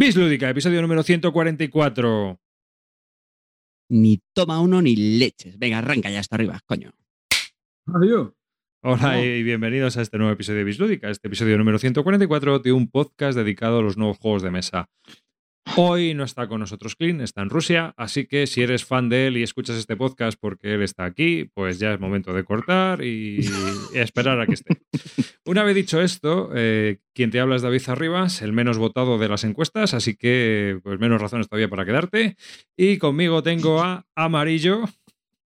Bis Lúdica, episodio número 144. Ni toma uno ni leches. Venga, arranca ya hasta arriba, coño. Adiós. Hola y bienvenidos a este nuevo episodio de Bis Lúdica, este episodio número 144 de un podcast dedicado a los nuevos juegos de mesa. Hoy no está con nosotros Clean, está en Rusia, así que si eres fan de él y escuchas este podcast porque él está aquí, pues ya es momento de cortar y, y esperar a que esté. Una vez dicho esto, eh, quien te habla es David Arribas, el menos votado de las encuestas, así que pues menos razones todavía para quedarte. Y conmigo tengo a Amarillo.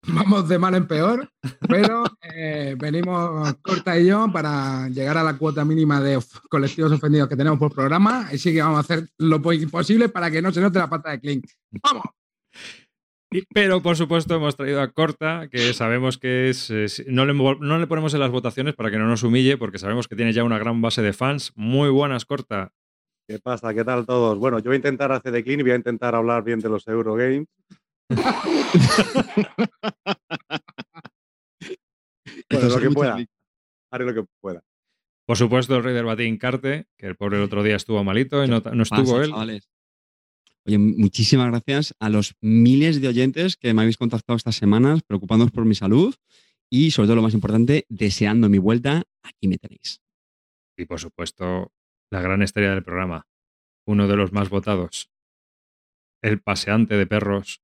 Vamos de mal en peor, pero eh, venimos Corta y yo para llegar a la cuota mínima de of- colectivos ofendidos que tenemos por programa. Así que vamos a hacer lo po- posible para que no se note la pata de Clink. ¡Vamos! Pero por supuesto hemos traído a Corta, que sabemos que es... le, no le ponemos en las votaciones para que no nos humille, porque sabemos que tiene ya una gran base de fans. Muy buenas, Corta. ¿Qué pasa? ¿Qué tal todos? Bueno, yo voy a intentar hacer de clean y voy a intentar hablar bien de los Eurogames. Bueno, lo que pueda. Haré lo que pueda. Por supuesto, el rey del batín Carte, que el pobre el otro día estuvo malito y no, no estuvo Pasa, él. chavales. Oye, muchísimas gracias a los miles de oyentes que me habéis contactado estas semanas, preocupándoos por mi salud y, sobre todo, lo más importante, deseando mi vuelta. Aquí me tenéis. Y por supuesto, la gran estrella del programa, uno de los más votados, el paseante de perros,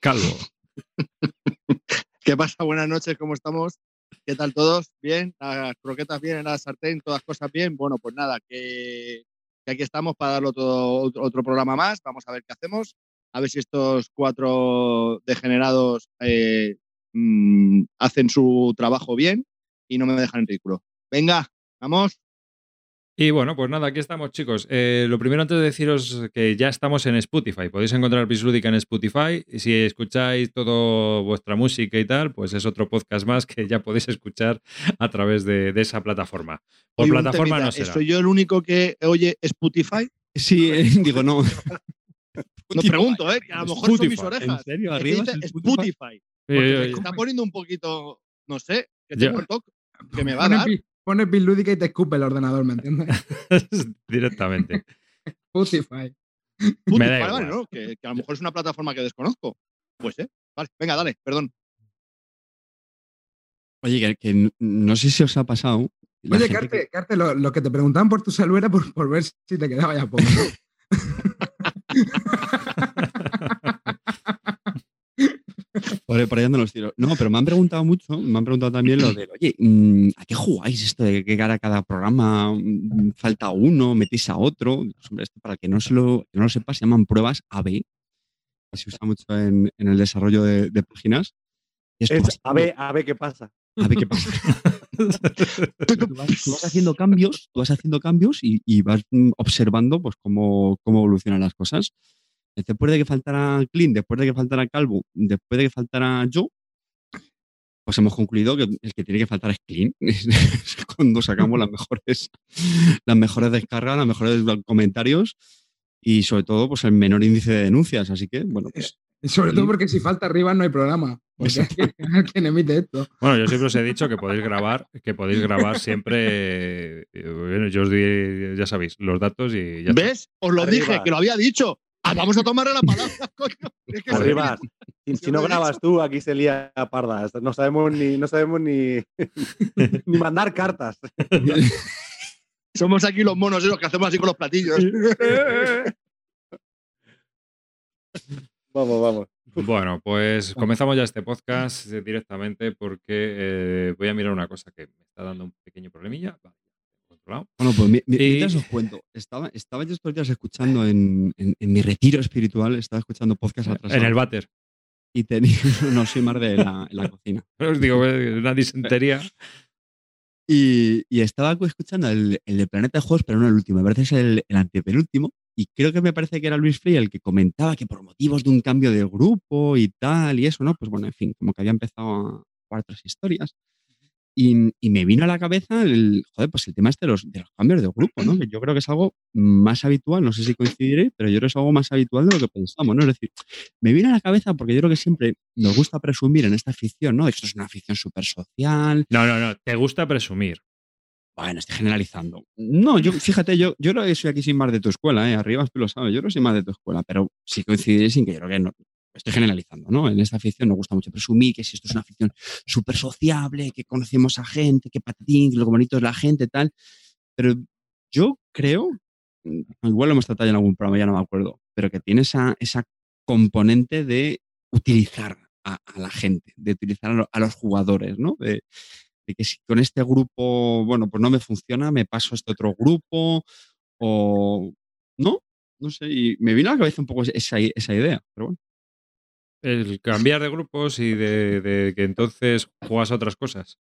Calvo. ¿Qué pasa? Buenas noches, ¿cómo estamos? ¿Qué tal todos? ¿Bien? ¿Las croquetas bien en la sartén? ¿Todas cosas bien? Bueno, pues nada, que, que aquí estamos para darlo todo otro, programa más. Vamos a ver qué hacemos. A ver si estos cuatro degenerados eh, mm, hacen su trabajo bien y no me dejan en ridículo. Venga, vamos. Y bueno, pues nada, aquí estamos, chicos. Eh, lo primero antes de deciros que ya estamos en Spotify. Podéis encontrar Bislúdica en Spotify. Y si escucháis toda vuestra música y tal, pues es otro podcast más que ya podéis escuchar a través de, de esa plataforma. Por Oye, plataforma temita, no será. ¿Soy yo el único que oye Spotify? Sí, eh, digo, no. No pregunto, ¿eh? Que a lo mejor son mis Spotify. orejas. ¿En serio? ¿Arriba? es Spotify? Spotify. Porque me está poniendo un poquito, no sé, que tengo el toque que me va a dar. Pones Bill Lúdica y te escupe el ordenador, ¿me entiendes? directamente. Spotify. Spotify, Me da vale, igual. ¿no? Que, que a lo mejor es una plataforma que desconozco. Pues, ¿eh? Vale, venga, dale, perdón. Oye, que, no sé si os ha pasado. Oye, Carte, que- Carte, lo, lo que te preguntaban por tu salud era por, por ver si te quedaba ya poco. ¿no? Por, ahí- por ahí andan los tiros. No, pero me han preguntado mucho, me han preguntado también lo de, oye, mm, ¿a qué jugáis esto de que cada, cada programa mm, falta uno, metís a otro? Hombre, esto para que no, se lo, que no lo sepa, se llaman pruebas AB. que Se usa mucho en, en el desarrollo de, de páginas. Y es Es, pues, a ver, a ver qué pasa. a ver qué pasa. Tú vas, tú vas haciendo cambios, tú vas haciendo cambios y, y vas mm, observando pues, cómo, cómo evolucionan las cosas. Después de que faltara Clean, después de que faltara Calvo, después de que faltara yo, pues hemos concluido que el que tiene que faltar es Clean. Es cuando sacamos las mejores, las mejores descargas, los mejores comentarios y sobre todo pues el menor índice de denuncias. Así que, bueno, pues sobre todo porque si falta arriba no hay programa. Porque es quien- quien emite esto. Bueno, yo siempre os he dicho que podéis grabar, que podéis grabar siempre. eh, bueno, yo os di, ya sabéis, los datos y ya. ¿Ves? Os lo Arriba. dije, que lo había dicho. Ah, vamos a tomarle la palabra, coño. Es que Arriba. Si, no grabas tú, aquí se lía parda. No sabemos ni, no sabemos ni, ni mandar cartas. Somos aquí los monos esos que hacemos así con los platillos. Vamos, vamos. Bueno, pues comenzamos ya este podcast directamente porque eh, voy a mirar una cosa que me está dando un pequeño problemilla. Vale, controlado. Bueno, pues mi- mi- Y- mientras os cuento, estaba, estaba yo estos días escuchando en, en- en mi retiro espiritual, estaba escuchando podcast atrás. En el váter. Y tenía, no soy más de la, en la cocina. Os digo, eh, una disentería. Y, y estaba escuchando el, el de Planeta Juegos, pero no el último, me parece es el, el antepenúltimo. Y creo que me parece que era Luis Frey el que comentaba que por motivos de un cambio de grupo y tal y eso, ¿no? Pues bueno, en fin, como que había empezado a jugar otras historias. Y, y me vino a la cabeza el, joder, pues el tema este de los, de los cambios de grupo, ¿no? Que yo creo que es algo más habitual, no sé si coincidiré, pero yo creo que es algo más habitual de lo que pensamos, ¿no? Es decir, me vino a la cabeza porque yo creo que siempre nos gusta presumir en esta afición, ¿no? De que esto es una afición súper social, No, no, no. Te gusta presumir. Bueno, estoy generalizando. No, yo, fíjate, yo, yo creo que soy aquí sin más de tu escuela, ¿eh? Arriba tú lo sabes, yo creo que soy más de tu escuela, pero sí coincidiré sin que yo creo que no. Estoy generalizando, ¿no? En esta afición nos gusta mucho presumir que si esto es una afición súper sociable, que conocemos a gente, que patatín, que lo bonito es la gente, tal. Pero yo creo, mm, igual lo hemos tratado en algún programa, ya no me acuerdo, pero que tiene esa, esa componente de utilizar a, a la gente, de utilizar a, lo- a los jugadores, ¿no? De, de que si con este grupo, bueno, pues no me funciona, me paso a este otro grupo o no, no sé, y me vino a la cabeza un poco esa, esa idea, pero bueno. El cambiar de grupos y de, de que entonces juegas a otras cosas.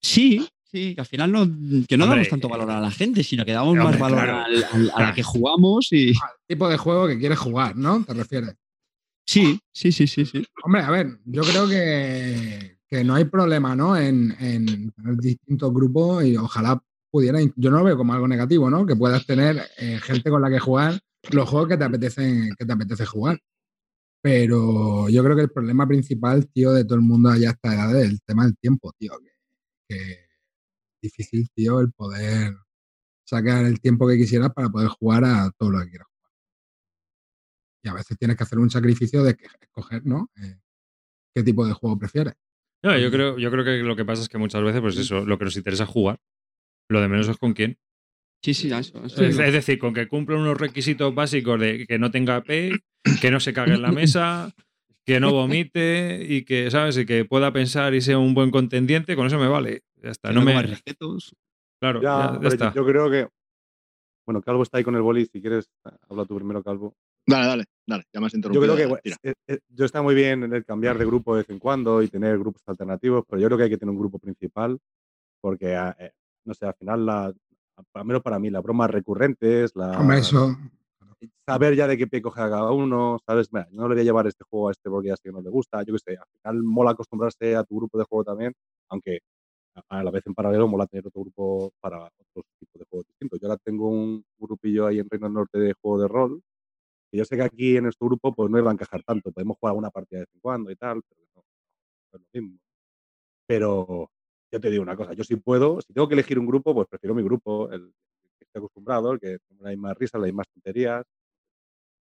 Sí, sí, que al final no, que no Hombre, damos tanto valor a la gente, sino que damos hombre, más valor claro. al- al- a la Claro. que jugamos y... Tipo de juego que quieres jugar, ¿no? ¿Te refieres? Sí, sí, sí, sí, sí. Hombre, a ver, yo creo que, que no hay problema, ¿no? En, en tener distintos grupos y ojalá pudiera, yo no lo veo como algo negativo, ¿no? Que puedas tener eh, gente con la que jugar los juegos que te apetecen, que te apetece jugar. Pero yo creo que el problema principal, tío, de todo el mundo allá a esta edad es el tema del tiempo, tío. Que, que es difícil, tío, el poder sacar el tiempo que quisieras para poder jugar a todo lo que quieras jugar. Y a veces tienes que hacer un sacrificio de que- escoger, ¿no? Eh, ¿Qué tipo de juego prefieres? No, yo creo, yo creo que lo que pasa es que muchas veces, pues eso, lo que nos interesa es jugar. Lo de menos es con quién. Sí, sí, eso. eso Es, decir, con que cumpla unos requisitos básicos de que no tenga AP, que no se cague en la mesa, que no vomite y que, ¿sabes? Y que pueda pensar y sea un buen contendiente, con eso me vale. Ya está. Que No no me. respetos. Claro, Ya, ya, ya pero está. yo, yo creo que. Bueno, Calvo está ahí con el boli. Si quieres, habla tú primero, Calvo. Dale, dale, dale, ya me has Yo interrumpido. creo que dale, bueno, eh, eh, yo está muy bien en el cambiar de grupo de vez en cuando y tener grupos alternativos, pero yo creo que hay que tener un grupo principal porque, eh, no sé, al final, la, al menos para mí, las bromas recurrentes, la, Hombre, eso. saber ya de qué pie coge a cada uno, ¿sabes? Mira, yo no le voy a llevar este juego a este porque ya sé que no le gusta, yo qué sé, al final mola acostumbrarse a tu grupo de juego también, aunque a la vez en paralelo mola tener otro grupo para otros tipos de juegos distintos. Yo ahora tengo un grupillo ahí en Reino del Norte de juego de rol, y yo sé que aquí en este grupo pues no iba a encajar tanto, podemos jugar alguna partida de vez en cuando y tal, pero no, no es lo mismo. Pero yo te digo una cosa, yo si puedo, si tengo que elegir un grupo, pues prefiero mi grupo, el que estoy acostumbrado, el que tengo las mismas risas, las mismas tonterías,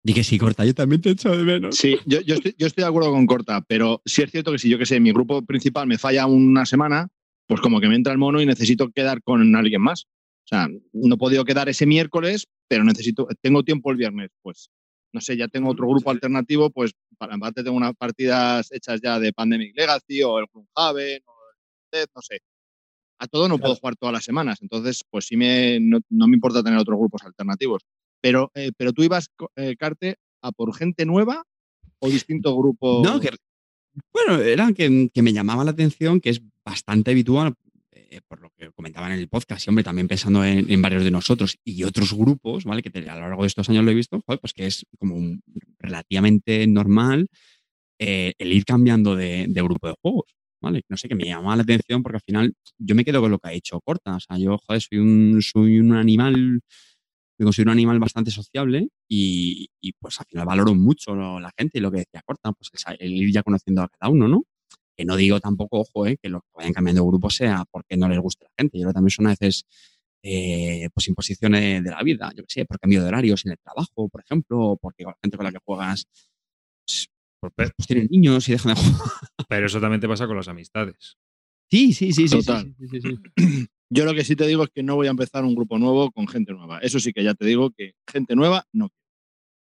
Di que sí, corta, yo también te echo de menos. Sí, yo, yo estoy, yo estoy de acuerdo con Corta, pero sí es cierto que si yo que sé, mi grupo principal me falla una semana, pues como que me entra el mono y necesito quedar con alguien más. O sea, no he podido quedar ese miércoles, pero necesito, tengo tiempo el viernes, pues no sé, ya tengo otro grupo alternativo, pues para empate tengo unas partidas hechas ya de Pandemic Legacy o el Gloomhaven no sé. A todo no puedo jugar todas las semanas, entonces pues sí me, no, no me importa tener otros grupos alternativos. Pero, eh, pero tú ibas, eh, Carte, a por gente nueva o distintos grupos. No, que, bueno, era que, que me llamaba la atención, que es bastante habitual, eh, por lo que comentaban en el podcast, y hombre, también pensando en, en varios de nosotros y otros grupos, ¿vale? Que te- a lo largo de estos años lo he visto, pues que es como relativamente normal eh, el ir cambiando de, de grupo de juegos, No sé, que me llamaba la atención porque al final yo me quedo con lo que ha hecho Corta, o sea, yo, joder, soy un, soy un animal me considero un animal bastante sociable y, y, pues al final valoro mucho la gente y lo que decía Corta, pues el ir ya conociendo a cada uno, ¿no? Que no digo tampoco, ojo, eh, que los que vayan cambiando de grupo sea porque no les guste la gente. Yo creo que también son a veces eh, pues imposiciones de la vida, yo qué sé, por cambio de horarios en el trabajo, por ejemplo, o porque con la gente con la que juegas pues, pues, tienen niños y dejan de jugar. Pero eso también te pasa con las amistades. Sí, sí, sí, sí. Total. sí, sí, sí. Yo lo que sí te digo es que no voy a empezar un grupo nuevo con gente nueva. Eso sí que ya te digo que gente nueva no.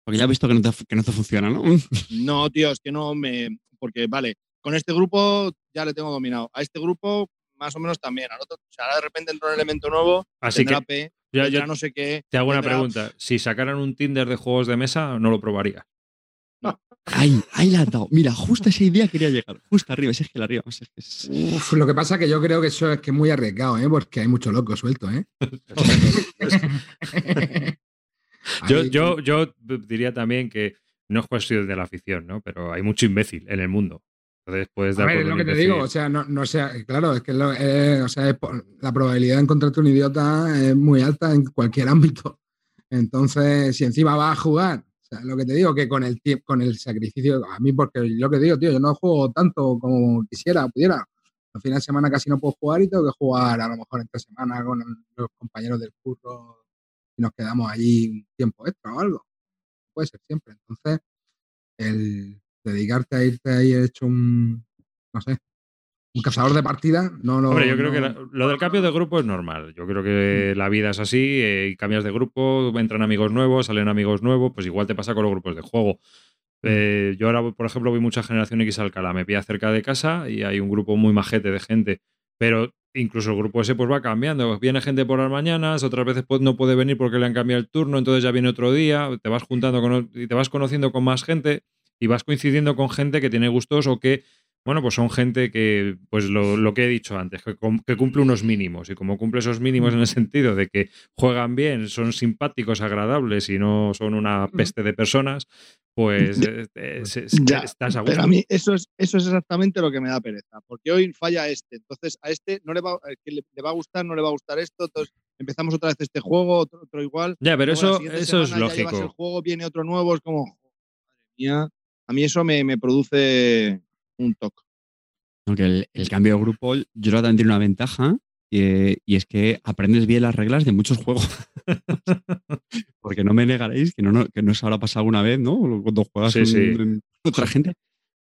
Porque ya he visto que no te, que no te funciona, ¿no? No, tío, es que no me. Porque, vale, con este grupo ya le tengo dominado. A este grupo, más o menos también. Al otro, o sea, ahora de repente entra un elemento nuevo, Así tendrá que P, ya, tendrá yo no sé qué. te hago una pregunta. Si sacaran un Tinder de juegos de mesa, no lo probaría. Ahí, ahí la has dado. Mira, justo a esa idea quería llegar. Justo arriba, ese es que la arriba. Uf, lo que pasa es que yo creo que eso es que es muy arriesgado, ¿eh? Porque hay mucho loco suelto, ¿eh? Yo, yo, yo diría también que no es cuestión de la afición, ¿no? Pero hay mucho imbécil en el mundo. Entonces puedes A dar ver, por es lo que te digo, o sea, no, no sea, claro, es que lo- eh, o sea, la probabilidad de encontrarte un idiota es muy alta en cualquier ámbito. Entonces, si encima vas a jugar, o sea, lo que te digo, que con el con el sacrificio, a mí, porque lo que digo, tío, yo no juego tanto como quisiera, pudiera. Los fines de semana casi no puedo jugar y tengo que jugar a lo mejor entre semana con los compañeros del curso y nos quedamos allí un tiempo extra o algo. Puede ser siempre. Entonces, el dedicarte a irte ahí hecho un, no sé, un cazador de partida, no lo. Hombre, yo creo no- que la- lo del cambio de grupo es normal. Yo creo que Mm. la vida es así, eh, cambias de grupo, entran amigos nuevos, salen amigos nuevos, pues igual te pasa con los grupos de juego. Mm. Eh, yo ahora, por ejemplo, voy mucha generación X Alcalá, me pilla cerca de casa y hay un grupo muy majete de gente, pero incluso el grupo ese pues va cambiando. Viene gente por las mañanas, otras veces pues, no puede venir porque le han cambiado el turno, entonces ya viene otro día, te vas juntando con, y te vas conociendo con más gente y vas coincidiendo con gente que tiene gustos o que bueno, pues son gente que, pues lo, lo que he dicho antes, que, cum- que cumple unos mínimos. Y como cumple esos mínimos en el sentido de que juegan bien, son simpáticos, agradables y no son una peste de personas, pues eh, eh, se- se- Ya, estás a gusto. Pero a mí eso es, eso es exactamente lo que me da pereza, porque hoy falla este, entonces a este no le va, eh, que le, le va a gustar, no le va a gustar esto, entonces empezamos otra vez este juego, otro, otro igual. ya, pero eso, eso es ya lógico. el juego, viene otro nuevo, es como, madre mía, a mí eso me, me produce un toque. Aunque el, el cambio de grupo, yo creo que también tiene una ventaja eh, y es que aprendes bien las reglas de muchos juegos. Porque no me negaréis que no, no, que no os habrá pasado alguna vez, ¿no? Cuando juegas Sí, otra gente.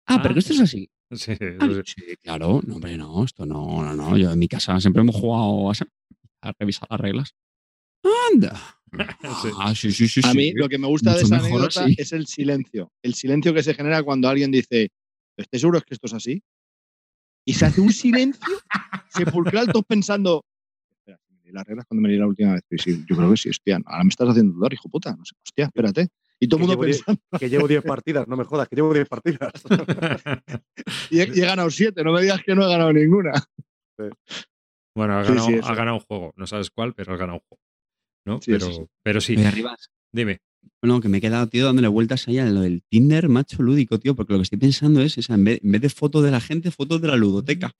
Ah, pero Ah. que esto es así. Sí, Ah, sí. sí, claro. No, hombre, no, esto no, no, no. Yo en mi casa siempre hemos jugado a, a revisar las reglas. Anda. Sí. Ah, sí, sí, sí. A sí. mí lo que me gusta de esa mejor anécdota es el silencio, el silencio que se genera cuando alguien dice, ¿estáis seguros que esto es así? Y se hace un silencio sepulcral, todos pensando, espera, las reglas cuando me leí la última vez. Sí, yo creo que sí, hostia, ahora me estás haciendo dudar, hijo puta, no sé, hostia, espérate. Y todo el Que mundo llevo diez- pensando, Que llevo 10 partidas, no me jodas, que llevo 10 partidas. y he, y he ganado siete, no me digas que no he ganado ninguna. Bueno, ha ganado, sí, ha ganado un juego. No sabes cuál, pero has ganado un juego. ¿no? Sí, pero, sí, sí. pero sí. Arribas, Dime. Bueno, que me he quedado, tío, dándole vueltas ahí a lo del Tinder, macho lúdico, tío, porque lo que estoy pensando es, o sea, en vez, en vez de fotos de la gente, fotos de la ludoteca.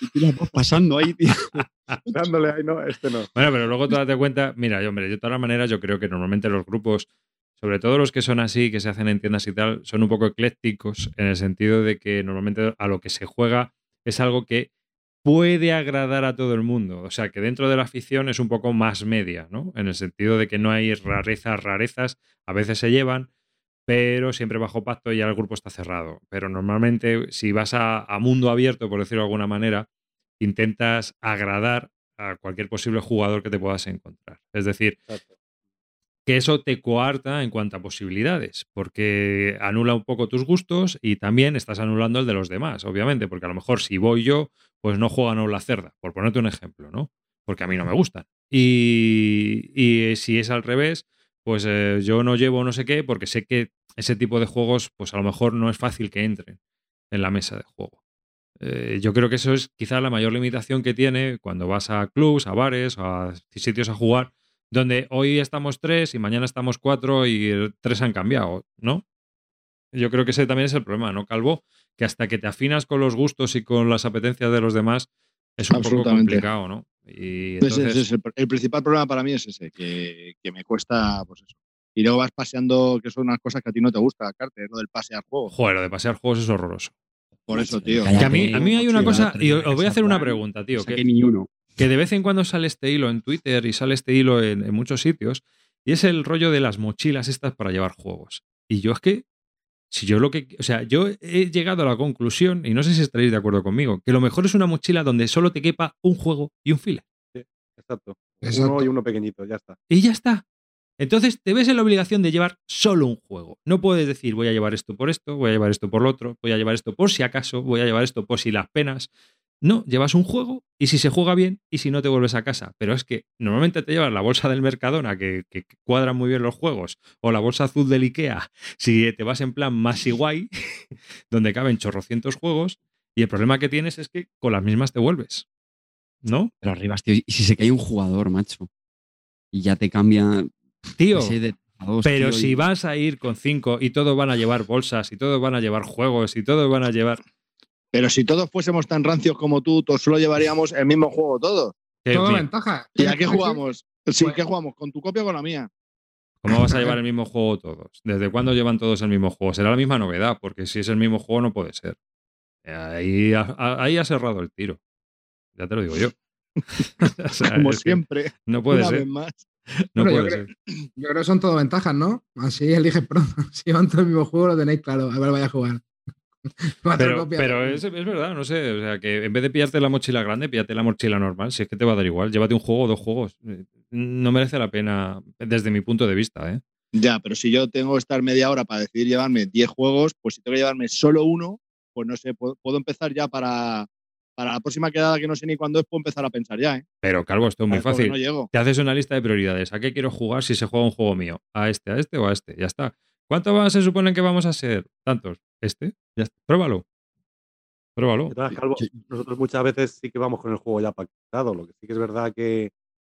Y tú las vas pasando ahí, tío. Dándole ahí, no, este no. Bueno, pero luego tú date cuenta, mira, yo, hombre, de todas maneras, yo creo que normalmente los grupos, sobre todo los que son así, que se hacen en tiendas y tal, son un poco eclécticos en el sentido de que normalmente a lo que se juega es algo que puede agradar a todo el mundo. O sea, que dentro de la afición es un poco más media, ¿no? En el sentido de que no hay rarezas, rarezas, a veces se llevan, pero siempre bajo pacto y ya el grupo está cerrado. Pero normalmente, si vas a, mundo abierto, por decirlo de alguna manera, intentas agradar a cualquier posible jugador que te puedas encontrar. Es decir. Que eso te coarta en cuanto a posibilidades, porque anula un poco tus gustos y también estás anulando el de los demás, obviamente, porque a lo mejor si voy yo, pues no juegan a la cerda, por ponerte un ejemplo, ¿no? Porque a mí no me gustan. Y, y si es al revés, pues eh, yo no llevo no sé qué, porque sé que ese tipo de juegos, pues a lo mejor no es fácil que entren en la mesa de juego. Eh, yo creo que eso es quizá la mayor limitación que tiene cuando vas a clubs, a bares, a sitios a jugar, donde hoy estamos tres y mañana estamos cuatro y tres han cambiado, ¿no? Yo creo que ese también es el problema, ¿no, Calvo? Que hasta que te afinas con los gustos y con las apetencias de los demás es un poco complicado, ¿no? Y Ese- ese entonces, es el, el principal problema para mí es ese, que, que me cuesta, pues eso. Y luego vas paseando, que son unas cosas que a ti no te gusta, Carte, lo del pasear juegos. joder, lo de pasear juegos es horroroso. Por eso, tío. Que a mí, a mí hay una cosa, y os voy a hacer una pregunta, tío, que, ni uno. Que de vez en cuando sale este hilo en Twitter y sale este hilo en, en muchos sitios, y es el rollo de las mochilas estas para llevar juegos. Y yo es que, si yo lo que, o sea, yo he llegado a la conclusión, y no sé si estaréis de acuerdo conmigo, que lo mejor es una mochila donde solo te quepa un juego y un fila. Exacto. Exacto. Uno y uno pequeñito, ya está. Y ya está. Entonces te ves en la obligación de llevar solo un juego. No puedes decir voy a llevar esto por esto, voy a llevar esto por lo otro, voy a llevar esto por si acaso, voy a llevar esto por si las penas. No, llevas un juego y si se juega bien y si no te vuelves a casa. Pero es que normalmente te llevas la bolsa del Mercadona que, que cuadran muy bien los juegos o la bolsa azul del Ikea si te vas en plan más guay donde caben chorrocientos juegos y el problema que tienes es que con las mismas te vuelves. ¿No? Pero arriba, tío, y si se cae un jugador, macho, y ya te cambia Tío. de dos, Pero tío, si y- vas a ir con cinco y todos van a llevar bolsas y todos van a llevar juegos y todos van a llevar. Pero si todos fuésemos tan rancios como tú, todos solo llevaríamos el mismo juego todos. ¿Qué- Todo ventaja. ¿Y a qué jugamos? Sí, Pues- ¿qué jugamos? ¿Con tu copia o con la mía? ¿Cómo vas a llevar el mismo juego todos? ¿Desde cuándo llevan todos el mismo juego? Será la misma novedad, porque si es el mismo juego no puede ser. Ahí, ha- ahí ha cerrado el tiro. Ya te lo digo yo. O sea, Como siempre, No puede una ser. vez más. No Bueno, yo puede creo- ser. Yo creo que son todo ventajas, ¿no? Así eliges pronto. Si van todos el mismo juego, lo tenéis claro. A ver, vaya a jugar. Pero, copias. pero es, es verdad, no sé. O sea, que en vez de pillarte la mochila grande, píllate la mochila normal. Si es que te va a dar igual. Llévate un juego o dos juegos. Eh, No merece la pena desde mi punto de vista, ¿eh? Ya, pero si yo tengo que estar media hora para decidir llevarme 10 juegos, pues si tengo que llevarme solo uno, pues no sé, puedo, puedo empezar ya para, para la próxima quedada que no sé ni cuándo es, puedo empezar a pensar ya, ¿eh? Pero, Calvo, esto es muy fácil. No llego. Te haces una lista de prioridades. ¿A qué quiero jugar si se juega un juego mío? ¿A este, a este o a este? Ya está. ¿Cuánto va- se supone que vamos a ser? ¿Tantos? ¿Este? Ya está. Pruébalo. Pruébalo. Calvo, nosotros muchas veces sí que vamos con el juego ya pactado. Lo que sí que es verdad que,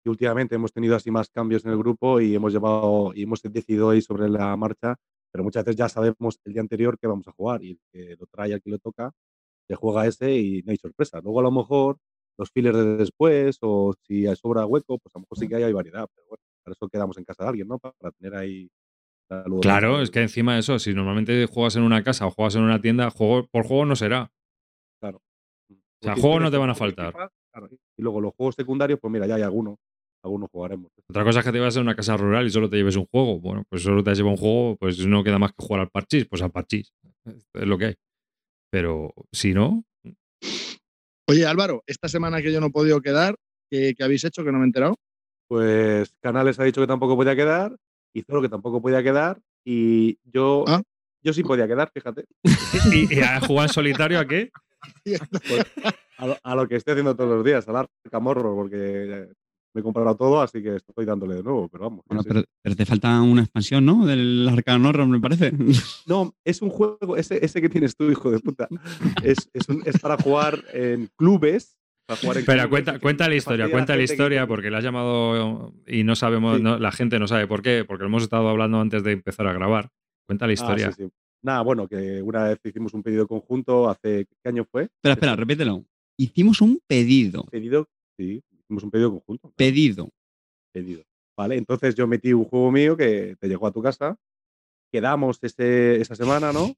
que últimamente hemos tenido así más cambios en el grupo y hemos llevado y hemos decidido ahí sobre la marcha, pero muchas veces ya sabemos el día anterior que vamos a jugar y el que lo trae al que le toca, se juega ese y no hay sorpresa. Luego a lo mejor los fillers de después o si hay sobra hueco, pues a lo mejor sí que hay, hay variedad, pero bueno, para eso quedamos en casa de alguien, ¿no? Para, para tener ahí Claro, de- es que encima de eso, si normalmente juegas en una casa o juegas en una tienda, juego por juego no será. Claro. O sea, Porque juegos no te van a faltar. Claro, y luego los juegos secundarios, pues mira, ya hay algunos, algunos jugaremos. Otra cosa es que te vas a una casa rural y solo te lleves un juego. Bueno, pues solo te has llevado un juego, pues no queda más que jugar al parchís, pues al parchís. Es lo que hay. Pero si no, Oye, Álvaro, esta semana que yo no he podido quedar, ¿qué, qué habéis hecho que no me he enterado? Pues Canales ha dicho que tampoco podía quedar, y Zoro que tampoco podía quedar, y yo, Ah. yo sí podía quedar, fíjate. ¿y, y a jugar en solitario a qué? Pues, a, lo, a lo que estoy haciendo todos los días, al camorro, porque me he comprado todo, así que estoy dándole de nuevo, pero vamos. Bueno, pero, pero te falta una expansión, ¿no? Del Arcane Horror, me parece. No, es un juego, ese, ese que tienes tú, hijo de puta. Es, es, un- es para jugar en clubes. Para jugar clubes, cuenta, cuenta la historia, cuenta la historia, porque la has llamado y no sabemos, Sí. no- la gente no sabe por qué, porque lo hemos estado hablando antes de empezar a grabar. Cuenta la Ah, historia. sí, sí. Nada, bueno, que una vez hicimos un pedido conjunto, hace, ¿qué año fue? espera, espera, repítelo. Hicimos un pedido. Pedido, sí, hicimos un pedido conjunto. Pedido. pedido. Vale, entonces yo metí un juego mío que te llegó a tu casa, quedamos ese, esa semana, ¿no?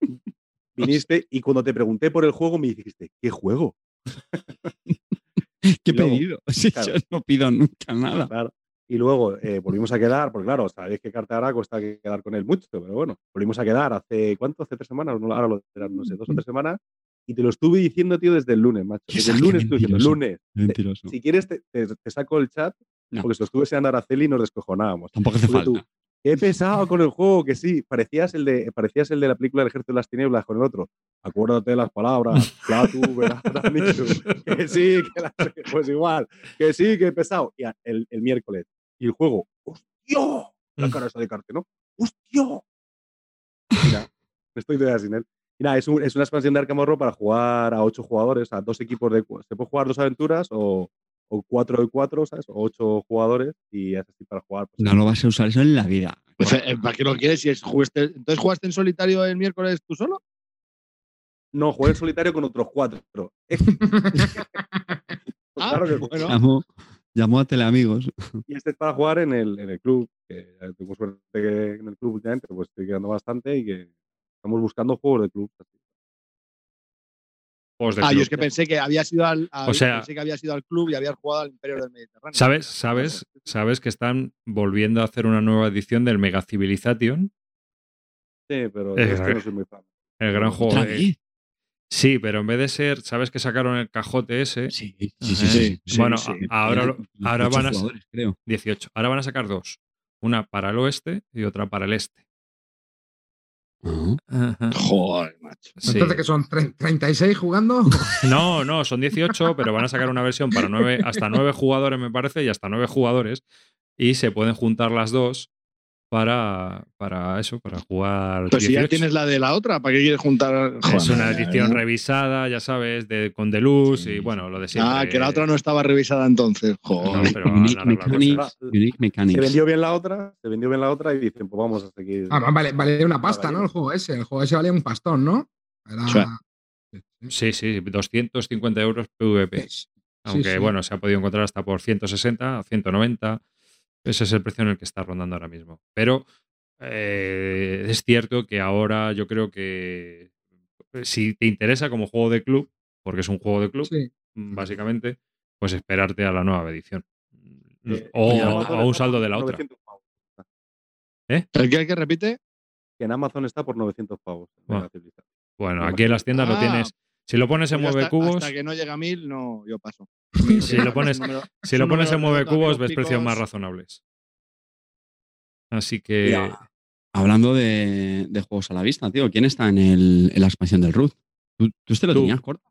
Viniste y cuando te pregunté por el juego me dijiste, ¿qué juego? ¿Qué luego, pedido? Si claro. yo no pido nunca nada. Claro. Y luego eh, volvimos a quedar, porque claro, sabéis que Cartagena cuesta que quedar con él mucho, pero bueno, volvimos a quedar hace, ¿cuánto? ¿Hace tres semanas? Ahora lo eran, no sé, dos o tres semanas. Y te lo estuve diciendo, tío, desde el lunes, macho. Desde el lunes, diciendo, mentiroso. lunes. Mentiroso. Si quieres, te, te- te saco el chat, No. porque se lo estuve enseñando a Araceli y nos descojonábamos. Tampoco hace Porque tú, Qué pesado con el juego, que sí. Parecías el de, parecías el de la película El Ejército de las Tinieblas con el otro. Acuérdate de las palabras. Platu. Que sí, que la- pues igual. Que sí, que pesado. Y el, el miércoles. Y el juego. ¡Hostia! La cara esa de Carte, ¿no? ¡Hostia! Mira, estoy todavía sin él. Y nada, es, un- es una expansión de Arkham Horror para jugar a ocho jugadores, a dos equipos de. Se puede jugar dos aventuras o, o cuatro y cuatro, ¿sabes? O ocho jugadores y es así para jugar. pues, No lo vas a usar eso en la vida. Pues, eh, ¿Para qué lo quieres? Si es, jugaste- entonces jugaste en solitario el miércoles tú solo. No, jugué en solitario con otros cuatro. Ah, claro que bueno. Llamó, llamó a teleamigos. Y este es para jugar en el, en el club, que tengo suerte que en el club últimamente pues estoy quedando bastante y que estamos buscando juegos de club. De Ah, yo es que pensé que había sido al, al- O sea- pensé que había sido al club y habías jugado al Imperio del Mediterráneo. ¿Sabes, sabes, sabes que están volviendo a hacer una nueva edición del Mega Civilization? Sí, pero de este no soy muy fan. El gran juego. ¿Otra de-? Sí, pero en vez de ser, ¿sabes que sacaron el cajote ese? Sí, sí, sí. sí, sí, Bueno, sí. ahora ahora van a- creo. 18. Ahora van a sacar dos. Una para el oeste y otra para el este. Ajá. Ajá. Joder, macho. Sí. Entonces, que son tre- 36 jugando. No, no, son 18, pero van a sacar una versión para nueve, hasta 9 jugadores, me parece, y hasta 9 jugadores. Y se pueden juntar las dos para, para eso, para jugar. Pues si ya 18. tienes la de la otra, ¿para qué quieres juntar? Es Joder. una edición revisada, ya sabes, de, con deluxe Sí, y bueno, lo de siempre. Ah, que la otra no estaba revisada entonces. Joder. No, pero Unique Mechanics. Unique Se Mechanics. vendió bien la otra, se vendió bien la otra y dicen, pues vamos a seguir. Ah, vale, vale una pasta. ¿no? El juego ese. El juego ese valía un pastón, ¿no? Era- Sí. Sí, sí, 250 euros PVP. Sí, Aunque sí. bueno, se ha podido encontrar hasta por 160, 190. Ese es el precio en el que está rondando ahora mismo. Pero eh, es cierto que ahora yo creo que si te interesa como juego de club, porque es un juego de club, Sí. mm, básicamente, pues esperarte a la nueva edición. Eh, o, a un saldo de la otra. 900 pavos. ¿El que, el que repite? Que en Amazon está por 900 pavos. Bueno, aquí en las tiendas lo ah, tienes. Si lo pones en Pues mueve hasta, cubos, hasta que no llega a mil, no, yo paso. Si lo pones- si lo pones en mueve cubos, ves precios más razonables. Así que. Ya. Hablando de, de juegos a la vista, tío, ¿quién está en, el, en la expansión del Root? ¿Tú, tú este lo Tú. tenías corto?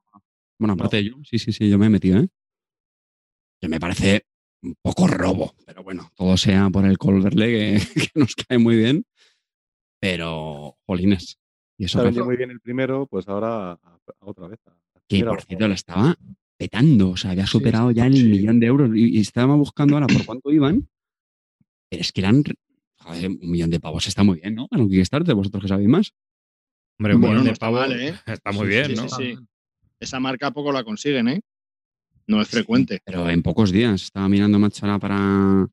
Bueno, aparte de yo, sí, sí, sí, yo me he metido, ¿eh? Que me parece un poco robo, pero bueno, todo sea por el Colverle que, que nos cae muy bien, pero, jolines. Y eso vendido muy bien el primero, pues ahora a, a otra vez. a- a que por cierto lo estaba petando, o sea, había superado ya el sí. millón de euros y, y estaba buscando ahora por cuánto iban, pero es que eran, joder, un millón de pavos está muy bien, ¿no? Para un Kickstarter, vosotros que sabéis más. Hombre, un Bueno, millón de pavos mal, ¿eh? está muy Sí, bien, sí, ¿no? sí, sí. Esa marca poco la consiguen, ¿eh? No es frecuente. Pero en pocos días estaba mirando Machala para,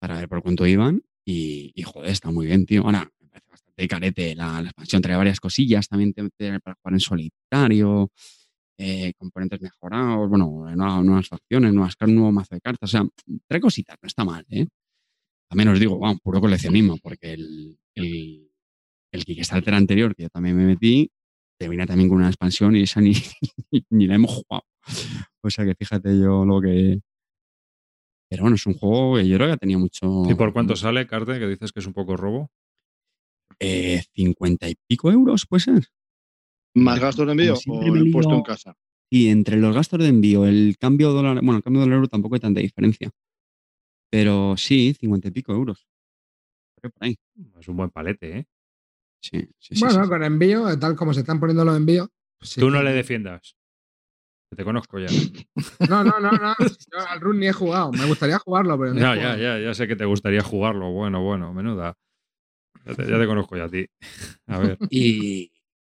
para ver por cuánto iban y, y, joder, está muy bien, tío. Ahora, bastante carete. La, la expansión trae varias cosillas, también te, te- para jugar en solitario, eh, componentes mejorados, bueno, nuevas, nuevas facciones, nuevas, car- nuevo mazo de cartas. O sea, trae cositas, no está mal, ¿eh? También os digo, vamos, puro coleccionismo, porque el, el, el Kickstarter anterior, que yo también me metí, te viene también con una expansión y esa ni, ni la hemos jugado. O sea que fíjate yo lo que. Pero bueno, es un juego que yo creo que tenía mucho. ¿Y por cuánto sale, Carte, que dices que es un poco robo? Eh, 50 y pico euros, puede ser. ¿Más gastos de envío o el puesto en casa? Y entre los gastos de envío, el cambio dólar, bueno, el cambio dólar euro tampoco hay tanta diferencia. Pero sí, 50 y pico euros. Creo por ahí. Es un buen palete, ¿eh? Sí, sí, sí. Bueno, sí. con envío, tal como se están poniendo los envíos. pues sí Tú no le defiendas. Que te conozco ya. No, no, no, no. Yo al Run ni he jugado. Me gustaría jugarlo, pero no he Ya, ya, ya, ya sé que te gustaría jugarlo. Bueno, bueno, menuda. Ya te, ya te conozco ya a ti. A ver. Y,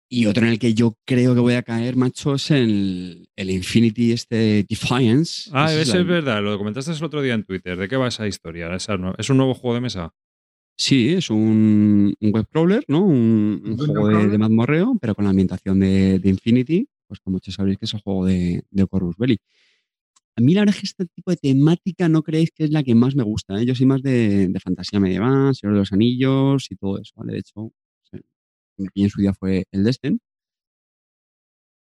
y otro en el que yo creo que voy a caer, macho, es el, el Infinity este Defiance. Ah, Ese la- es verdad, lo comentaste el otro día en Twitter. ¿De qué va esa historia? Esa no- ¿Es un nuevo juego de mesa? Sí, es un, un web crawler, ¿no? Un, un ¿Un juego de, de mazmorreo, pero con la ambientación de, de Infinity, pues como muchos sabréis que es el juego de, de Corvus Belli. A mí la verdad es que este tipo de temática no creéis que es la que más me gusta. ¿eh? Yo soy más de, de fantasía medieval, Señor de los Anillos y todo eso, ¿vale? De hecho, mi en su día fue el Destin.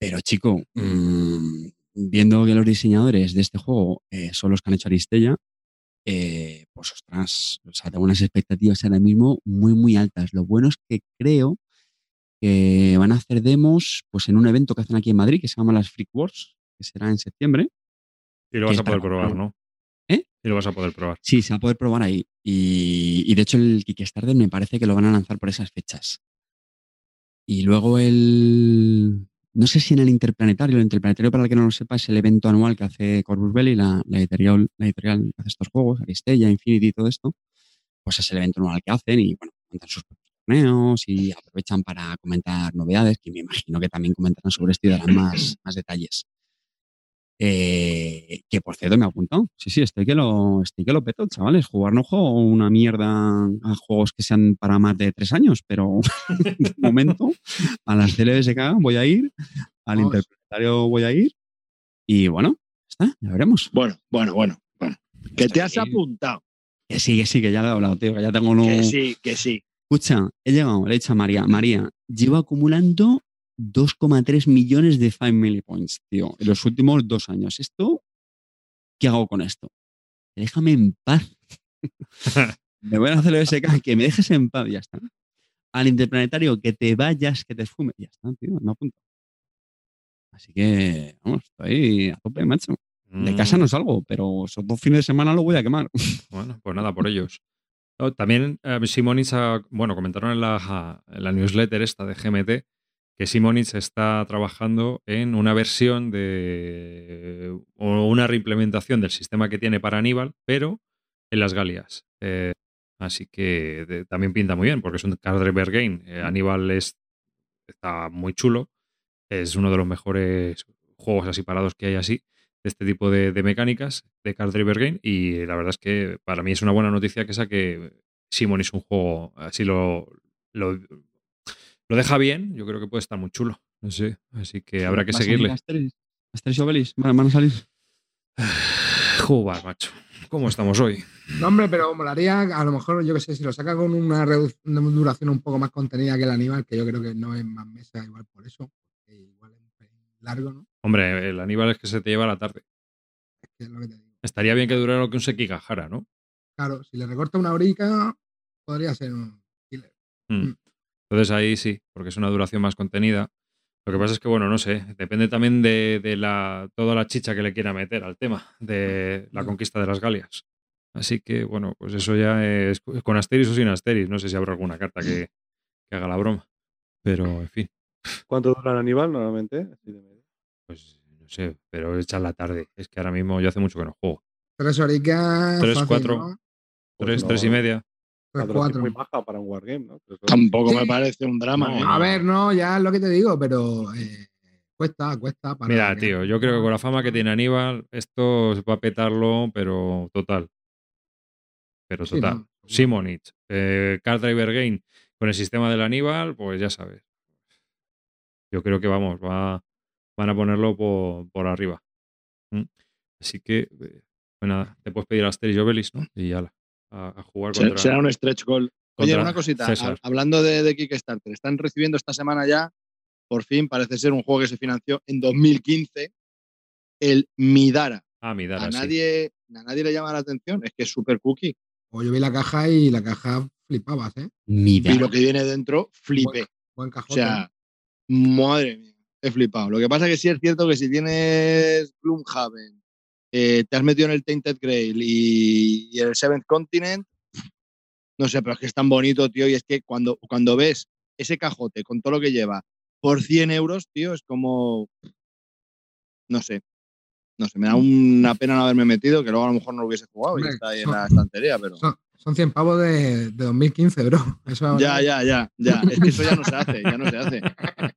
Pero chico, mm, viendo que los diseñadores de este juego eh, son los que han hecho Aristella, eh, pues ostras, o sea, tengo unas expectativas ahora mismo muy, muy altas. Lo bueno es que creo que van a hacer demos pues en un evento que hacen aquí en Madrid que se llama las Freak Wars, que será en septiembre. Y lo vas a poder probar. ¿no? ¿Eh? Y lo vas a poder probar. Sí, se va a poder probar ahí. Y, y de hecho el Kickstarter me parece que lo van a lanzar por esas fechas. Y luego el... No sé si en el Interplanetario, el Interplanetario para el que no lo sepa es el evento anual que hace Corvus Belli, la, la editorial, la editorial que hace estos juegos, Aristella, Infinity y todo esto. Pues es el evento anual que hacen y bueno, montan sus propios torneos y aprovechan para comentar novedades, que me imagino que también comentarán sobre esto y darán más, más detalles. Eh, que por cierto me ha apuntado. Sí, sí, estoy que lo, estoy que lo peto, chavales. Jugar no juego una mierda a juegos que sean para más de tres años, pero de momento a las CLBSK voy a ir, al Vamos. interplanetario voy a ir y bueno, está, ya veremos. Bueno, bueno, bueno. bueno. Que te has apuntado. Que sí, que sí, que ya lo he hablado, tío, que ya tengo uno. Que sí, que sí. Escucha, he llegado, le he dicho a María, María, llevo acumulando 2,3 millones de Family Points, tío, en los últimos dos años. ¿Esto? ¿Qué hago con esto? Déjame en paz. me voy a hacer el SK, que me dejes en paz, ya está. Al interplanetario, que te vayas, que te fume, ya está, tío, me apunto. Así que, vamos, estoy a tope, macho. De casa Mm, no salgo, pero esos dos fines de semana lo voy a quemar. Bueno, pues nada, por ellos. Oh, También eh, ha- bueno, comentaron en la, en la newsletter esta de GMT que Simonich está trabajando en una versión de o una reimplementación del sistema que tiene para Aníbal, pero en las Galias. Eh, así que también pinta muy bien, porque es un card driver game. Eh, Aníbal es, está muy chulo. Es uno de los mejores juegos así parados que hay así de este tipo de, mecánicas de Card Driver Game y la verdad es que para mí es una buena noticia que esa que Simon es un juego así lo, lo lo deja bien, yo creo que puede estar muy chulo. No sé, así que habrá que ¿Va a seguirle. Asterix? Asterix y Obelix, ¿Van van a salir? Jugar, macho. ¿Cómo estamos hoy? No, hombre, pero molaría, a lo mejor, yo qué sé, si lo saca con una, duración un poco más contenida que el Aníbal, que yo creo que no es más mesa igual por eso, igual es largo, ¿no? Hombre, el Aníbal es que se te lleva la tarde. Es que es lo que te digo. Estaría bien que durara lo que un Sekigahara, ¿no? Claro, si le recorta una horica, podría ser un killer. Mm. Mm. Entonces ahí sí, porque es una duración más contenida. Lo que pasa es que, bueno, no sé, depende también de, de la, toda la chicha que le quiera meter al tema de la conquista de las Galias. Así que, bueno, pues eso ya es con Asteris o sin Asteris. No sé si habrá alguna carta que, que haga la broma. Pero, en fin, ¿Cuánto dura el Aníbal normalmente? Pues no sé, pero echar la tarde. Es que ahora mismo yo hace mucho que no juego. Tres horicas. Tres, fácil, cuatro. ¿no? Pues Tres, no, tres y media. La duración muy baja para un wargame. Tampoco me Sí. parece un drama. No, ¿eh? A ver, no, ya es lo que te digo, pero eh, cuesta, cuesta. Para Mira, que- tío, yo creo que con la fama que tiene Aníbal, esto se va a petarlo, pero total. Pero Sí, total. no. Simonich, eh, Card Driver Game con el sistema del Aníbal, pues ya sabes. Yo creo que vamos, va, van a ponerlo por, por arriba. ¿Mm? Así que, eh, pues nada, te puedes pedir a Asterix y Obelix, ¿no? Y ya a, a jugar Será- contra. Será un stretch goal. Oye, una cosita, César. hablando de, de Kickstarter, están recibiendo esta semana ya, por fin, parece ser un juego que se financió en 2015, el Midara. Ah, mi A sí. nadie, a nadie le llama la atención, es que es super cookie. O yo vi la caja y la caja flipabas, ¿eh? Mira. Y lo que viene dentro, flipé. Buen O cajón. sea, madre mía, he flipado. Lo que pasa es que sí es cierto que si tienes Gloomhaven, eh, te has metido en el Tainted Grail y, y el Seventh Continent, no sé, pero es que es tan bonito, tío, y es que cuando, cuando ves ese cajote con todo lo que lleva por 100 euros, tío, es como, no sé, no sé, me da una pena no haberme metido, que luego a lo mejor no lo hubiese jugado y Hombre, está ahí en la estantería, pero... son, son 100 pavos de, de 2015, bro. Eso Ya, ya, ya, ya. Es que eso ya no se hace, ya no se hace.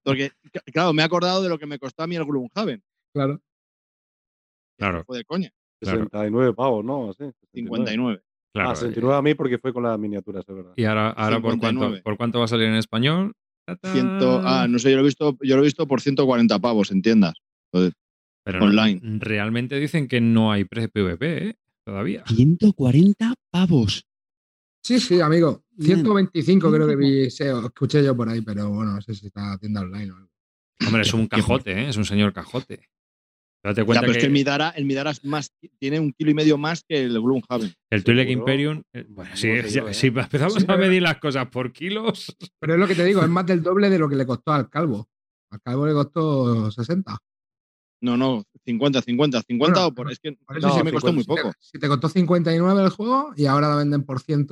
Porque, claro, me he acordado de lo que me costó a mí el Gloomhaven. Claro. Claro, Fue de coña. Claro. 69 pavos, ¿no? Así, 69. 59. claro. Ah, 69 a mí porque fue con las miniaturas, es verdad. Y ahora, ahora ¿por, cuánto, 59. ¿por cuánto va a salir en español? Ciento, ah, no sé, yo lo he visto, yo lo he visto por 140 pavos en tiendas. Pero no- online. realmente dicen que no hay pre-PVP, ¿eh? Todavía. 140 pavos. Sí, sí, amigo. Bien. 125 creo que vi, se- escuché yo por ahí, pero bueno, no sé si está tienda online o algo. Hombre, es un cajote, ¿eh? Es un señor cajote. Date Ya, cuenta es que el Midara, el Midara es más, tiene un kilo y medio más que el Gloomhaven. el Twi'lek seguro. Imperium. eh, Bueno, sí, Seguro que ya- yo, ¿eh? si empezamos Sí, a medir las cosas por kilos. Pero es lo que te digo, es más del doble de lo que le costó al calvo. Al calvo le costó 60. No, no, 50, 50, 50 Bueno, o por. Es que por eso eso sí me costó 50, muy Si te- poco. Si te costó 59 el juego y ahora lo venden por 100,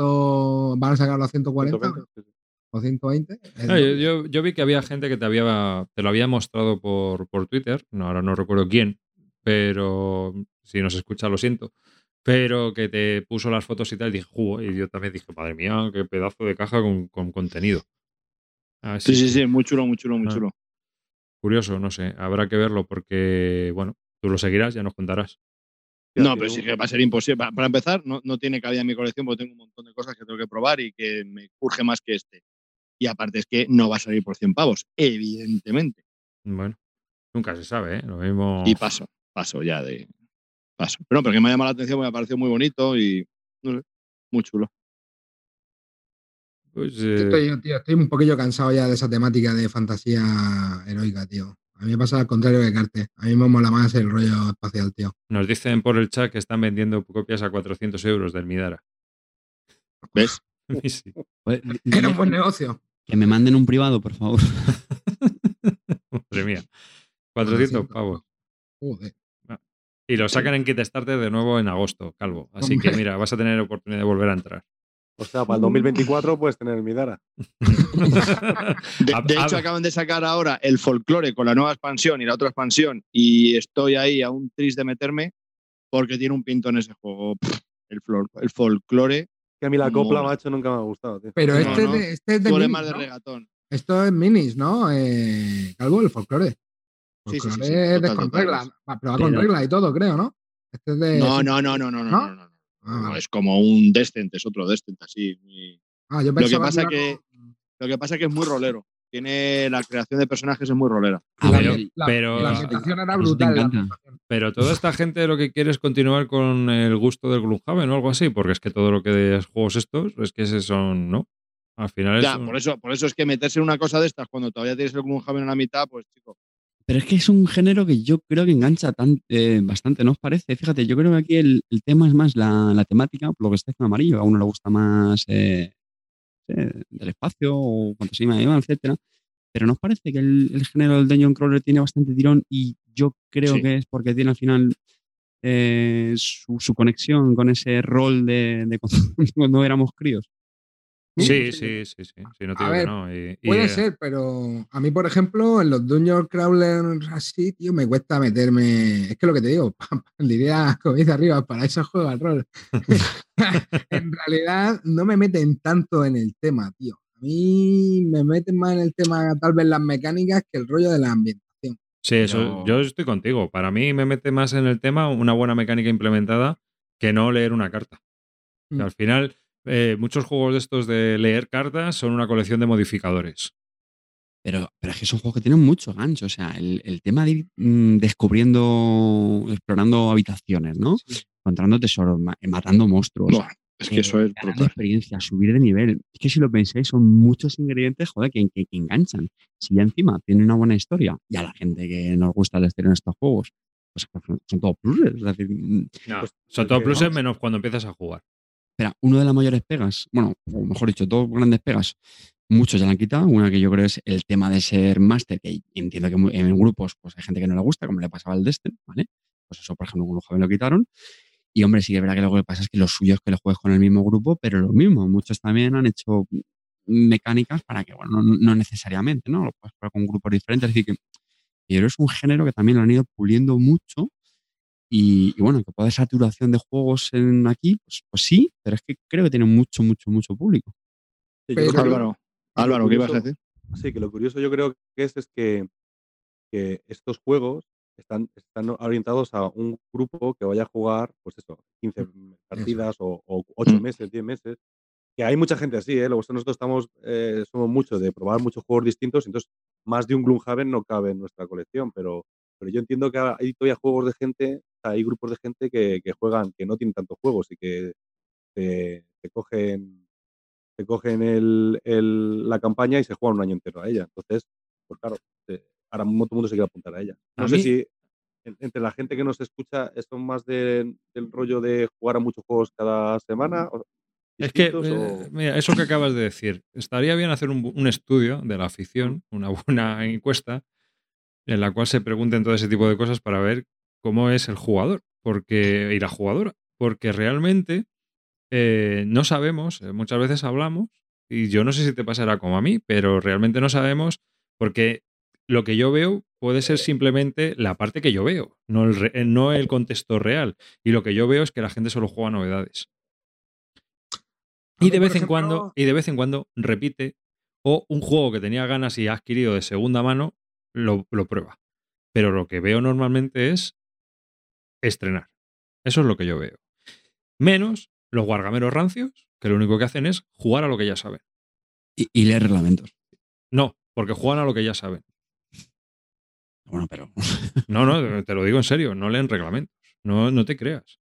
van a sacarlo a 140 120, sí, sí. o 120. es Ah, yo, doble. yo- yo vi que había gente que te había te lo había mostrado por, por Twitter, no, ahora no recuerdo quién, pero si nos escucha lo siento, pero que te puso las fotos y tal, y dije, "Jugo", y yo también dije, madre mía, qué pedazo de caja con, con contenido. Así Sí, sí, que, sí, muy chulo, muy chulo, muy Ah. chulo. Curioso, no sé, habrá que verlo porque, bueno, tú lo seguirás, ya nos contarás. Ya, No, pero sí que va a ser imposible. Pa- Para empezar, no, no tiene cabida en mi colección porque tengo un montón de cosas que tengo que probar y que me urge más que este. Y aparte es que no va a salir por 100 pavos, evidentemente. Bueno, nunca se sabe, ¿eh? Lo mismo. Y paso, paso ya de. Paso. Pero no, pero que me ha llamado la atención, me ha parecido muy bonito y. No sé, muy chulo. Pues, eh, Estoy, tío, estoy un poquillo cansado ya de esa temática de fantasía heroica, tío. A mí me pasa al contrario que Carte. A mí me mola más el rollo espacial, tío. nos dicen por el chat que están vendiendo copias a 400 euros del Midara. ¿Ves? Sí. Pues, Era un buen negocio. Que me manden un privado, por favor. Madre mía. 400 pavos. Joder. Y lo sacan en Kickstarter de nuevo en agosto, Calvo. Así que mira, vas a tener oportunidad de volver a entrar. O sea, para el 2024 puedes tener el Midara. De, de hecho, acaban de sacar ahora el folclore con la nueva expansión y la otra expansión. Y estoy ahí a un tris de meterme porque tiene un pinto en ese juego. El, flor- el folclore. Que a mí la copla, Mola. macho, nunca me ha gustado, tío. Pero No, este, no. Es de, este es de eres minis, más de ¿no? regatón. Esto es minis, ¿no? Eh, Calvo, el folclore. Sí, sí, sí, es de- total, con reglas. Va, Pero va con Pero- reglas y todo, creo, ¿no? Este es de. No, no, no, no, no, no. ¿No? no. Ah, No, es como un Descent, es otro Descent, así. muy- Ah, yo que pensaba pasa que- con- Lo que pasa es que es muy rolero. tiene la creación de personajes es muy rolera. A la, pero- la ambientación era a brutal. la. Pero toda esta gente lo que quiere es continuar con el gusto del Gloomhaven o algo así, porque es que todo lo que es juegos estos es que ese son, ¿no? Al final es Ya, un- por eso, por eso es que meterse en una cosa de estas cuando todavía tienes el Gloomhaven en la mitad, pues chico. Pero es que es un género que yo creo que engancha tan, eh, bastante, ¿no os parece? Fíjate, yo creo que aquí el, el tema es más la, la temática, por lo que está diciendo Amarillo. A uno le gusta más eh, eh, del espacio o fantasía medieval, etcétera. Pero ¿no os parece que el, el género del Dungeon Crawler tiene bastante tirón? Y yo creo Sí. que es porque tiene al final eh, su, su conexión con ese rol de, de cuando, cuando éramos críos. Sí, sí, sí, sí, sí, no te A digo que ver, no. y- y, Puede eh, ser, pero a mí, por ejemplo, en los Dungeon Crawlers así, tío, me cuesta meterme. Es que lo que te digo, diría, como dice arriba, para eso juego al rol. en realidad, no me meten tanto en el tema, tío. A mí me meten más en el tema, tal vez las mecánicas, que el rollo de la ambientación. Sí, eso, Pero- yo estoy contigo. Para mí me mete más en el tema una buena mecánica implementada que no leer una carta. O sea, Mm. al final, eh, muchos juegos de estos de leer cartas son una colección de modificadores. Pero, pero es que son juegos que tienen mucho gancho. O sea, el, el tema de ir mm, descubriendo, explorando habitaciones, ¿no? Encontrando tesoros, ma- matando monstruos. Buah, es que eso es brutal. experiencia, subir de nivel. Es que si lo pensáis, son muchos ingredientes, joder, que, que- que enganchan. Si ya encima tiene una buena historia y a la gente que nos gusta la historia en estos juegos, pues son, son todo pluses. Es decir, mm, Pues, Son todo porque, pluses menos cuando empiezas a jugar. Espera, una de las mayores pegas, bueno, o mejor dicho, dos grandes pegas, muchos ya la han quitado. Una que yo creo es el tema de ser máster, que entiendo que en grupos pues hay gente que no le gusta, como le pasaba al Destiny, ¿vale? Pues eso, por ejemplo, con los jóvenes lo quitaron. Y hombre, sí que es verdad que lo que pasa es que lo suyo es que lo juegues con el mismo grupo, pero lo mismo. Muchos también han hecho mecánicas para que, bueno, no, necesariamente, ¿no? Lo puedes jugar con grupos diferentes. Es que es un género que también lo han ido puliendo mucho. Y, y bueno, que puede saturación de juegos en aquí, pues, pues sí, pero es que creo que tiene mucho, mucho, mucho público. sí, yo Pero- creo que- Álvaro, Álvaro, ¿qué ibas a decir? Sí, que lo curioso yo creo que es, es que, que estos juegos están, están orientados a un grupo que vaya a jugar, pues eso, 15 partidas o, o 8 Mm. meses, 10 meses. Que hay mucha gente así, ¿eh? Luego nosotros estamos, eh, somos muchos de probar muchos juegos distintos, entonces más de un Gloomhaven no cabe en nuestra colección, pero, pero yo entiendo que hay todavía juegos de gente, hay grupos de gente que, que juegan, que no tienen tantos juegos y que se, se cogen se cogen el, el- la campaña y se juegan un año entero a ella. Entonces, pues claro, eh, ahora mismo todo el mundo se quiere apuntar a ella. No A sé mí- si en- entre la gente que nos escucha son más de- del rollo de jugar a muchos juegos cada semana. o Es que, eh, o- mira, eso que acabas de decir, estaría bien hacer un, un estudio de la afición, una buena encuesta, en la cual se pregunten todo ese tipo de cosas para ver cómo es el jugador porque, y la jugadora. Porque realmente eh, no sabemos, eh, muchas veces hablamos, y yo no sé si te pasará como a mí, pero realmente no sabemos porque lo que yo veo puede ser simplemente la parte que yo veo, no el, re- no el contexto real. Y lo que yo veo es que la gente solo juega novedades. Y de vez en cuando, y de vez en cuando repite, o un juego que tenía ganas y ha adquirido de segunda mano, lo, lo prueba. Pero lo que veo normalmente es estrenar. Eso es lo que yo veo. Menos los guargameros rancios, que lo único que hacen es jugar a lo que ya saben. Y, y leer reglamentos. No, porque juegan a lo que ya saben. Bueno, pero No, no, te lo digo en serio, no leen reglamentos. No, no te creas.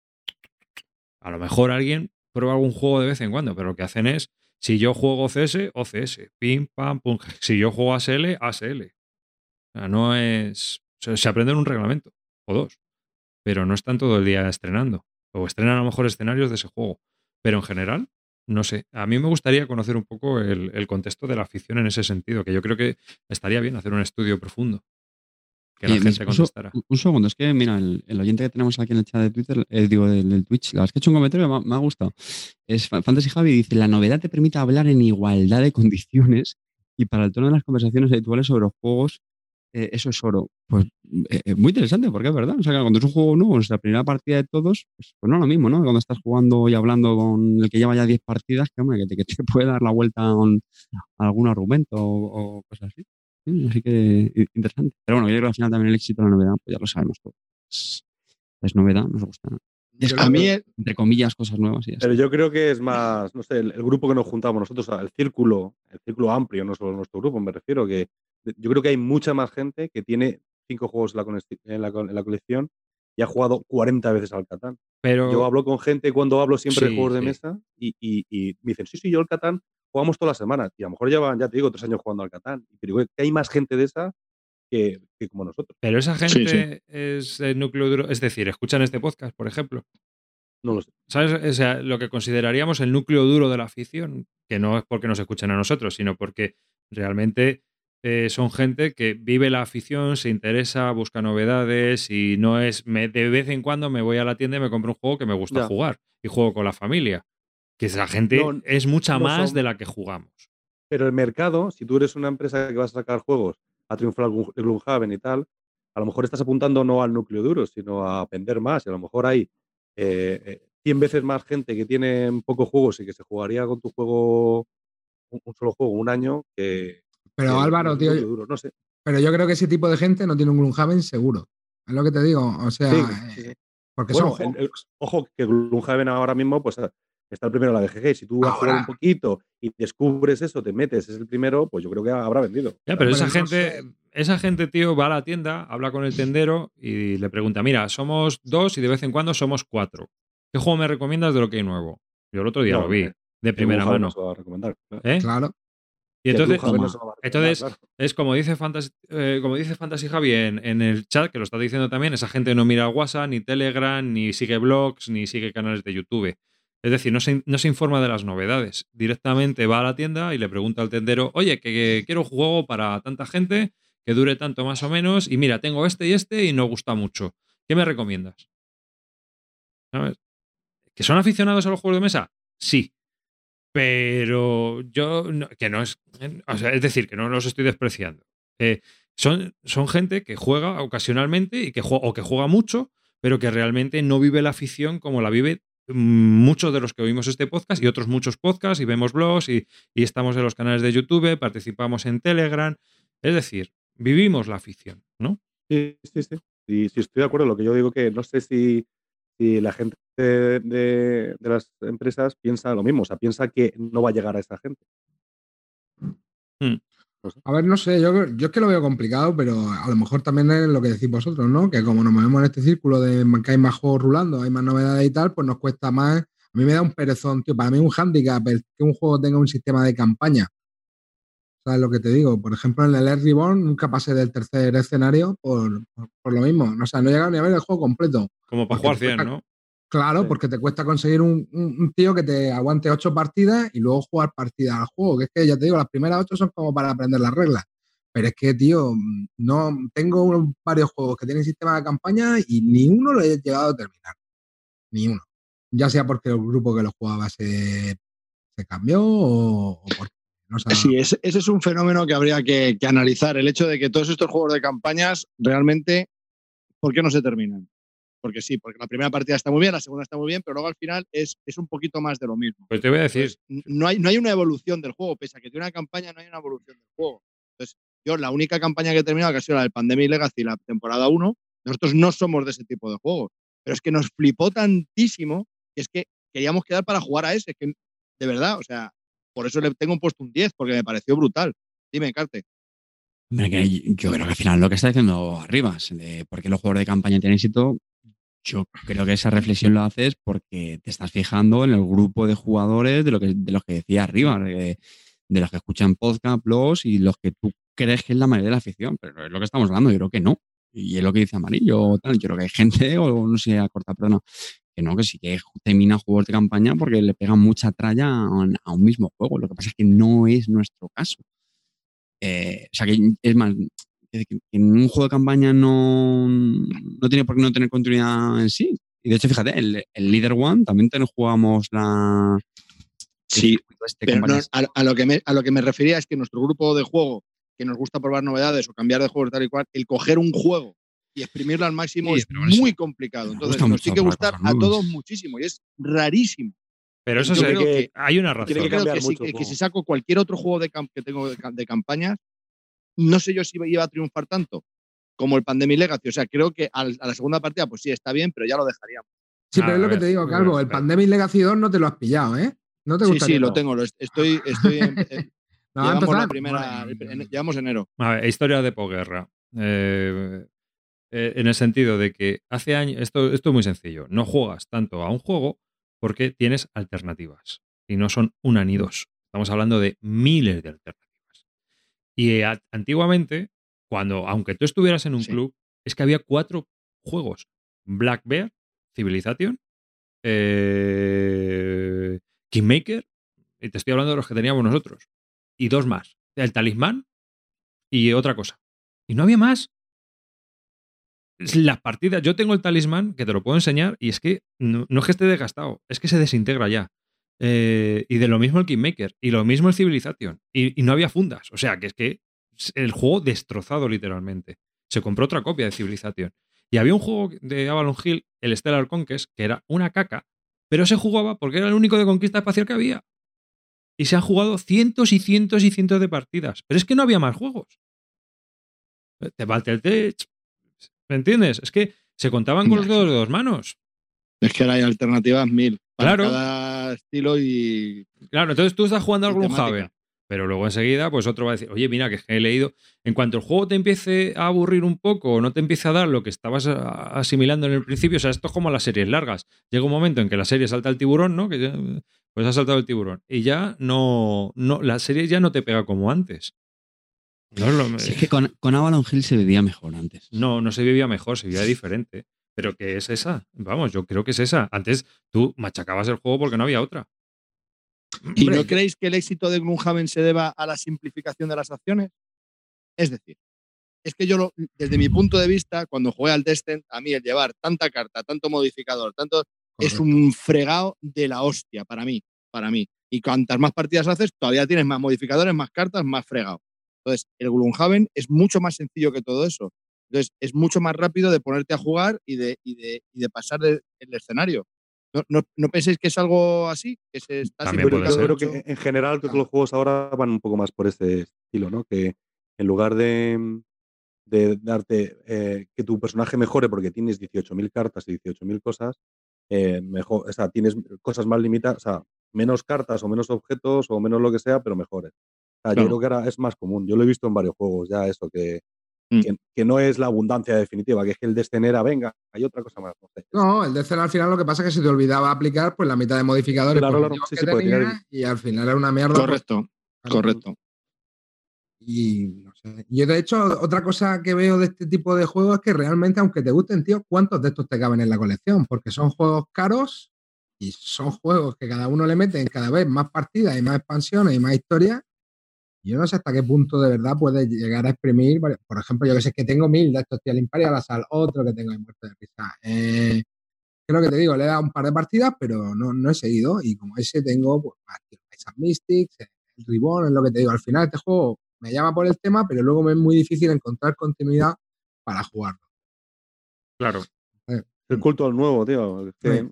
A lo mejor alguien prueba algún juego de vez en cuando, pero lo que hacen es, si yo juego CS, OCS, pim, pam, pum. Si yo juego ASL, ASL. O sea, no es... Se, se aprenden un reglamento, o dos, pero no están todo el día estrenando. O estrenan a lo mejor escenarios de ese juego. Pero en general, no sé. A mí me gustaría conocer un poco el, el contexto de la afición en ese sentido, que yo creo que estaría bien hacer un estudio profundo. Que la gente contestara. un segundo, es que mira, el, el oyente que tenemos aquí en el chat de Twitter, eh, digo, del, del Twitch, la verdad es que ha hecho un comentario me, ha- me ha gustado. Es Fa- Fantasy Javi dice: La novedad te permite hablar en igualdad de condiciones y para el tono de las conversaciones habituales sobre los juegos, eh, eso es oro. Pues eh, eh, muy interesante, porque es verdad. O sea, que cuando es un juego nuevo, nuestra primera partida de todos, pues, pues no es lo mismo, ¿no? Cuando estás jugando y hablando con el que lleva ya 10 partidas, que, hombre, que, te, que te puede dar la vuelta a, un- a algún argumento o, o cosas así. Sí, así que interesante. Pero bueno, yo creo que al final también el éxito de la novedad, pues ya lo sabemos todos. Es, es novedad, nos gusta. Descubrir, A mí, entre comillas, cosas nuevas y. Pero yo creo que es más, no sé, el, el grupo que nos juntamos nosotros, el círculo, el círculo amplio, no solo nuestro grupo, me refiero, que yo creo que hay mucha más gente que tiene cinco juegos en la, conesti- en la, co- en la colección y ha jugado 40 veces al Catán. Pero Yo hablo con gente cuando hablo siempre Sí, de juegos de mesa y, y- y me dicen, sí, sí, yo el Catán jugamos toda la semana. Y a lo mejor llevan, ya te digo, tres años jugando al Catán. Pero digo que hay más gente de esa que, que como nosotros. Pero esa Sí, gente es el núcleo duro, es decir, escuchan este podcast, por ejemplo. No lo sé. ¿Sabes? O sea, lo que consideraríamos el núcleo duro de la afición, que no es porque nos escuchen a nosotros, sino porque realmente eh, son gente que vive la afición, se interesa, busca novedades y no es me- de vez en cuando me voy a la tienda y me compro un juego que me gusta Ya. jugar y juego con la familia. Que esa gente No, es mucha no más son- de la que jugamos. Pero el mercado, si tú eres una empresa que vas a sacar juegos a triunfar el Gloom- el Gloomhaven y tal, a lo mejor estás apuntando no al núcleo duro, sino a vender más. Y a lo mejor hay eh, eh, 100 veces más gente que tiene pocos juegos y que se jugaría con tu juego, un, un solo juego, un año, que. Pero Álvaro, tío, duro. No sé. pero yo creo que ese tipo de gente no tiene un Gloomhaven seguro. Es lo que te digo. O sea, Sí, eh, sí, sí. porque Bueno, son el- el- ojo, que Gloomhaven ahora mismo pues, eh, está el primero en la BGG. Si tú has jugado Ahora. un poquito y descubres eso, te metes, es el primero, pues yo creo que habrá vendido. Ya, pero Bueno, esa gente, esa gente, tío, va a la tienda, habla con el tendero y le pregunta, mira, somos dos y de vez en cuando somos cuatro. ¿Qué juego me recomiendas de lo que hay nuevo? Yo el otro día No, lo vi, eh, de primera mano. no a. ¿eh? claro. Y entonces, no recomendar, entonces claro. es como dice Fantasy, eh, como dice Fantasy Javi en, en el chat, que lo está diciendo también, esa gente no mira WhatsApp, ni Telegram, ni sigue blogs, ni sigue canales de YouTube. Es decir, no se, no se informa de las novedades. Directamente va a la tienda y le pregunta al tendero, oye, que, que quiero un juego para tanta gente, que dure tanto más o menos, y mira, tengo este y este y nos gusta mucho. ¿Qué me recomiendas? ¿Sabes? ¿Que son aficionados a los juegos de mesa? Sí. Pero yo, no- que no es, es decir, que no los estoy despreciando. Eh, son, son gente que juega ocasionalmente y que juega, o que juega mucho, pero que realmente no vive la afición como la vive mm, muchos de los que oímos este podcast y otros muchos podcasts y vemos blogs y, y estamos en los canales de YouTube, participamos en Telegram. Es decir, vivimos la afición, ¿no? Sí, sí, sí. Y sí, estoy de acuerdo. Lo que yo digo que no sé si, si la gente de, de- de las empresas piensa lo mismo. O sea, piensa que no va a llegar a esa gente. A ver, no sé, yo, yo es que lo veo complicado, pero a lo mejor también es lo que decís vosotros, ¿no? Que como nos movemos en este círculo de que hay más juegos rulando, hay más novedades y tal, pues nos cuesta más. A mí me da un perezón, tío. Para mí un hándicap el que un juego tenga un sistema de campaña. ¿Sabes lo que te digo? Por ejemplo, en el Earth Reborn nunca pasé del tercer escenario por, por, por lo mismo. O sea, no he llegado ni a ver el juego completo. Como para jugar te 100, cuesta- ¿no? Claro, Sí. porque te cuesta conseguir un, un- un tío que te aguante ocho partidas y luego jugar partidas al juego. Que es que ya te digo, las primeras ocho son como para aprender las reglas. Pero es que, tío, no tengo unos- varios juegos que tienen sistema de campaña y ni uno lo he llegado a terminar. Ni uno. Ya sea porque el grupo que lo jugaba se, se cambió o, o porque Sí, ese, ese es un fenómeno que habría que, que analizar. El hecho de que todos estos juegos de campañas realmente, ¿por qué no se terminan? Porque sí, porque la primera partida está muy bien, la segunda está muy bien, pero luego al final es, es un poquito más de lo mismo. Pues te voy a decir, Entonces, no, hay, no hay una evolución del juego, pese a que tiene una campaña, no hay una evolución del juego. Entonces, yo la única campaña que he terminado, que ha sido la del Pandemic Legacy, la temporada 1, nosotros no somos de ese tipo de juegos. Pero es que nos flipó tantísimo que es que queríamos quedar para jugar a ese, que de verdad, o sea, por eso le tengo puesto un 10, porque me pareció brutal. Dime, Carte. Yo creo que al final lo que está diciendo Arribas, de por qué los juegos de campaña tienen éxito, yo creo que esa reflexión lo haces porque te estás fijando en el grupo de jugadores de, lo que, de los que decía arriba, de, los que escuchan podcast, blogs y los que tú crees que es la mayoría de la afición, pero es lo que estamos hablando, yo creo que no. Y es lo que dice Amarillo, yo creo que hay gente, o no sé, a corta, perdona, que no, que sí que termina juegos de campaña porque le pegan mucha tralla a un, mismo juego. Lo que pasa es que no es nuestro caso. Eh, o sea, que es más, que en un juego de campaña no, no tiene por qué no tener continuidad en sí. Y de hecho, fíjate, el, el Leader One también ten- jugamos la. Sí, este Pero no, a, a lo que me, a lo que me refería es que nuestro grupo de juego, que nos gusta probar novedades o cambiar de juego tal y cual, el coger un juego y exprimirlo al máximo Sí, es eso muy complicado. Entonces, gusta nos mucho tiene que gustar a todos muchísimo y es rarísimo. pero eso Yo creo que- hay una razón. tiene Yo que creo que, si, mucho el que- que si saco cualquier otro juego de que tengo de, de campañas, no sé yo si iba a triunfar tanto como el Pandemic Legacy. O sea, creo que al- a la segunda partida, pues sí, está bien, pero ya lo dejaríamos. Sí, A pero es lo que te digo, ver, Calvo. El. Pandemic Legacy 2 no te lo has pillado, ¿eh? No te Sí, gustaría. sí, lo tengo. lo est- estoy, estoy en- No, llevamos la primera. En- llevamos enero. A ver, historia de posguerra. Eh, eh, en el sentido de que hace años, esto, esto es muy sencillo, no juegas tanto a un juego porque tienes alternativas y no son una ni dos. Estamos hablando de miles de alternativas. Y eh, a- antiguamente, cuando, aunque tú estuvieras en un Sí. club, es que había cuatro juegos. Black Bear, Civilization, eh, Kingmaker, y te estoy hablando de los que teníamos nosotros, y dos más. El talismán y otra cosa. Y no había más. Las partidas, yo tengo el talismán que te lo puedo enseñar y es que no, es que esté desgastado, es que se desintegra ya. Eh, y de lo mismo el Kingmaker y lo mismo el Civilization. Y, no había fundas. O sea, que es que el juego destrozado literalmente. Se compró otra copia de Civilization. Y había un juego de Avalon Hill, el Stellar Conquest, que era una caca, pero se jugaba porque era el único de conquista espacial que había. Y se han jugado cientos y cientos y cientos de partidas. Pero es que no había más juegos. Te Battletech. ¿Me entiendes? Es que se contaban con los dedos de dos manos. Es que ahora hay alternativas mil. Para Claro. cada estilo y. Claro, entonces tú estás jugando al y temática. Gloomhaven. Pero luego enseguida, pues otro va a decir, oye, mira, que es que he leído. En cuanto el juego te empiece a aburrir un poco o no te empiece a dar lo que estabas asimilando en el principio, o sea, esto es como las series largas. Llega un momento en que la serie salta el tiburón, ¿no? Que ya, pues ha saltado el tiburón. Y ya no, no, la serie ya no te pega como antes. No, es lo- Si es que con, con Avalon Hill se vivía mejor antes. no, no se vivía mejor, se vivía diferente. Pero que es esa. Vamos, yo creo que es esa. Antes tú machacabas el juego porque no había otra. ¿Y Hombre, no creéis que el éxito de Gloomhaven se deba a la simplificación de las acciones? Es decir, es que yo, lo- desde mi punto de vista, cuando jugué al Descent, a mí el llevar tanta carta, tanto modificador, tanto. Es un fregado de la hostia para mí. Para mí. Y cuantas más partidas haces, todavía tienes más modificadores, más cartas, más fregado. Entonces, el Gloomhaven es mucho más sencillo que todo eso. Entonces, es mucho más rápido de ponerte a jugar y de, y de, y de pasar de- el escenario. ¿No, no, no penséis que es algo así? Que se está También Pero puede yo ser. creo que en general que los juegos ahora van un poco más por ese estilo, ¿no? Que en lugar de, de darte eh, que tu personaje mejore porque tienes 18.000 cartas y 18.000 cosas, eh, mejor, o sea, tienes cosas más limitadas, o sea, menos cartas o menos objetos o menos lo que sea, pero mejores. O sea, Claro. Yo creo que ahora es más común. Yo lo he visto en varios juegos ya, eso, que, Mm. que, que no es la abundancia definitiva, que es que el descenera, venga, hay otra cosa más. No sé. No, el Decen al final lo que pasa es que se te olvidaba aplicar pues la mitad de modificadores Claro, claro, positivos sí, que sí, porque tenía tenía y al final era una mierda. pues, Correcto, correcto. Y no sé. Yo, de hecho, otra cosa que veo de este tipo de juegos es que realmente, aunque te gusten, tío, ¿cuántos de estos te caben en la colección? Porque son juegos caros y son juegos que cada uno le meten cada vez más partidas y más expansiones y más historias. Yo no sé hasta qué punto de verdad puedes llegar a exprimir. Por ejemplo, yo que sé que tengo mil de estos, tío, el Imperial Assault, otro que tengo de muerte de risa. Eh, ¿Qué es lo que te digo? Le he dado un par de partidas, pero no, no he seguido. Y como ese tengo, pues, más, Mystics, el Ribbon, es lo que te digo. Al final este juego me llama por el tema, pero luego me es muy difícil encontrar continuidad para jugarlo. Claro. El culto al nuevo, tío. es que Sí.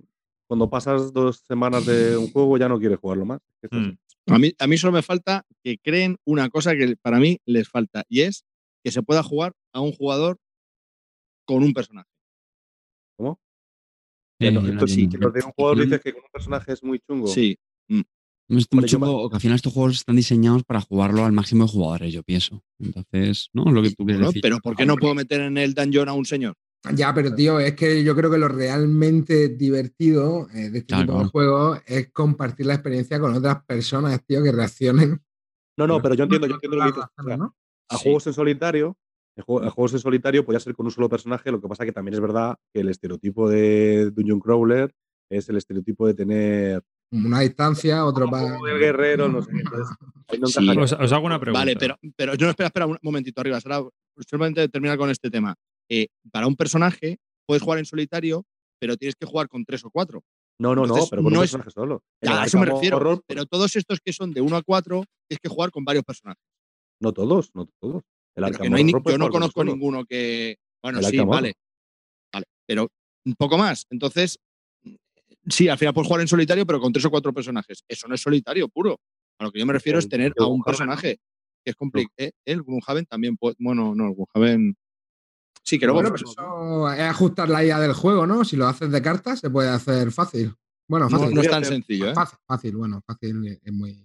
Cuando pasas dos semanas de un juego ya no quieres jugarlo más. Es así. Mm. A mí, a mí solo me falta que creen una cosa que para mí les falta y es que se pueda jugar a un jugador con un personaje. ¿Cómo? Eh, no, esto sí, que los de un jugador dices que con un personaje es muy chungo. Sí, es muy que al final estos juegos están diseñados para jugarlo al máximo de jugadores, yo pienso. Entonces, ¿no? Lo que tú quieres Bueno, decir. pero ¿por qué no puedo meter en el dungeon a un señor? Ya, pero tío, es que yo creo que lo realmente divertido eh, de este Claro. tipo de juegos es compartir la experiencia con otras personas, tío, que reaccionen. No, no, pero yo entiendo, yo entiendo lo que dices. A Sí. juegos en solitario, a juegos en solitario podía ser con un solo personaje, lo que pasa que también es verdad que el estereotipo de Dungeon Crawler es el estereotipo de tener Una distancia, otro para. el guerrero, no sé qué. Entonces, ahí no Sí. encajaría. Os, os hago una pregunta. Vale, pero, pero yo no, espera, espera un momentito arriba. Ahora, solamente terminar con este tema. Eh, para un personaje puedes jugar en solitario, pero tienes que jugar con tres o cuatro. No, no, no, pero con no un es- personaje solo. Ya, el a eso me refiero. Horror, Pero todos estos que son de uno a cuatro, tienes que jugar con varios personajes. no todos, no todos. El que no hay yo no conozco solo. ninguno que. Bueno, El sí, vale. Vale. Pero un poco más. Entonces, sí, al final puedes jugar en solitario, pero con tres o cuatro personajes. Eso no es solitario puro. A lo que yo me refiero es tener a un personaje que es complicado. El Gloomhaven también puede. Bueno, no, el Gloomhaven. Sí, que luego Bueno, pero eso es ajustar la IA del juego, ¿no? Si lo haces de cartas, se puede hacer fácil. Bueno, no, fácil. no es tan sencillo, ¿eh? Fácil, fácil, bueno, fácil es muy.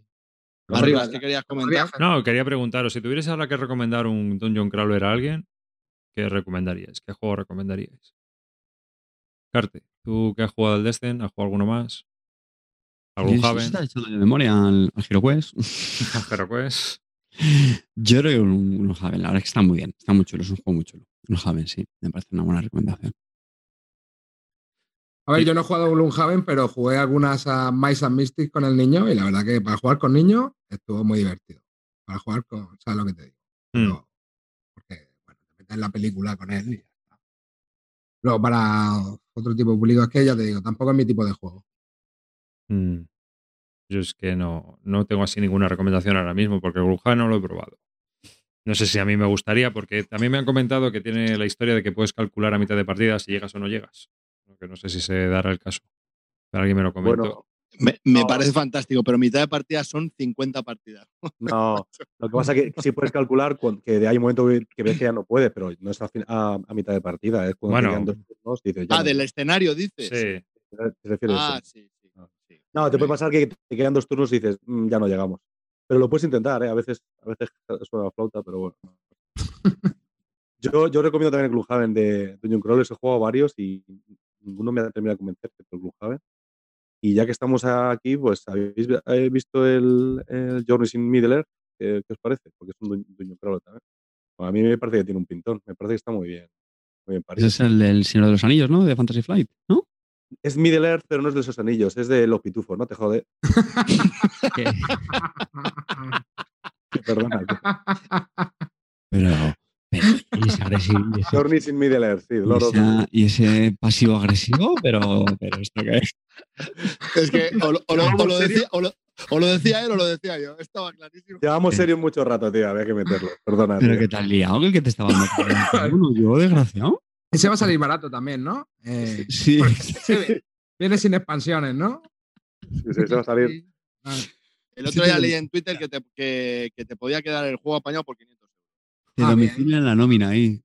Arriba, ¿qué querías comentar? No, quería preguntaros, si tuvierais ahora que recomendar un Dungeon Crawler a alguien, ¿qué recomendaríais? ¿Qué juego recomendaríais? Carte, ¿tú que has jugado al Destin? ¿Has jugado alguno más? ¿Algún Haven? está echando de memoria al, al Hero Quest. Pero pues. Yo creo que un, un Haven, la verdad es que está muy bien. Está muy chulo, es un juego muy chulo. Un Haven, sí, me parece una buena recomendación. A ver, yo no he jugado a Gloomhaven, pero jugué algunas a Mice and Mystics con el niño y la verdad que para jugar con niños estuvo muy divertido. Para jugar con, ¿sabes lo que te digo? mm, Pero- porque, bueno, te metes en la película con él y ya está. Luego, para otro tipo de público, es que ya te digo, tampoco es mi tipo de juego. mm. Yo es que no, no tengo así ninguna recomendación ahora mismo, porque Gloomhaven no lo he probado. No sé si a mí me gustaría, porque también me han comentado que tiene la historia de que puedes calcular a mitad de partida si llegas o no llegas. Que no sé si se dará el caso. Pero alguien me lo comentó. Bueno, Me, me No. parece fantástico, pero mitad de partidas son 50 partidas. no. Lo que pasa es que sí puedes calcular que hay un momento que ves que ya no puedes, pero no es a, a- a mitad de partida. Es cuando Bueno. dos turnos, dices, ya Ah, no. del escenario, dices. sí. ¿Te refieres a Ah, eso? sí, sí. Sí. No, te puede pasar que te quedan dos turnos y dices, "Mm, ya no llegamos. Pero lo puedes intentar, ¿eh? A veces, a veces suena la flauta, pero bueno. Yo, yo recomiendo también el Gloomhaven de Dungeon Crawlers. He jugado varios y ninguno me ha terminado de convencer que el Gloomhaven. Y ya que estamos aquí, pues habéis vi- habéis visto el, el Journeys in Middle Earth. ¿Qué, qué os parece? Porque es un Dun- Dungeon Crawler también. Bueno, a mí me parece que tiene un pintón. Me parece que está muy bien. Muy bien Ese es el del Señor de los Anillos, ¿no? De Fantasy Flight, ¿no? Es Middle Earth, pero no es de esos anillos. Es de los pitufos, ¿no? Te jode. Que- Perdona. pero, pero y ese agresivo, y ese, Journeys in Middle Earth, sí. y Lord of the esa- y ese pasivo agresivo, pero, pero esto qué es. Es que o, lo- o lo, decía, o, lo, o lo decía él o lo decía yo. Estaba clarísimo. Llevamos serio mucho rato, tío. Había que meterlo. Perdona. Pero tío. que te has liado, que el que te estaba. Uno, yo, desgraciado. Ese va a salir barato también, ¿no? Eh, Sí. viene sin expansiones, ¿no? Sí, sí, se va a salir. El otro día leí en Twitter que te, que, que te podía quedar el juego apañado por 500 euros. Te Ah, domicilian la nómina ahí.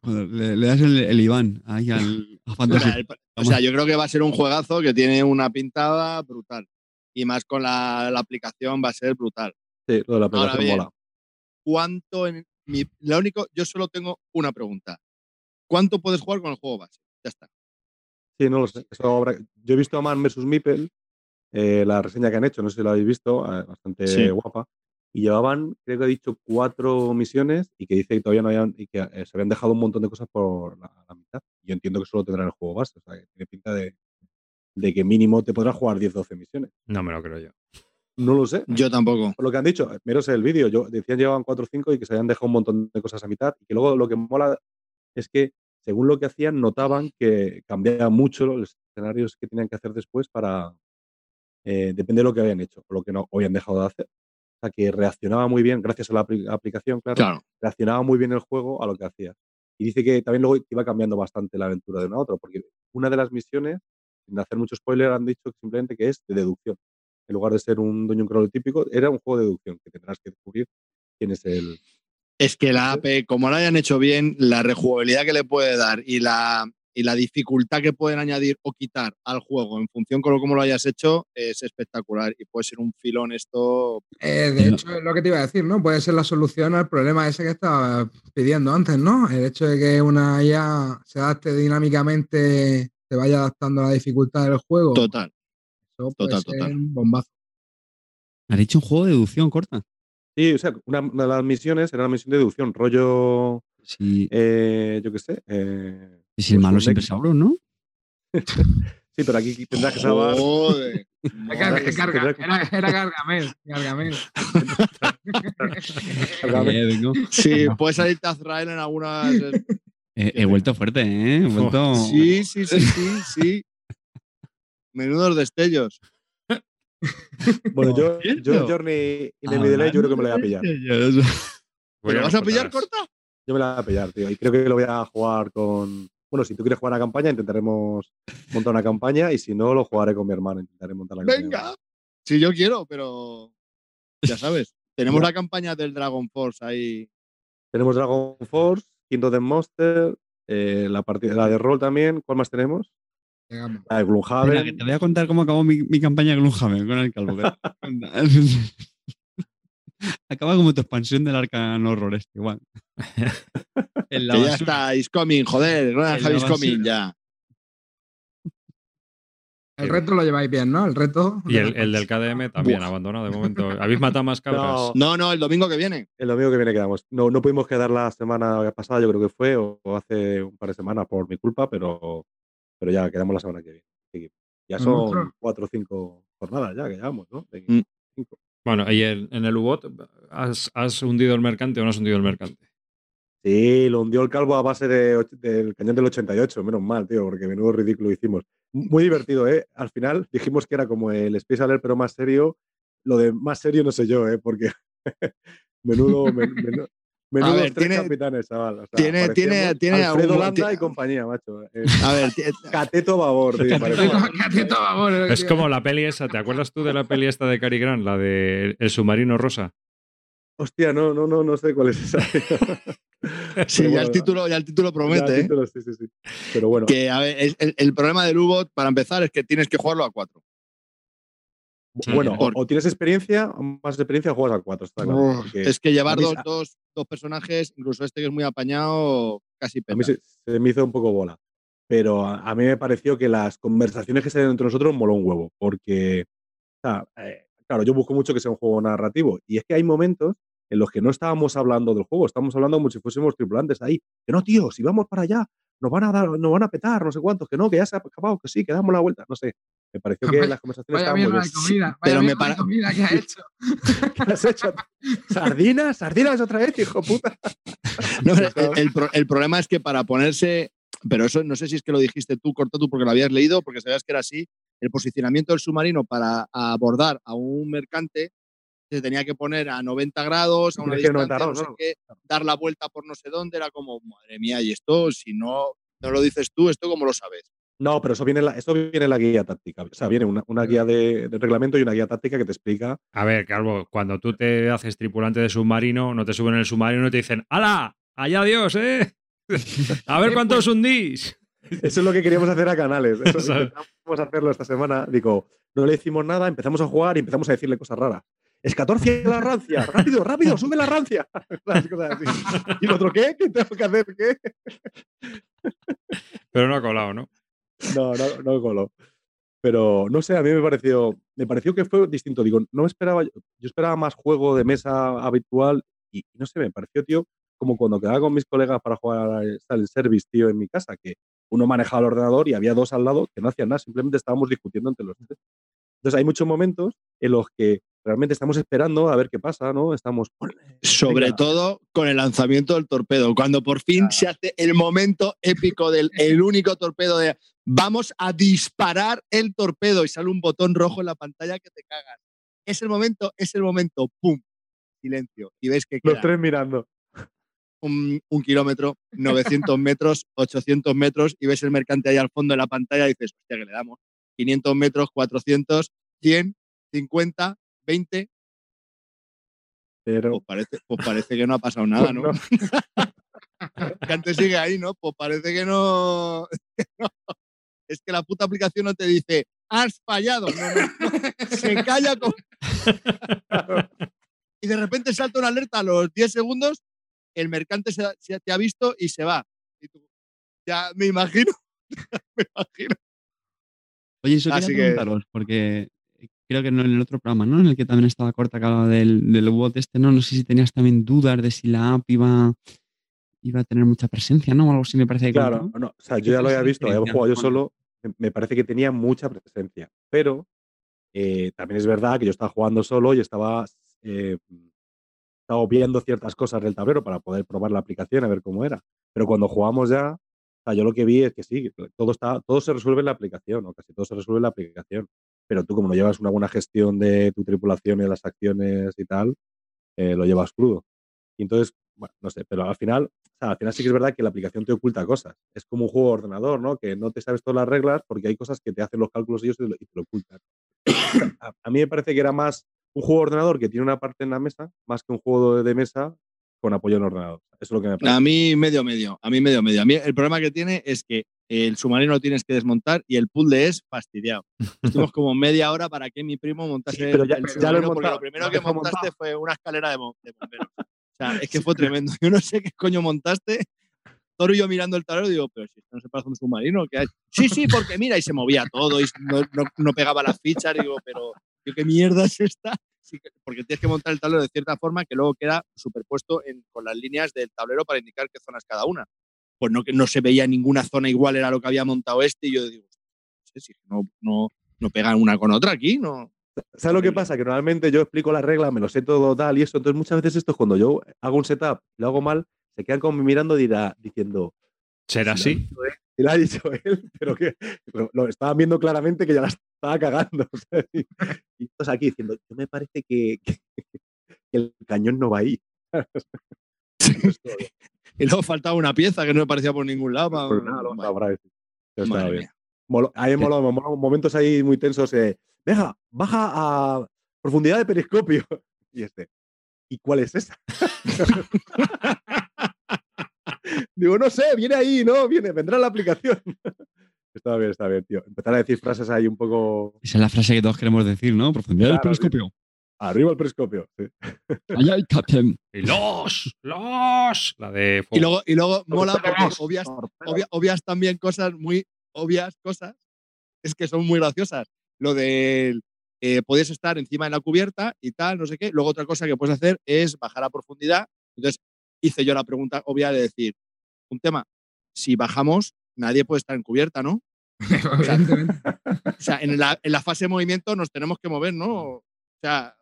Cuando- le, le das el, el Iván ahí al, a O Fantasy. sea, el- o sea, yo creo que va a ser un juegazo que tiene una pintada brutal. Y más con la, la aplicación va a ser brutal. Sí, lo de la Ahora aplicación bien, mola. ¿Cuánto en mi, lo único, yo solo tengo una pregunta. ¿Cuánto puedes jugar con el juego base? Ya está. Sí, no lo sé. Eso habrá- Yo he visto a Man vs. Meeple, eh, la reseña que han hecho, no sé si la habéis visto, eh, bastante Sí. guapa. Y llevaban, creo que ha dicho, cuatro misiones y que dice que todavía no habían, y que eh, se habían dejado un montón de cosas por la, la mitad. Yo entiendo que solo tendrán el juego base, o sea, que tiene pinta de, de que mínimo te podrás jugar 10-12 misiones. No me lo creo yo. No lo sé. Yo tampoco. Por lo que han dicho, menos el vídeo, yo decían llevaban 4 o 5 y que se habían dejado un montón de cosas a mitad y que luego lo que mola es que según lo que hacían notaban que cambiaba mucho los escenarios que tenían que hacer después para eh, depende de lo que habían hecho o lo que no habían dejado de hacer. O sea que reaccionaba muy bien, gracias a la apli- aplicación, claro, Claro. reaccionaba muy bien el juego a lo que hacía. Y dice que también luego iba cambiando bastante la aventura de una a otra, porque una de las misiones, sin hacer mucho spoiler, han dicho simplemente que es de deducción. En lugar de ser un Dungeon Crawler típico, era un juego de deducción, que tendrás que descubrir quién es el... Es que la AP, como lo hayan hecho bien, la rejugabilidad que le puede dar y la, y la dificultad que pueden añadir o quitar al juego en función con lo como lo hayas hecho es espectacular y puede ser un filón esto. Eh, de No. hecho, es lo que te iba a decir, ¿no? Puede ser la solución al problema ese que estaba pidiendo antes, ¿no? El hecho de que una IA se adapte dinámicamente, se vaya adaptando a la dificultad del juego. Total. Eso puede total, ser total. un bombazo. Has dicho un juego de deducción corta. Sí, o sea, una, una de las misiones era una misión de deducción, rollo, Sí, eh, yo qué sé. eh, y si el pues malo siempre es Sauron, ¿no? sí, pero aquí tendrás que salvar... Joder. Era, Garga- era- era Gargamel. Gargamel. Eh. Sí, puede salirte Azrael en algunas. He, he vuelto fuerte, ¿eh? He vuelto... Sí, sí, sí, sí, sí. Menudos destellos. Bueno, yo, yo el Journey in the Middle Earth yo creo que me lo voy a pillar. Voy ¿Pero a vas a pillar corta? Yo me la voy a pillar, tío. Y creo que lo voy a jugar con. Bueno, si tú quieres jugar una campaña, intentaremos montar una campaña. Y si no, lo jugaré con mi hermano. Intentaré montar la campaña. Venga. Si yo quiero, pero. Ya sabes. Tenemos la campaña del Dragon Force ahí. Tenemos Dragon Force, Kingdom of the Monster, eh, la, partida, la de rol también. ¿Cuál más tenemos? Llegamos. La de Gloomhaven. Mira, que te voy a contar cómo acabó mi, mi campaña Gloomhaven con el calvo. Acaba como tu expansión del Arcan Horror este, igual. En la Que ya está, is coming, joder, Javi is coming, ya. El reto lo lleváis bien, ¿no? El reto. Y el, el del KDM también Buah. abandonado de momento. ¿Habéis matado más cabras? No. No, no, el domingo que viene. El domingo que viene quedamos. No, no pudimos quedar la semana pasada, yo creo que fue, o hace un par de semanas por mi culpa, pero, pero ya quedamos la semana que viene. Ya Pues son cuatro o cinco jornadas ya que llevamos, ¿no? De Mm. cinco. Bueno, y en el U-Bot, ¿has, has hundido el mercante o no has hundido el mercante? Sí, lo hundió el calvo a base de del cañón del 88, menos mal, tío, porque menudo ridículo hicimos. Muy divertido, ¿eh? Al final dijimos que era como el Space Alert, pero más serio. Lo de más serio no sé yo, ¿eh? Porque menudo, men- menu- menudos ver, tres tiene- capitanes, chaval. O sea, tiene- tiene- tiene Alfredo algún- Landa ti- y compañía, macho. Eh, A ver, ti- Cateto Babor, tío. parecía. Cateto, vamos, Es tío. como la peli esa, ¿te acuerdas tú de la peli esta de Cary Grant, la de El submarino rosa? Hostia, no, no, no, no sé cuál es esa. sí, ya el título, ya el título ya, promete, ¿eh? sí, sí, sí. Pero bueno, Que, a ver, el problema del U-Bot, para empezar, es que tienes que jugarlo a cuatro. Bueno, o, por- o tienes experiencia, o más experiencia, o juegas a cuatro, está claro. Uf, porque- Es que llevar dos, se- dos, dos personajes, incluso este que es muy apañado, casi A mí peta. se, se me hizo un poco bola. Pero a, a mí me pareció que las conversaciones que se dan entre nosotros moló un huevo. Porque, o sea, eh, claro, yo busco mucho que sea un juego narrativo. Y es que hay momentos en los que no estábamos hablando del juego, estábamos hablando como si fuésemos tripulantes ahí. Que no, tío, si vamos para allá, nos van a dar, nos van a petar, no sé cuántos, que no, que ya se ha acabado, que sí, que damos la vuelta. No sé. Me pareció que las conversaciones Vaya estaban muy bien. de comida. Vaya pero me para- comida que ha hecho. ¿Qué has hecho? ¿Sardinas? ¿Sardinas otra vez, hijo puta? No, el, el pro- el problema es que para ponerse, pero eso no sé si es que lo dijiste tú, corto tú, porque lo habías leído, porque sabías que era así, el posicionamiento del submarino para abordar a un mercante se tenía que poner a 90 grados, a una distancia, 90 no sé qué, dar la vuelta por no sé dónde, era como, madre mía, y esto, si no, no lo dices tú, ¿esto cómo lo sabes? No, pero eso viene en la, eso viene en la guía táctica. O sea, viene una, una guía de, de reglamento y una guía táctica que te explica A ver, Calvo, cuando tú te haces tripulante de submarino, no te suben en el submarino y te dicen ¡Hala! ¡Allá Dios, eh! A ver cuántos hundís. Eso es lo que queríamos hacer a Canales. Eso ¿Sabes? intentamos hacerlo esta semana. Digo, no le hicimos nada, empezamos a jugar y empezamos a decirle cosas raras. Es 14 la rancia, rápido, rápido, sube la rancia. Las cosas así. ¿Y el otro qué? ¿Qué tengo que hacer? ¿Qué? Pero no ha colado, ¿no? No, no, no coló. Pero no sé, a mí me pareció, me pareció que fue distinto. Digo, no esperaba, yo esperaba más juego de mesa habitual y no sé, me pareció, tío, como cuando quedaba con mis colegas para jugar al service, tío, en mi casa, que uno manejaba el ordenador y había dos al lado que no hacían nada, simplemente estábamos discutiendo entre los tres. Entonces hay muchos momentos en los que realmente estamos esperando a ver qué pasa, ¿no? Estamos. Sobre Venga. todo con el lanzamiento del torpedo, cuando por fin se hace el momento épico del el único torpedo de vamos a disparar el torpedo y sale un botón rojo en la pantalla que te cagas. Es el momento, es el momento, ¡pum! Silencio. Y ves que Los tres mirando. un, un kilómetro, 900 metros, 800 metros y ves el mercante ahí al fondo de la pantalla y dices, hostia, que le damos 500 metros, 400, 100, 50, 20. Pero. Pues parece, pues parece que no ha pasado nada, ¿no? que antes sigue ahí, ¿no? Pues parece que no, que no. Es que la puta aplicación no te dice, has fallado. No, no, no. Se calla con... y de repente salta una alerta a los 10 segundos, el mercante se, se te ha visto y se va. Y tú, ya me imagino, me imagino. Oye, eso Así quería que- preguntaros, porque creo que no en el otro programa, ¿no? En el que también estaba corta hablaba del, del bot este, ¿no? No sé si tenías también dudas de si la app iba, iba a tener mucha presencia, ¿no? O algo así me parece que Claro, no, o sea, ¿Qué yo ya lo había visto, había jugado yo Bueno. solo, me- parece que tenía mucha presencia, pero eh, también es verdad que yo estaba jugando solo y estaba, eh, estaba viendo ciertas cosas del tablero para poder probar la aplicación a ver cómo era. Pero cuando jugamos ya, sea, yo lo que vi es que sí, todo, está, todo se resuelve en la aplicación, o casi todo se resuelve en la aplicación. Pero tú, como no llevas una buena gestión de tu tripulación y de las acciones y tal, eh, lo llevas crudo. Y entonces, bueno, no sé, pero al final, o sea, al final sí que es verdad que la aplicación te oculta cosas. Es como un juego de ordenador, ¿no? Que no te sabes todas las reglas porque hay cosas que te hacen los cálculos ellos y, lo- y te lo ocultan. a, mí me parece que era más un juego de ordenador que tiene una parte en la mesa, más que un juego de mesa con apoyo en ordenador. Eso es lo que me parece. A mí medio medio, a mí medio medio. A mí el problema que tiene es que el submarino lo tienes que desmontar y el puzzle es fastidiado. Estuvimos como media hora para que mi primo montase Sí, pero ya- el ya lo porque montado, lo primero que montaste montado. fue una escalera de, de bomberos. O sea, es que fue tremendo. Yo no sé qué coño montaste. Toro y yo mirando el tablero digo, pero si esto no se parece a un submarino, ¿qué hay? Sí, sí, porque mira, y se movía todo y no, no- no pegaba las fichas. Digo, pero ¿qué mierda es esta? Sí que- porque tienes que montar el tablero de cierta forma que luego queda superpuesto en- con las líneas del tablero para indicar qué zonas cada una. Pues no, que no se veía ninguna zona igual, era lo que había montado este. Y yo digo, no sé si no, no, no pegan una con otra aquí, ¿no? ¿Sabes lo que pasa? Que normalmente yo explico las reglas, me lo sé todo tal y eso. Entonces, muchas veces esto es cuando yo hago un setup y lo hago mal, se quedan como mirando y dirá, diciendo, ¿Será "Si lo ha así? Si lo ha dicho él, pero que lo, lo estaban viendo claramente que ya la estaba cagando. Y, y todos aquí diciendo, yo me parece que, que- que el cañón no va ahí. Y luego faltaba una pieza que no me parecía por ningún lado. Pues nada, lo Vale, estaba bien. Moló- ahí me moló, me moló momentos ahí muy tensos. Eh, Venga, baja a profundidad de periscopio. Y este, ¿y cuál es esa? Digo, no sé, viene ahí, ¿no? Viene, vendrá en la aplicación. Está bien, está bien, tío. Empezar a decir frases ahí un poco. Esa es la frase que todos queremos decir, ¿no? Profundidad del Claro, periscopio. Arriba el periscopio. sí. Allá hay Captain. Y ¡Los! ¡Los! La de Y fuego. luego, y luego mola porque obvias, obvia- obvias también cosas muy obvias cosas es que son muy graciosas. Lo de eh, podías estar encima de la cubierta y tal, no sé qué. Luego otra cosa que puedes hacer es bajar a profundidad. Entonces hice yo la pregunta obvia de decir, un tema, si bajamos, nadie puede estar en cubierta, ¿no? Evidentemente. O sea, en la, en la fase de movimiento nos tenemos que mover, ¿no? O sea,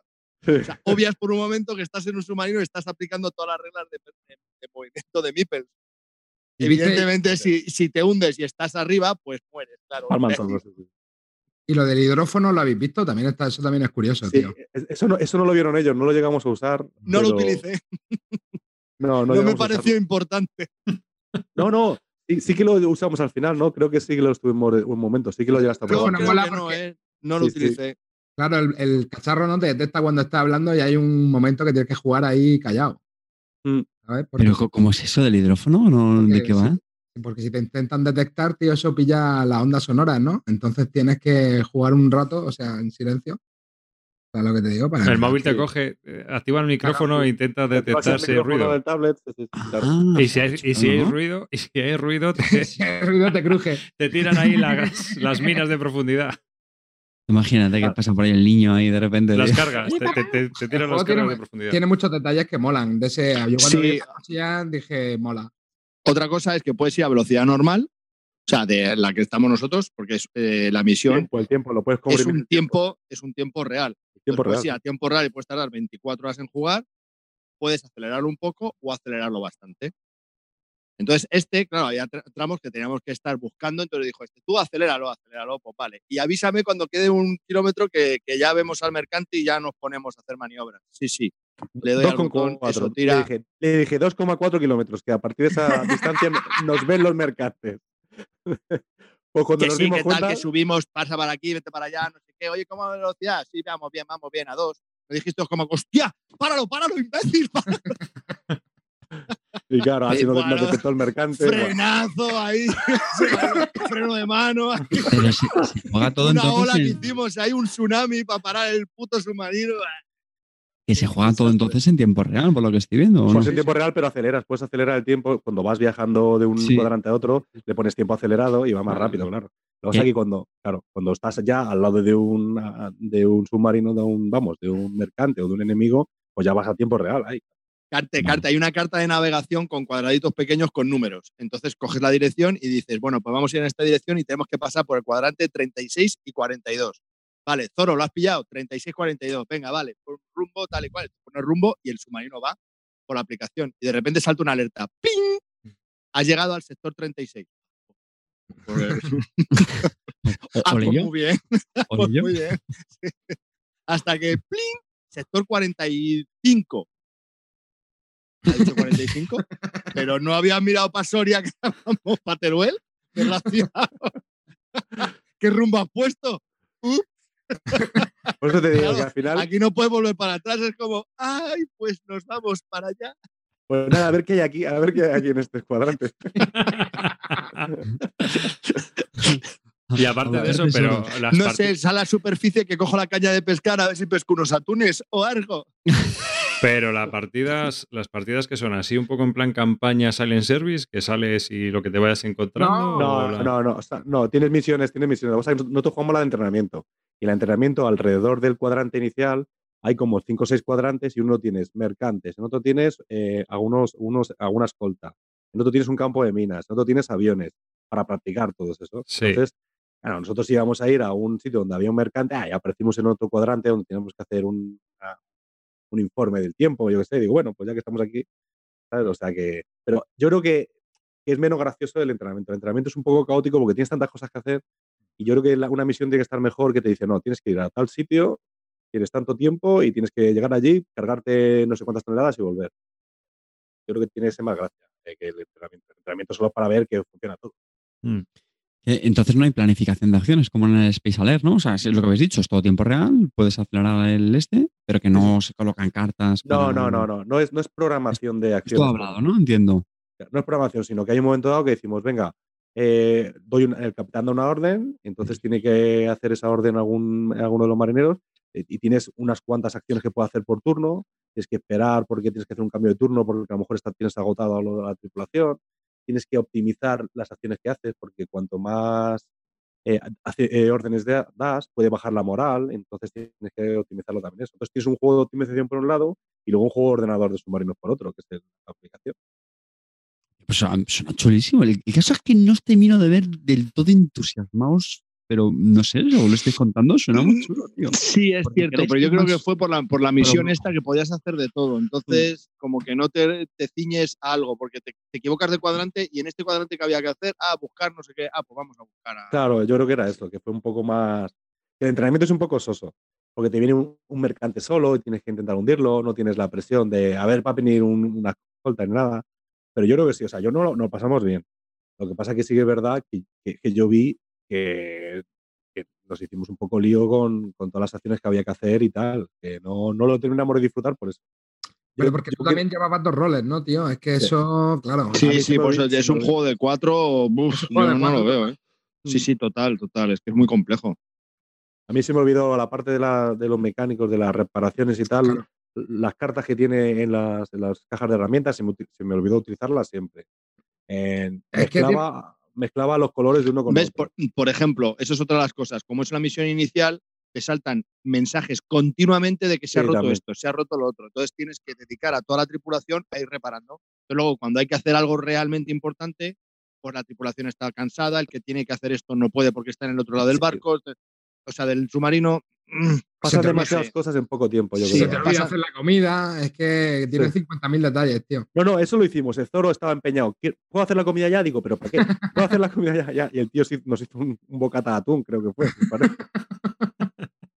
o sea, obvias por un momento que estás en un submarino y estás aplicando todas las reglas de, de- de movimiento de viste- Evidentemente, si, si te hundes y estás arriba, pues mueres, claro. Sí. Y lo del hidrófono lo habéis visto, también está, eso también es curioso, Sí, tío. es- eso, no, eso no lo vieron ellos, no lo llegamos a usar. No lo utilicé, No, no, no, me pareció importante. No, no. Sí, sí que lo usamos al final, ¿no? Creo que sí que lo estuvimos un momento, sí que lo llegaste a probar. creo mola que no, eh, no lo Sí, sí. utilicé. Claro, el, el cacharro no te detecta cuando está hablando y hay un momento que tienes que jugar ahí callado. Mm. ¿Sabes? Porque, Pero, ¿cómo es eso del hidrófono? ¿No? ¿De qué va? porque si te intentan detectar, tío, eso pilla las ondas sonoras, ¿no? Entonces tienes que jugar un rato, o sea, en silencio. ¿Sabes lo que te digo? Para El móvil te coge, eh, activa el micrófono Claro, e intenta detectar si hay ruido. del tablet. Ah, Y si hay, y si hay ¿no? ruido, y si hay ruido, te, Si ruido te cruje. te tiran ahí las, las minas de profundidad. Imagínate que Claro. pasa por ahí el niño ahí de repente. Las cargas, te, te- te- te tiran las tiene- cargas de profundidad. Tiene muchos detalles que molan. De ese, yo cuando Sí. vi dije, mola. Otra cosa es que puedes ir a velocidad normal, sea, de la que estamos nosotros, porque es, eh, la misión Tiempo, el tiempo, lo puedes es cubrir. un tiempo, es un tiempo real. tiempo Pues real. sí, a tiempo real y puedes tardar 24 horas en jugar, puedes acelerarlo un poco o acelerarlo bastante. Entonces, este, claro, había tra- tramos que teníamos que estar buscando, entonces dijo, este, tú aceléralo, aceléralo, pues vale. Y avísame cuando quede un kilómetro que, que ya vemos al mercante y ya nos ponemos a hacer maniobras. Sí, sí. Le doy al botón, 2,4. eso Le tira. dije, le dije 2,4 kilómetros, que a partir de esa distancia no- nos ven los mercantes. pues cuando Que nos sí, dimos que tal, cuenta, que subimos, pasa para aquí, vete para allá, no sé qué. Oye, ¿cómo va la velocidad? Sí, vamos bien, vamos bien, a dos. Me dijiste como, hostia, páralo, páralo, imbécil, páralo. y claro, así nos, Bueno, detectó el mercante. bueno, frenazo ahí, freno de mano, Pero se, se juega todo una ola entonces. que en- hicimos, hay un tsunami para parar el puto submarino. Que se juega todo entonces en tiempo real, por lo que estoy viendo. ¿o no? En tiempo real, pero aceleras. Puedes acelerar el tiempo. Cuando vas viajando de un Sí. cuadrante a otro, le pones tiempo acelerado y va más rápido, claro. Lo que pasa es que cuando, claro, cuando estás ya al lado de un, de un submarino, de un, vamos, de un mercante o de un enemigo, pues ya vas a tiempo real. Ahí. Carte, Vale. carta, hay una carta de navegación con cuadraditos pequeños con números. Entonces coges la dirección y dices, bueno, pues vamos a ir en esta dirección y tenemos que pasar por el cuadrante 36 y 42. Vale, Zoro, ¿lo has pillado? 36, 42. Venga, vale, por rumbo tal y cual. Pones rumbo y el submarino va por la aplicación. Y de repente salta una alerta. ¡Ping! Has llegado al sector 36. Pues, O- ah, pues muy bien. ole Pues muy bien. Hasta que, ¡pling! Sector 45. Ha dicho 45, pero no había mirado para Soria que estábamos para Teruel. ¿Qué rumbo has puesto? Por eso te digo Claro, que al final, Aquí no puedes volver para atrás. Es como, ay, pues nos vamos para allá. Pues nada, a ver qué hay aquí, a ver qué hay aquí en este cuadrante. Y aparte de eso, pero las No sé, sal a la superficie que cojo la caña de pescar a ver si pesco unos atunes o algo. Pero las partidas, las partidas que son así un poco en plan campaña Silent Service, que sales y lo que te vayas encontrando. No, o No, la- no, no, o sea, no, tienes misiones, tienes misiones. Lo que pasa es que nosotros jugamos la de entrenamiento. Y el entrenamiento alrededor del cuadrante inicial hay como cinco o seis cuadrantes y uno tienes mercantes, en otro tienes eh, algunos, unos, alguna escolta, en otro tienes un campo de minas, en otro tienes aviones para practicar todo eso. Sí. Entonces, claro, nosotros íbamos a ir a un sitio donde había un mercante, ah, y aparecimos en otro cuadrante donde teníamos que hacer un, una- un informe del tiempo, yo qué sé. Digo, bueno, pues ya que estamos aquí, ¿sabes? O sea que. Pero yo creo que, es menos gracioso el entrenamiento. El entrenamiento es un poco caótico porque tienes tantas cosas que hacer y yo creo que la- una misión tiene que estar mejor que te dice, no, tienes que ir a tal sitio, tienes tanto tiempo y tienes que llegar allí, cargarte no sé cuántas toneladas y volver. Yo creo que tiene ese más gracia eh, que el entrenamiento. El entrenamiento solo para ver que funciona todo. Mm. Eh, Entonces no hay planificación de acciones como en el Space Alert, ¿no? O sea, es lo que habéis dicho, es todo tiempo real, puedes acelerar el este, pero que no se colocan cartas. No, no, no, no. No es, no es programación de Es acción. todo hablado, ¿no? Entiendo. no es programación, sino que hay un momento dado que decimos, venga, eh, doy una- el capitán da una orden, entonces tiene que hacer esa orden algún, alguno de los marineros eh, y tienes unas cuantas acciones que puede hacer por turno, tienes que esperar porque tienes que hacer un cambio de turno porque a lo mejor está, tienes agotado a lo- a la tripulación, tienes que optimizar las acciones que haces porque cuanto más eh, eh, órdenes de- das, puede bajar la moral, entonces tienes que optimizarlo también eso. Entonces tienes un juego de optimización por un lado y luego un juego de ordenador de submarinos por otro, que es la aplicación. Pues suena, suena chulísimo. El, el caso es que no os termino de ver del todo entusiasmados, pero no sé, lo lo estáis contando, suena muy chulo, tío. Sí, es Porque cierto, pero yo creo que fue por la, por la misión Pero- esta que podías hacer de todo. Entonces, como que no te, te ciñes a algo, porque te, te equivocas de cuadrante y en este cuadrante que había que hacer, ah, buscar no sé qué, ah, pues vamos a buscar a. Claro, yo creo que era eso, que fue un poco más. El entrenamiento es un poco soso, porque te viene un, un mercante solo y tienes que intentar hundirlo, no tienes la presión de, a ver, va a venir un- una escolta ni nada. Pero yo creo que sí, o sea, yo no lo, nos lo pasamos bien. Lo que pasa que sí que es verdad que, que- que yo vi que, que nos hicimos un poco lío con, con todas las acciones que había que hacer y tal, que no, no lo terminamos de disfrutar por eso. Pero porque tú que- también llevabas dos roles, ¿no, tío? Es que Sí. eso, claro. Sí, sí, olvidó- es un juego de cuatro, uf, yo de no lo veo, ¿eh? Sí, Mm. sí, total, total, es que es muy complejo. A mí se me olvidó la parte de, la- de los mecánicos, de las reparaciones y tal. Claro. Las cartas que tiene en las, en las cajas de herramientas, se me, se me olvidó utilizarlas siempre. En- Es que mezclaba los colores de uno con ¿Ves? otro. Por, por ejemplo, eso es otra de las cosas. Como es una misión inicial, te saltan mensajes continuamente de que se ha roto también. esto, se ha roto lo otro. Entonces tienes que dedicar a toda la tripulación a ir reparando. Pero luego, cuando hay que hacer algo realmente importante, pues la tripulación está cansada, el que tiene que hacer esto no puede porque está en el otro lado del Sí. barco, o sea, del submarino. Mm, Pasan te demasiadas cosas en poco tiempo, yo Sí, Se creo. te te olvida hacer la comida, es que tiene Sí. 50.000 detalles, tío. No, no, eso lo hicimos. El Zoro estaba empeñado. ¿Qui- ¿Puedo hacer la comida ya? Digo, ¿pero para qué? ¿Puedo hacer la comida ya? ya? Y el tío nos hizo un, un bocata de atún, creo que fue.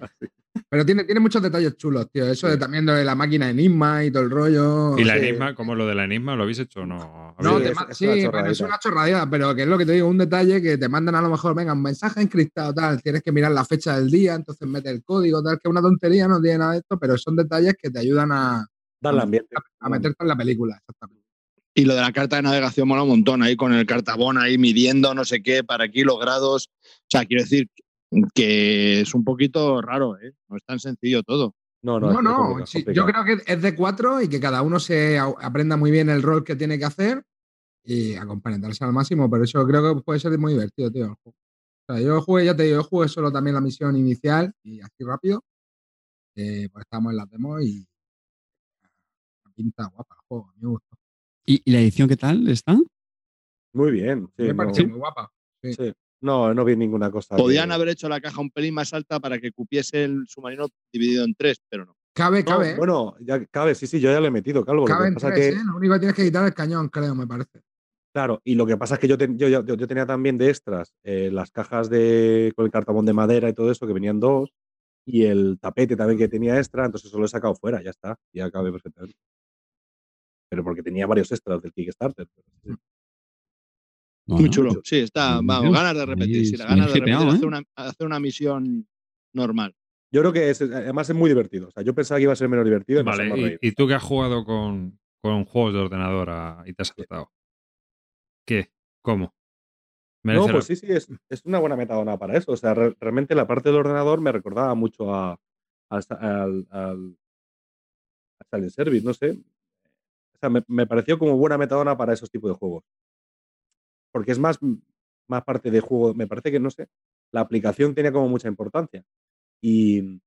Así. Pero tiene, tiene muchos detalles chulos, tío. Eso de Sí. también lo de la máquina Enigma y todo el rollo. ¿Y la Sí. enigma, como lo de la enigma, lo habéis hecho o no? No, Sí, te es- ma- es sí, una es una chorradita, pero que es lo que te digo, un detalle que te mandan a lo mejor, venga, un mensaje encriptado, tal, tienes que mirar la fecha del día, entonces metes el código, tal, que es una tontería, no tiene nada de esto, pero son detalles que te ayudan a, Darle ambiente. a meterte en la película, exactamente. Y lo de la carta de navegación mola un montón, ahí con el cartabón ahí midiendo no sé qué para kilogrados. O sea, quiero decir que es un poquito raro, ¿eh? No es tan sencillo todo. No, no, No, sí, yo creo que es de cuatro y que cada uno se aprenda muy bien el rol que tiene que hacer y a compenetrarse al máximo, pero eso creo que puede ser muy divertido, tío. el juego. O sea, yo jugué, ya te digo, yo jugué solo también la misión inicial y así rápido. eh, pues estábamos en la demo y la pinta guapa el juego, a mí me gustó. ¿Y, y la edición qué tal está? Muy bien. sí, me no, pareció muy guapa. sí. No, no vi ninguna cosa. Podían que- haber hecho la caja un pelín más alta para que cupiese el submarino dividido en tres, pero no. Cabe, No, cabe, ¿eh? bueno, ya cabe, sí, sí, yo ya le he metido, Calvo. cabe lo en que pasa tres, que, ¿eh? Lo único que tienes que quitar es el cañón, creo, me parece. Claro, y lo que pasa es que yo, ten- yo, yo, yo tenía también de extras eh, las cajas de, con el cartabón de madera y todo eso, que venían dos, y el tapete también que tenía extra, entonces eso lo he sacado fuera, ya está, ya cabe perfectamente. Pero porque tenía varios extras del Kickstarter. pero sí, Muy chulo. Sí, está, vamos, ganas de repetir. Sí, la ganas de repetir, ¿eh? hacer, una, hacer una misión normal. Yo creo que es, además es muy divertido. O sea, yo pensaba que iba a ser menos divertido y Vale, más y, reír. y tú que has jugado con, con juegos de ordenador a- y te has saltado. ¿Qué? ¿Cómo? No, la- pues sí, sí, es, es una buena metadona para eso. O sea, re- realmente la parte del ordenador me recordaba mucho a, al, sa- al, al, a Silent Service, no sé. O sea, me, me pareció como buena metadona para esos tipos de juegos. Porque es más, más parte de juego. Me parece que, no sé, la aplicación tenía como mucha importancia. Y,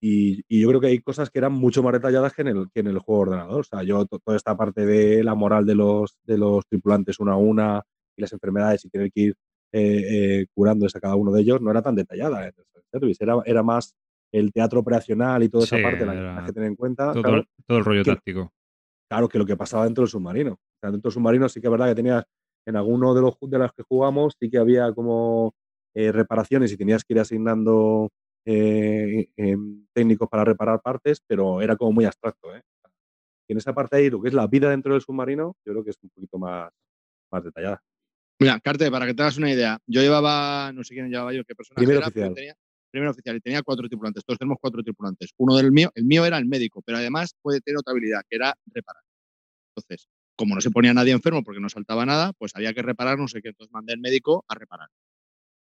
y, y yo creo que hay cosas que eran mucho más detalladas que en el, que en el juego de ordenador. O sea, yo to- toda esta parte de la moral de los, de los tripulantes una a una y las enfermedades y tener que ir eh, eh, curándose a cada uno de ellos no era tan detallada en el service. Era, era más el teatro operacional y toda esa Sí, parte la que tener en cuenta. todo, claro, todo el rollo que- táctico. claro, que lo que pasaba dentro del submarino. O sea, dentro del submarino sí que es verdad que tenías, en alguno de los de los que jugamos, sí que había como eh, reparaciones y tenías que ir asignando eh, em, técnicos para reparar partes, pero era como muy abstracto. ¿eh? Y en esa parte ahí, lo que es la vida dentro del submarino, yo creo que es un poquito más, más detallada. Mira, Carte, para que te hagas una idea, yo llevaba, no sé quién llevaba yo, qué personaje Primer era, pero oficial. tenía, primer oficial y tenía cuatro tripulantes. Todos tenemos cuatro tripulantes. Uno del mío, el mío era el médico, pero además puede tener otra habilidad, que era reparar. Entonces, como no se ponía nadie enfermo porque no saltaba nada, pues había que reparar, no sé qué. Entonces mandé al médico a reparar.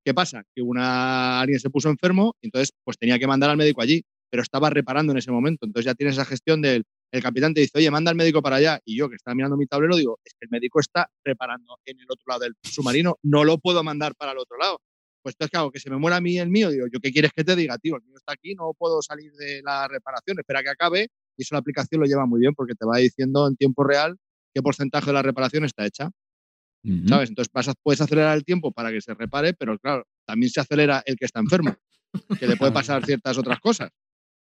¿Qué pasa? Que una, alguien se puso enfermo entonces pues tenía que mandar al médico allí, pero estaba reparando en ese momento. Entonces ya tienes esa gestión del el capitán te dice, oye, manda al médico para allá. Y yo, que estaba mirando mi tablero, digo, es que el médico está reparando en el otro lado del submarino, no lo puedo mandar para el otro lado. Pues entonces, claro, que se me muera a mí el mío, digo, ¿yo qué quieres que te diga, tío? El mío está aquí, no puedo salir de la reparación, espera que acabe. Y eso la aplicación lo lleva muy bien porque te va diciendo en tiempo real qué porcentaje de la reparación está hecha. Ujú. ¿sabes? Entonces vas a- puedes acelerar el tiempo para que se repare, pero claro, también se acelera el que está enfermo, que le puede pasar ciertas otras cosas.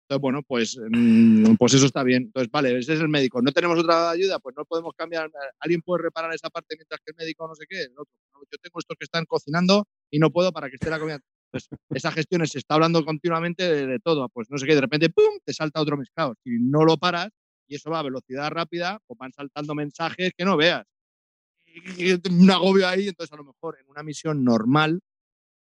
Entonces, bueno, pues, mm, pues eso está bien. Entonces, vale, ese es el médico. ¿No tenemos otra ayuda? Pues no podemos cambiar. ¿Alguien puede reparar esa parte mientras que el médico no sé qué? El otro. No, Yo tengo estos que están cocinando y no puedo para que esté la comida. Pues esa gestión se está hablando continuamente de, de todo. Pues no sé qué, de repente, ¡pum!, te salta otro pescado. Si no lo paras y eso va a velocidad rápida, pues van saltando mensajes que no veas y un agobio ahí, entonces a lo mejor en una misión normal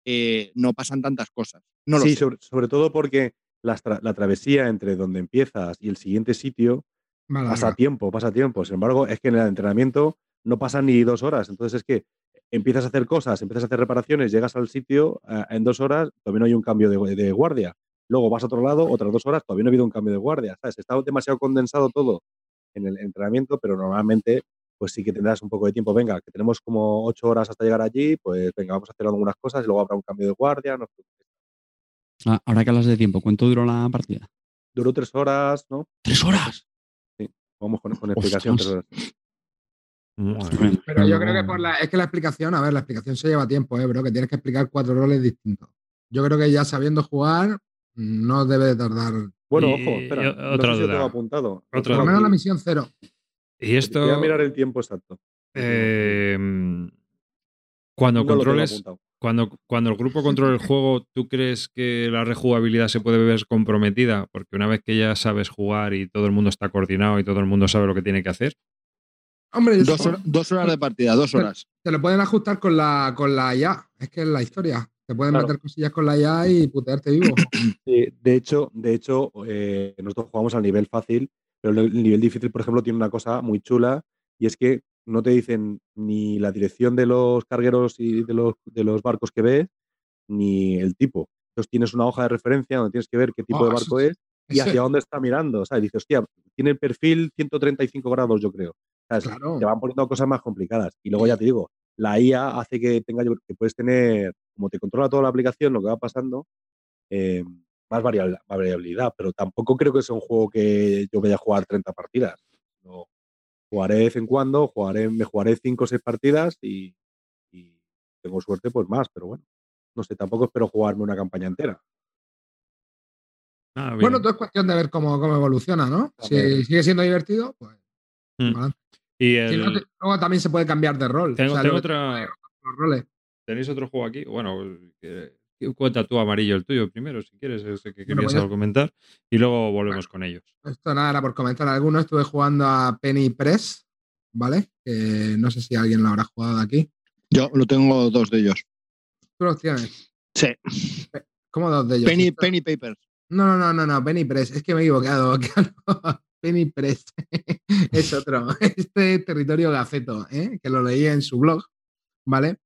eh, no pasan tantas cosas. No lo sí, sé. sobre, sobre todo porque la, tra- la travesía entre donde empiezas y el siguiente sitio pasa tiempo, pasa tiempo. Sin embargo, es que en el entrenamiento no pasan ni dos horas. Entonces es que empiezas a hacer cosas, empiezas a hacer reparaciones, llegas al sitio eh, en dos horas, no hay un cambio de, de guardia. Luego vas a otro lado, otras dos horas, todavía no ha habido un cambio de guardia. ¿sabes? Está demasiado condensado todo en el entrenamiento, pero normalmente pues sí que tendrás un poco de tiempo. Venga, que tenemos como ocho horas hasta llegar allí, pues venga, vamos a hacer algunas cosas y luego habrá un cambio de guardia. no sé. Ah, Ahora que hablas de tiempo, ¿cuánto duró la partida? Duró tres horas, ¿no? ¡Tres horas! Vamos con, con explicación. tres horas. Pero yo creo que por la, es que la explicación, a ver, la explicación se lleva tiempo, ¿eh, bro? Que tienes que explicar cuatro roles distintos. Yo creo que ya sabiendo jugar, no debe de tardar. Bueno, Y- ojo, espera. y no otra sé si tengo apuntado. Otra Por lo duda. menos la misión cero. Y esto, Voy a mirar el tiempo exacto. eh, cuando No controles, cuando, cuando el grupo controla el juego, ¿tú crees que la rejugabilidad se puede ver comprometida? Porque una vez que ya sabes jugar y todo el mundo está coordinado y todo el mundo sabe lo que tiene que hacer, Hombre, Dos, supongo- hor- dos horas de partida, dos horas. te lo pueden ajustar con la, con la IA. Es que es la historia. Te pueden Claro. meter cosillas con la IA y putearte vivo. Sí, de hecho, de hecho eh, nosotros jugamos al nivel fácil, pero el nivel difícil, por ejemplo, tiene una cosa muy chula y es que no te dicen ni la dirección de los cargueros y de los, de los barcos que ves, ni el tipo. Entonces tienes una hoja de referencia donde tienes que ver qué tipo Oh, de eso barco es- es y eso hacia dónde está mirando. O sea, dices, hostia, tiene el perfil 135 grados, yo creo. Claro. Te van poniendo cosas más complicadas. Y luego ya te digo, la IA hace que tenga, que puedes tener, como te controla toda la aplicación, lo que va pasando, eh, más variable- variabilidad. Pero tampoco creo que sea un juego que yo vaya a jugar 30 partidas. No. Jugaré de vez en cuando, jugaré, me jugaré 5 o 6 partidas y, y tengo suerte, pues más, pero bueno. No sé, tampoco espero jugarme una campaña entera. Ah. Bueno, todo es cuestión de ver cómo, cómo evoluciona, ¿no? Si sigue siendo divertido, pues. Mm. y Si no, luego también se puede cambiar de rol. tengo, O sea, tengo otra, los roles. ¿Tenéis otro juego aquí? Bueno, que cuenta tú amarillo el tuyo primero, si quieres, ese que Bueno, querías pues ya- algo comentar, y luego volvemos con ellos. Esto nada, era por comentar alguno. Estuve jugando a Penny Press, ¿vale? No sé si alguien lo habrá jugado de aquí. Yo lo tengo dos de ellos. Tú los tienes. Sí. ¿Cómo dos de ellos? Penny, Penny Papers. No, no, no, no, no, Penny Press. Es que me he equivocado. Penny Press es otro. Este territorio gaceto, ¿eh? que lo leí en su blog, ¿vale?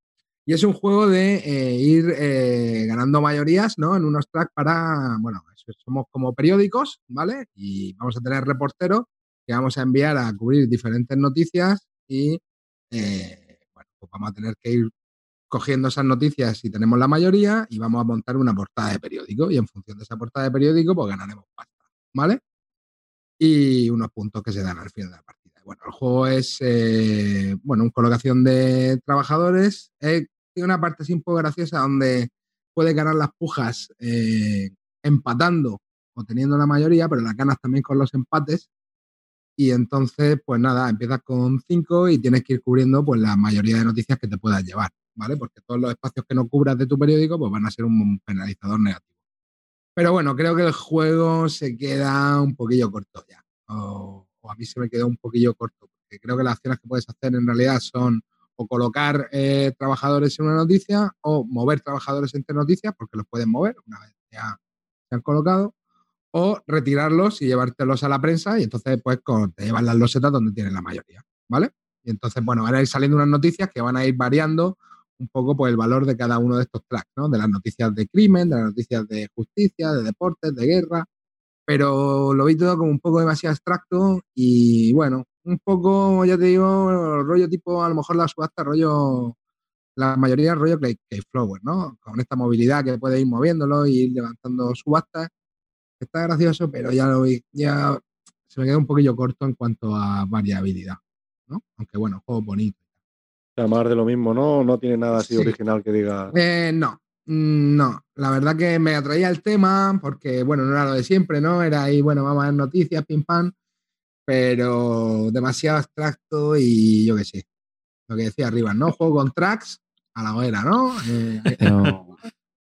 Y es un juego de eh, ir eh, ganando mayorías, ¿no? En unos tracks para, bueno, somos como periódicos, ¿vale? Y vamos a tener reporteros que vamos a enviar a cubrir diferentes noticias y, eh, bueno, pues vamos a tener que ir cogiendo esas noticias si tenemos la mayoría y vamos a montar una portada de periódico y en función de esa portada de periódico pues ganaremos pasta, ¿vale? Y unos puntos que se dan al final de la partida. Bueno, el juego es, bueno, una colocación de trabajadores. Tiene una parte un poco graciosa donde puedes ganar las pujas eh, empatando o teniendo la mayoría, pero las ganas también con los empates. Y entonces, pues nada, empiezas con cinco y tienes que ir cubriendo pues la mayoría de noticias que te puedas llevar, ¿vale? Porque todos los espacios que no cubras de tu periódico, pues van a ser un penalizador negativo. Pero bueno, creo que el juego se queda un poquillo corto ya. O, o a mí se me quedó un poquillo corto, porque creo que las acciones que puedes hacer en realidad son o colocar eh, trabajadores en una noticia o mover trabajadores entre noticias, porque los pueden mover una vez ya se han colocado, o retirarlos y llevártelos a la prensa y entonces pues te llevan las losetas donde tienen la mayoría, ¿vale? Y entonces, bueno, van a ir saliendo unas noticias que van a ir variando un poco pues, el valor de cada uno de estos tracks, ¿no? De las noticias de crimen, de las noticias de justicia, de deportes, de guerra, pero lo vi todo como un poco demasiado abstracto y bueno, un poco, ya te digo, rollo tipo, a lo mejor la subasta, rollo, la mayoría rollo Clay, Flower, ¿no? Con esta movilidad que puede ir moviéndolo y ir levantando subastas. Está gracioso, pero ya lo vi, ya se me queda un poquillo corto en cuanto a variabilidad, ¿no? Aunque bueno, juego bonito. Más de lo mismo, ¿no? No tiene nada así Sí. original que diga. Eh, no, mm, no. La verdad que me atraía el tema porque, bueno, no era lo de siempre, ¿no? Era ahí, bueno, vamos a ver noticias, pim pam, pero demasiado abstracto y yo qué sé. Lo que decía arriba, ¿no? Juego con tracks a la hoguera, ¿no? Eh, Pero,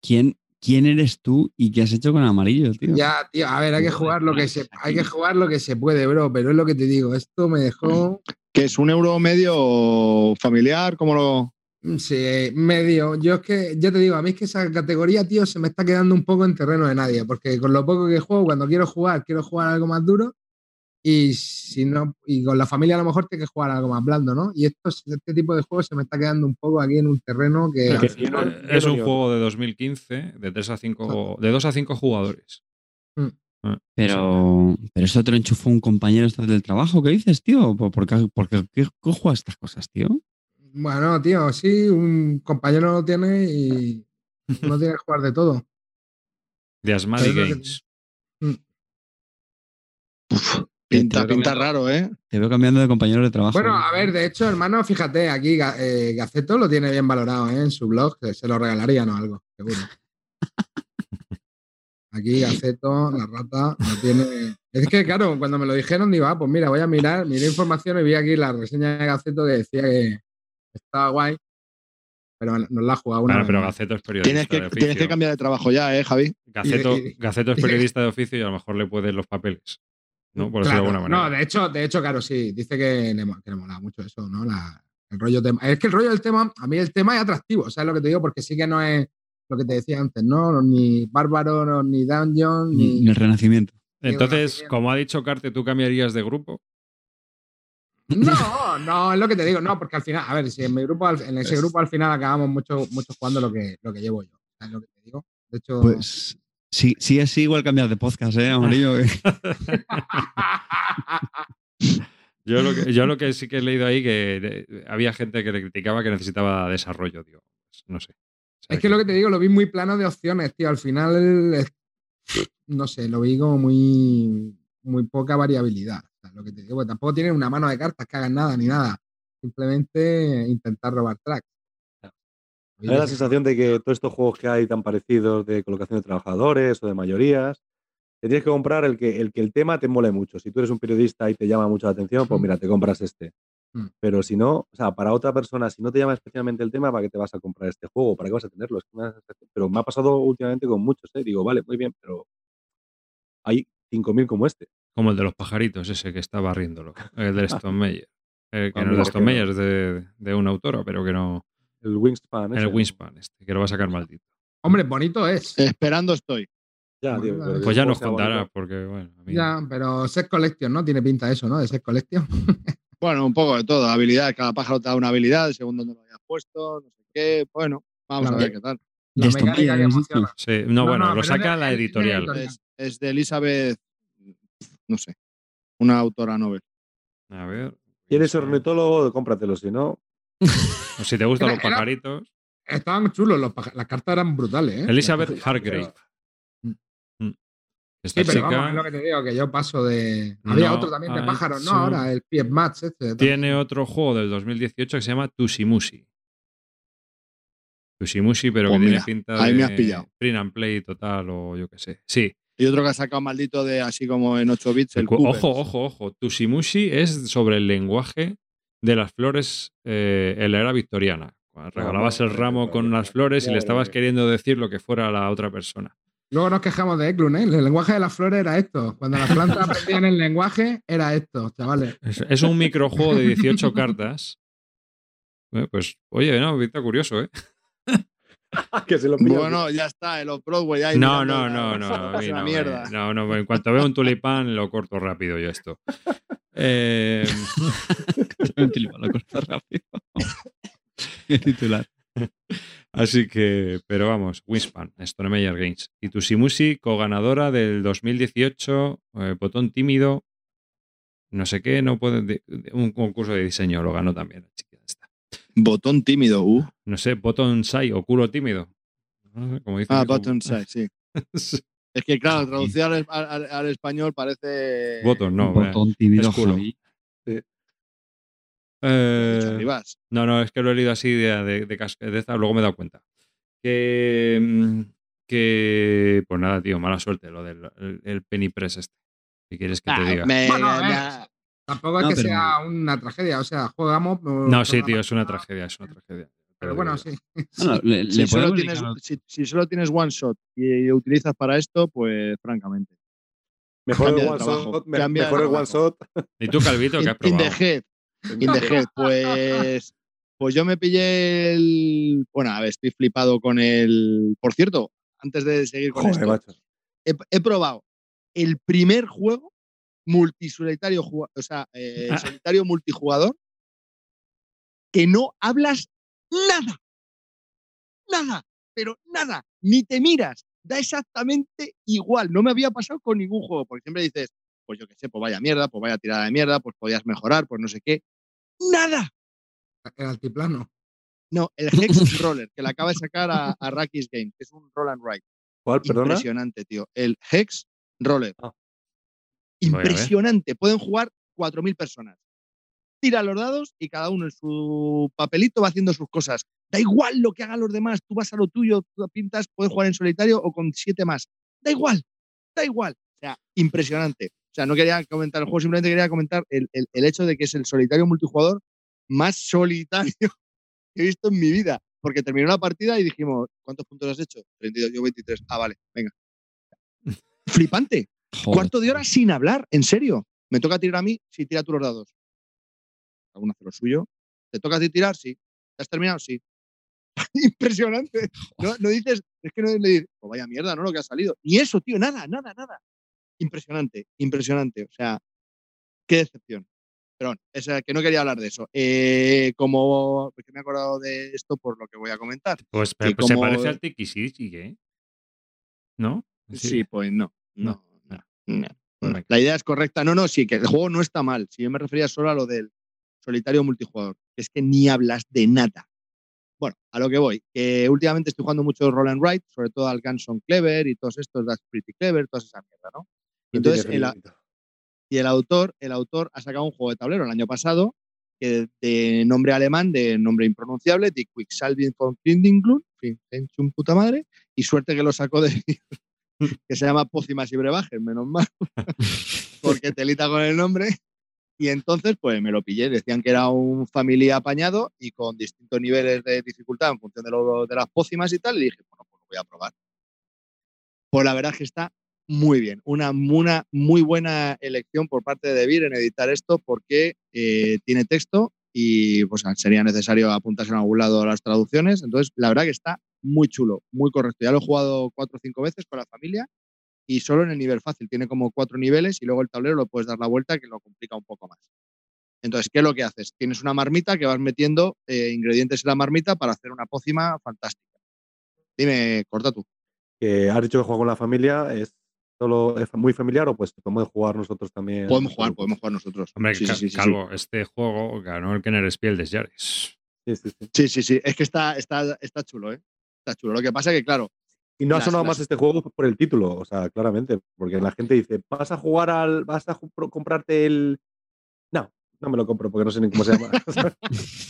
¿quién, ¿quién eres tú y qué has hecho con amarillo, tío? ya, tío, a ver, hay que jugar lo que se, hay que jugar lo que se puede, bro, pero es lo que te digo, esto me dejó Que es un euro medio familiar, como lo. Mm, Sí, medio. Yo es que, ya te digo, a mí es que esa categoría, tío, se me está quedando un poco en terreno de nadie, porque con lo poco que juego, cuando quiero jugar, quiero jugar algo más duro, y si no, y con la familia a lo mejor tienes que jugar algo más blando, ¿no? Y esto, este tipo de juegos se me está quedando un poco aquí en un terreno que. Que al final- no- es un no- juego de 2015 de 3 a 5, de 2 a 5 jugadores. Mm. Ah, Pero, pero eso te lo enchufó un compañero este del trabajo, ¿qué dices, tío? ¿Por, qué, por qué- qué- estas cosas, tío? Bueno, tío, sí, un compañero lo tiene y uno tiene que jugar de todo. De Asmadi Pero es lo que- Games. Pinta, pinta raro, ¿eh? Te veo cambiando de compañero de trabajo. Bueno, a ver, de hecho, hermano, fíjate, aquí eh, Gaceto lo tiene bien valorado ¿eh? en su blog, que se lo regalarían o algo, seguro. Aquí Gaceto, la rata, lo tiene. Es que, claro, cuando me lo dijeron, digo, ah, pues mira, voy a mirar, miré información y vi aquí la reseña de Gaceto que decía que estaba guay, pero nos la ha jugado una. Claro, vez pero. Gaceto es periodista Tienes que, de tienes que cambiar de trabajo ya, ¿eh, Javi? Gaceto, y- y- Gaceto es y- periodista de oficio y a lo mejor le pueden los papeles. ¿No? Por decirlo Claro, de alguna manera. No, de hecho, de hecho, claro, sí. Dice que le, que le mola mucho eso, ¿no? La- el rollo tema. Es que el rollo del tema, a mí el tema es atractivo, ¿sabes lo que te digo? Porque sí que no es lo que te decía antes, ¿no? Ni Bárbaro, no, ni Dungeon, Ni, ni. el renacimiento. Entonces, Renacimiento. como ha dicho Carte, ¿tú cambiarías de grupo? No, no, es lo que te digo, no, porque al final, a ver, si en mi grupo, en ese grupo al final acabamos mucho, mucho jugando lo que, lo que llevo yo. ¿Sabes lo que te digo? De hecho. Pues sí, sí, es igual cambiar de podcast, ¿eh, amarillo? Yo lo, que, yo lo que sí que he leído ahí que eh, había gente que le criticaba que necesitaba desarrollo, digo. pues, No sé. O sea, Es que lo que te digo, lo vi muy plano de opciones, tío. Al final, es- no sé, lo vi como muy, muy poca variabilidad. O sea, lo que te digo, porque tampoco tienen una mano de cartas que hagan nada ni nada. Simplemente intentar robar tracks. Me da la sensación de que todos estos juegos que hay tan parecidos de colocación de trabajadores o de mayorías, te tienes que comprar el que el, que el tema te mole mucho. Si tú eres un periodista y te llama mucho la atención, pues mira, te compras este. Mm. Pero si no, o sea, para otra persona, si no te llama especialmente el tema, ¿para qué te vas a comprar este juego? ¿Para qué vas a tenerlo? Es que me pero me ha pasado últimamente con muchos, ¿eh? Digo, vale, muy bien, pero hay 5.000 como este. Como el de los pajaritos, ese que está barriéndolo. El de Stone Meyer. Eh, que no es de Stone. Meyer, es de, de una autora, pero que no. El Wingspan. El. Wingspan, este, que lo va a sacar maldito. Hombre, bonito es. Esperando estoy. Ya, tío, Bueno, Pues ya nos contará, bonito. porque bueno. a mí- Ya, pero Set Collection, ¿no? Tiene pinta eso, ¿no? De Set Collection. Bueno, un poco de todo. Habilidad, cada pájaro te da una habilidad, según donde lo hayas puesto, no sé qué. Bueno, vamos La a ver qué tal. La mecánica que no, No, bueno, no, lo saca la es de editorial. Es, es de Elizabeth, no sé, una autora novel. A ver. ¿Quieres ornitólogo? Cómpratelo, si no. O si te gustan Era- los era- pajaritos. Estaban chulos, los paja- las cartas eran brutales, ¿eh? Elizabeth Hargrave. Mm. Mm. Esta Sí, pero chica vamos, es lo que te digo, que yo paso de. Había No, otro también de ah, pájaros, ¿no? sí. Ahora, el Piep Match, este. tiene otro juego del 2018 que se llama Tushimushi. Tushimushi, pero Pues que mira, tiene pinta ahí de me has pillado. print and play total o yo qué sé. Sí. Y otro que ha sacado maldito de así como en 8 bits. El ojo, ojo, ojo. Tushimushi es sobre el lenguaje de las flores eh, en la era victoriana. Cuando regalabas el ramo con las flores y le estabas queriendo decir lo que fuera a la otra persona. Luego nos quejamos de Eklund, ¿eh? El lenguaje de las flores era esto. Cuando las plantas aprendían el lenguaje, era esto, chavales. Es, es un microjuego de 18 cartas. Eh, pues, oye, no, pinta curioso, ¿eh? que se lo. Bueno, ya está, el Off-Broadway ahí. No, no, no, no, no, mierda. eh, no, no, en cuanto veo un tulipán lo corto rápido yo esto. Eh, Un tulipán, lo cortas rápido. El titular. así que, pero vamos, Winspan, Stone Meyer Games. Y Tusimusi, co-ganadora del 2018, eh, botón tímido, no sé qué, no puede, de- de- un concurso de diseño lo ganó también. Botón tímido, uh. No sé, botón shy o culo tímido. No sé, como dicen Ah, como- button size, sí. Es que, claro, traducido al, al- al español parece. Botón, no. Botón tímido, es culo. Javi. Eh. No, no, es que lo he leído así de, de, de de esta, luego me he dado cuenta. Que, mm, que, pues nada, tío, mala suerte lo del el, el Penny Press este. ¿Qué quieres que te Ah, diga? me- Bueno, me- eh, Tampoco es No, que pero- sea una tragedia, o sea, jugamos. No, sí, tío, es una tragedia, es una tragedia. Pero bueno, sí. Bueno, le, si, le solo tienes, dedicar- si, si solo tienes one shot y, utilizas para esto, pues francamente. Mejor el one trabajo, shot. me- Mejor el one shot. ¿Y tú, Calvito, qué has In, in probado? the head. In the head. Pues, pues yo me pillé el. Bueno, a ver, estoy flipado con el. Por cierto, antes de seguir con Joder, esto, he probado el primer juego multisolitario, o sea, eh, Ah. solitario multijugador, que no hablas nada. Nada, pero nada, ni te miras. Da exactamente igual. No me había pasado con ningún juego, porque siempre dices, pues yo qué sé, pues vaya mierda, pues vaya tirada de mierda, pues podías mejorar, pues no sé qué. Nada. El altiplano. No, el Hex Roller, que le acaba de sacar a, a Rakis Game, que es un roll and write. ¿Cuál, perdona? Impresionante, tío. El Hex Roller. Ah. Impresionante. Pueden jugar 4.000 personas. Tira los dados y cada uno en su papelito va haciendo sus cosas. Da igual lo que hagan los demás. Tú vas a lo tuyo, tú pintas, puedes jugar en solitario o con siete más. Da igual, da igual. O sea, impresionante. O sea, no quería comentar el juego, simplemente quería comentar el, el- el hecho de que es el solitario multijugador más solitario que he visto en mi vida. Porque terminó la partida y dijimos, ¿cuántos puntos has hecho? 32, yo 23. Ah, vale, venga. Flipante. Joder. Cuarto de hora sin hablar, en serio. Me toca tirar a mí, sí, tira tú los dados. Alguno hace lo suyo. ¿Te toca a ti tirar? Sí. ¿Has terminado? Sí. Impresionante. No, no dices, es que no le dices, pues vaya mierda, ¿no? Lo que ha salido. Ni eso, tío, nada, nada, nada. Impresionante, impresionante. O sea, qué decepción. Pero bueno, es eh, que no quería hablar de eso. Eh, como, porque me he acordado de esto por lo que voy a comentar. Pues, pues se parece al Tikisiki, ¿eh? ¿No? Sí, pues no. No, No, no. La idea es correcta. No, no, sí, que el juego no está mal. Si yo me refería solo a lo del solitario multijugador, que es que ni hablas de nada. Bueno, a lo que voy. Que últimamente estoy jugando mucho Roll and Write, sobre todo al Ganson Clever y todos estos, That's Pretty Clever, toda esa mierda, ¿no? Y entonces, el, y el autor, el autor ha sacado un juego de tablero el año pasado, que de nombre alemán, de nombre impronunciable, de Quicksalving von Klindenglund, en fin, un puta madre, y suerte que lo sacó de que se llama Pócimas y Brebajes, menos mal, porque telita con el nombre. Y entonces, pues me lo pillé. Decían que era un familia apañado y con distintos niveles de dificultad en función de, lo, de las pócimas y tal. Y dije, bueno, pues lo voy a probar. Pues la verdad es que está muy bien. Una, una muy buena elección por parte de Debir en editar esto porque eh, tiene texto y pues sería necesario apuntarse en algún lado las traducciones. Entonces, la verdad que está muy chulo, muy correcto. Ya lo he jugado cuatro o cinco veces con la familia y solo en el nivel fácil. Tiene como cuatro niveles y luego el tablero lo puedes dar la vuelta que lo complica un poco más. Entonces, ¿qué es lo que haces? Tienes una marmita que vas metiendo eh, ingredientes en la marmita para hacer una pócima fantástica. Dime, corta tú. Que has dicho que juega con la familia, ¿es solo es muy familiar o pues podemos jugar nosotros también? Podemos jugar, podemos jugar nosotros. Hombre, Sí, Ca- sí, sí, sí, Calvo, este juego ganó el Kenner Spiel de Yaris. Sí, sí, sí. Sí, sí, sí. Es que está, está, está chulo, ¿eh? Está chulo. Lo que pasa es que, claro, Y no ha sonado las- más este juego por el título, o sea, claramente, porque la gente dice, vas a jugar al, vas a comprarte el... No, no me lo compro porque no sé ni cómo se llama. Voy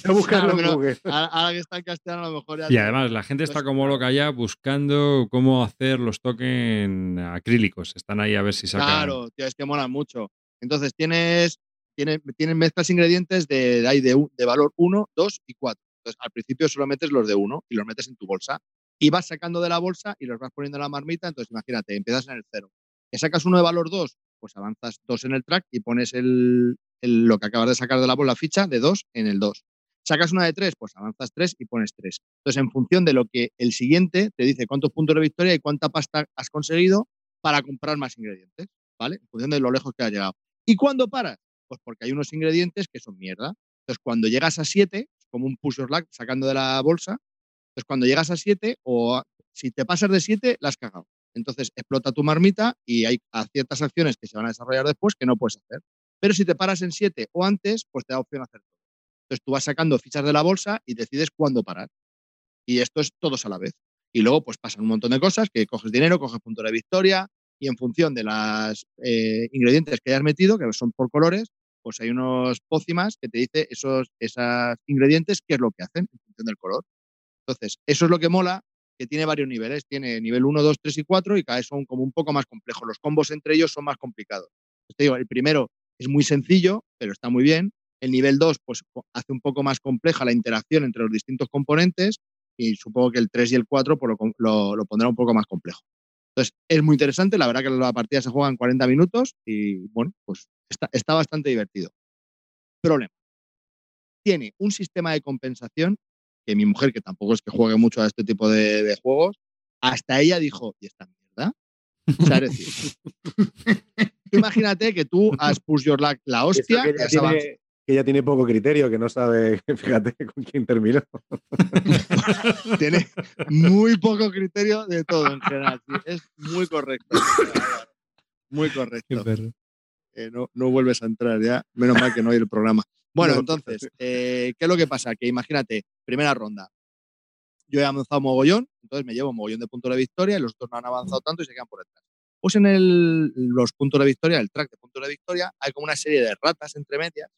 a buscarlo Claro, en ahora ahora que está en castellano, a lo mejor ya. Y además la gente está como loca ya buscando cómo hacer los tokens acrílicos. Están ahí a ver si sacan. Claro, tío, es que molan mucho. Entonces tienes, tienes, tienes mezclas ingredientes de, de, ahí de, un- de valor 1, 2 y 4. Entonces al principio solo metes los de 1 y los metes en tu bolsa. Y vas sacando de la bolsa y los vas poniendo en la marmita. Entonces imagínate, empiezas en el 0. Que sacas uno de valor 2, pues avanzas 2 en el track y pones el, el- lo que acabas de sacar de la bola ficha de 2 en el 2. Sacas una de 3, pues avanzas 3 y pones 3. Entonces, en función de lo que el siguiente te dice cuántos puntos de victoria y cuánta pasta has conseguido para comprar más ingredientes, ¿vale? En función de lo lejos que has llegado. ¿Y cuándo paras? Pues porque hay unos ingredientes que son mierda. Entonces, cuando llegas a 7, como un push your luck sacando de la bolsa, entonces cuando llegas a 7 o si te pasas de 7, la has cagado. Entonces, explota tu marmita y hay ciertas acciones que se van a desarrollar después que no puedes hacer. Pero si te paras en 7 o antes, pues te da opción a hacer todo. Entonces, tú vas sacando fichas de la bolsa y decides cuándo parar. Y esto es todos a la vez. Y luego, pues pasan un montón de cosas, que coges dinero, coges punto de victoria, y en función de los ingredientes que hayas metido, que son por colores, pues hay unos pócimas que te dice esos, ingredientes qué es lo que hacen en función del color. Entonces, eso es lo que mola, que tiene varios niveles. Tiene nivel 1, 2, 3 y 4 y cada vez son como un poco más complejos. Los combos entre ellos son más complicados. Pues el primero es muy sencillo, pero está muy bien. El nivel 2 pues, hace un poco más compleja la interacción entre los distintos componentes y supongo que el 3 y el 4 pues, lo, lo pondrá un poco más complejo. Entonces, es muy interesante. La verdad que la partida se juega en 40 minutos y, bueno, pues está, está bastante divertido. Problema. Tiene un sistema de compensación que mi mujer, que tampoco es que juegue mucho a este tipo de, de juegos, hasta ella dijo, ¿y esta mierda? O sea, es decir, imagínate que tú has push your luck la hostia, que, ya tiene, que ya tiene poco criterio, que no sabe, fíjate con quién terminó. tiene muy poco criterio de todo en general. Sí, es muy correcto. Muy correcto. Eh, no, no, vuelves a entrar ya. Menos mal que no hay el programa. Bueno, no, entonces, eh, ¿qué es lo que pasa? Que imagínate, primera ronda. Yo he avanzado mogollón, entonces me llevo un mogollón de puntos de victoria y los otros no han avanzado tanto y se quedan por detrás. Pues en el, los puntos de victoria, el track de puntos de victoria, hay como una serie de ratas entre medias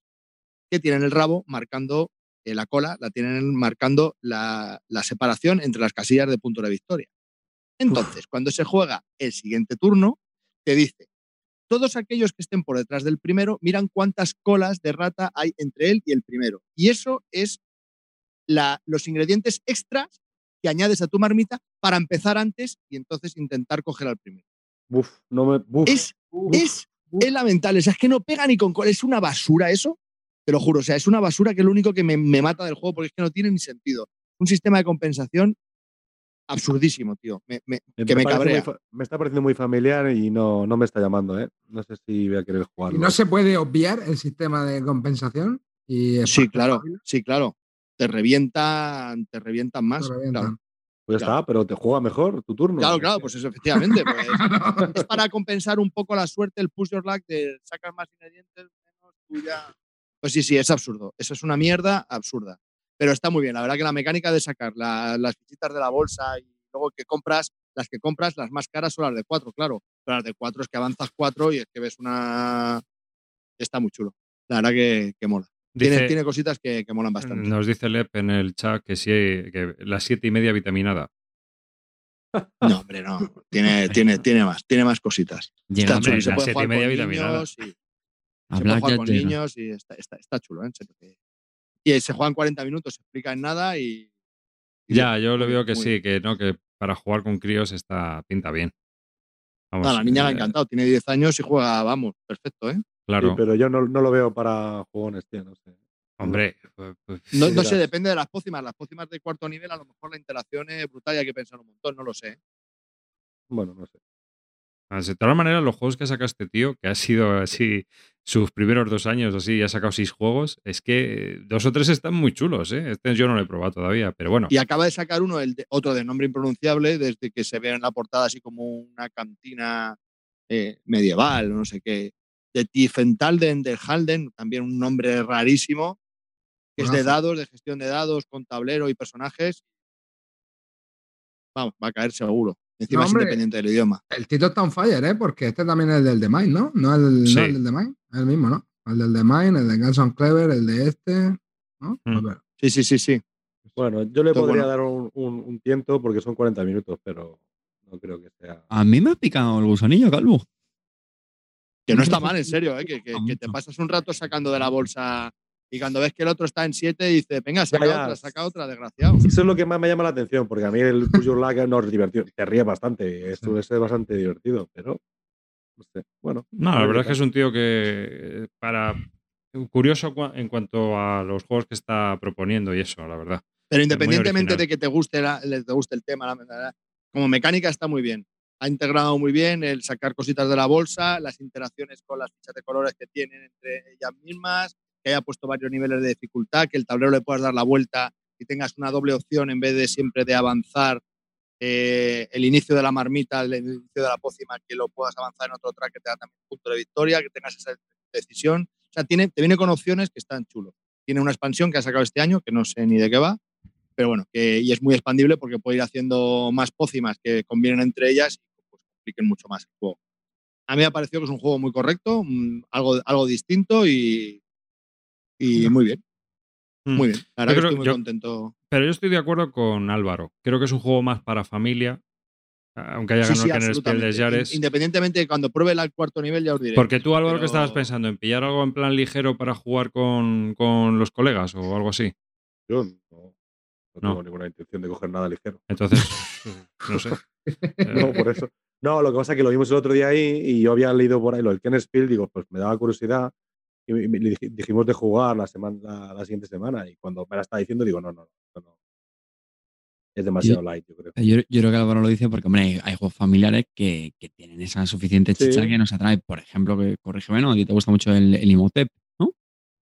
que tienen el rabo marcando eh, la cola, la tienen marcando la, la, separación entre las casillas de puntos de victoria. Entonces, Uf. cuando se juega el siguiente turno, te dice, todos aquellos que estén por detrás del primero miran cuántas colas de rata hay entre él y el primero. Y eso es la, los ingredientes extras que añades a tu marmita para empezar antes y entonces intentar coger al primero. Uf, no me, uf, es, uf, es, es, lamentable. O sea, es que no pega ni con cola. Es una basura eso. Te lo juro. O sea, es una basura que es lo único que me, me mata del juego porque es que no tiene ni sentido. Un sistema de compensación absurdísimo, tío. Me, me, me que me cabrea. Muy, me está pareciendo muy familiar y no, no me está llamando, ¿eh? No sé si voy a querer jugar. ¿Y no se puede obviar el sistema de compensación? Y sí, claro, sí, claro. Te revientan, te revientan más. Te revientan. Claro. Pues ya claro. está, pero te juega mejor tu turno. Claro, claro, pues eso, efectivamente. Pues, es para compensar un poco la suerte, el push your luck de sacas más ingredientes, menos tuya. Pues sí, sí, es absurdo. Eso es una mierda absurda. Pero está muy bien. La verdad que la mecánica de sacar la, las fichitas de la bolsa y luego que compras, las que compras, las más caras son las de cuatro, claro. Pero las de cuatro es que avanzas cuatro y es que ves una. Está muy chulo. La verdad que, que mola. Dice, tiene, tiene, cositas que, que, molan bastante. Nos dice Lep en el chat que sí, que las siete y media vitaminada. No, hombre, no. Tiene, tiene, tiene más, tiene más cositas. Está chulo. Las siete y media vitaminada. Y, se puede jugar con niños y está, está, está chulo, ¿eh? Y se juegan 40 minutos, se explica en nada y. y ya, yo lo veo que sí, que no, que para jugar con críos está, pinta bien. Vamos, no, la niña eh, me ha encantado, tiene 10 años y juega, vamos, perfecto, ¿eh? Claro. Sí, pero yo no, no, lo veo para jugones, tío, no sé. Hombre, pues, pues, no, no, sé, depende de las pócimas. Las pócimas de cuarto nivel, a lo mejor la interacción es brutal y hay que pensar un montón, no lo sé. Bueno, no sé. De todas maneras, los juegos que ha sacado este tío, que ha sido así sus primeros dos años, así, y ha sacado seis juegos, es que dos o tres están muy chulos, ¿eh? Este yo no lo he probado todavía, pero bueno. Y acaba de sacar uno, el de- otro de nombre impronunciable, desde que se ve en la portada así como una cantina eh, medieval, no sé qué. De Tiefentalden del Halden, también un nombre rarísimo, que es de dados, de gestión de dados, con tablero y personajes. Vamos, va a caer seguro. Encima No, es independiente del idioma. El Tito está on fire, ¿eh? Porque este también es el del The Mind, ¿no? No el, Sí. no el del The Mind, es el mismo, ¿no? El del The Mind, el de Ganson Clever, el de este, ¿no? Mm. Pues. Sí, sí, sí, sí. Bueno, yo le Esto podría bueno. dar un, un, un tiento porque son 40 minutos, pero no creo que sea. A mí me ha picado el gusanillo, Calvo. Que no está mal, en serio, ¿eh? que, que- que te pasas un rato sacando de la bolsa y cuando ves que el otro está en 7 dices, venga, saca Ya, ya. otra, saca otra, desgraciado. Eso es lo que más me llama la atención, porque a mí el Push Your Luck no es divertido. Te ríes bastante, es, Sí. es bastante divertido, pero. No sé. Bueno. No, la ver verdad es que es un tío que, eh, para. Curioso en cuanto a los juegos que está proponiendo y eso, la verdad. Pero independientemente de que te guste, la- te guste el tema, la- la- como mecánica está muy bien. Ha integrado muy bien el sacar cositas de la bolsa, las interacciones con las fichas de colores que tienen entre ellas mismas, que haya puesto varios niveles de dificultad, que el tablero le puedas dar la vuelta y tengas una doble opción en vez de siempre de avanzar eh, el inicio de la marmita, el inicio de la pócima, que lo puedas avanzar en otro track que te da también punto de victoria, que tengas esa decisión. O sea, tiene, te viene con opciones que están chulos. Tiene una expansión que ha sacado este año, que no sé ni de qué va, pero bueno, que, y es muy expandible porque puede ir haciendo más pócimas que convienen entre ellas y pues, compliquen mucho más el juego. A mí me ha parecido que es un juego muy correcto, mm, algo, algo distinto y, y muy bien. Mm. Muy bien. La verdad Yo que creo- estoy muy yo- contento. Pero yo estoy de acuerdo con Álvaro. Creo que es un juego más para familia, aunque haya Sí, ganado sí, el Spiel de. Yares. In- Independientemente de cuando pruebe el cuarto nivel, ya os diré. Porque tú, Álvaro, ¿qué Pero- estabas pensando? ¿En pillar algo en plan ligero para jugar con, con los colegas o algo así? Yo no, no No. tengo ninguna intención de coger nada ligero. Entonces, no sé. No, por eso. No, lo que pasa es que lo vimos el otro día ahí y yo había leído por ahí lo del Ken Spiel, digo, pues me daba curiosidad y le dij- dijimos de jugar la, semana, la, la siguiente semana y cuando me la estaba diciendo digo, no, no, no, no. Es demasiado light, yo creo. Yo, yo creo que Álvaro lo dice porque, hombre, hay, hay juegos familiares que, que tienen esa suficiente Sí. chicha que nos atrae. Por ejemplo, que corrígeme, ¿no? A ti te gusta mucho el, el Imhotep, ¿no?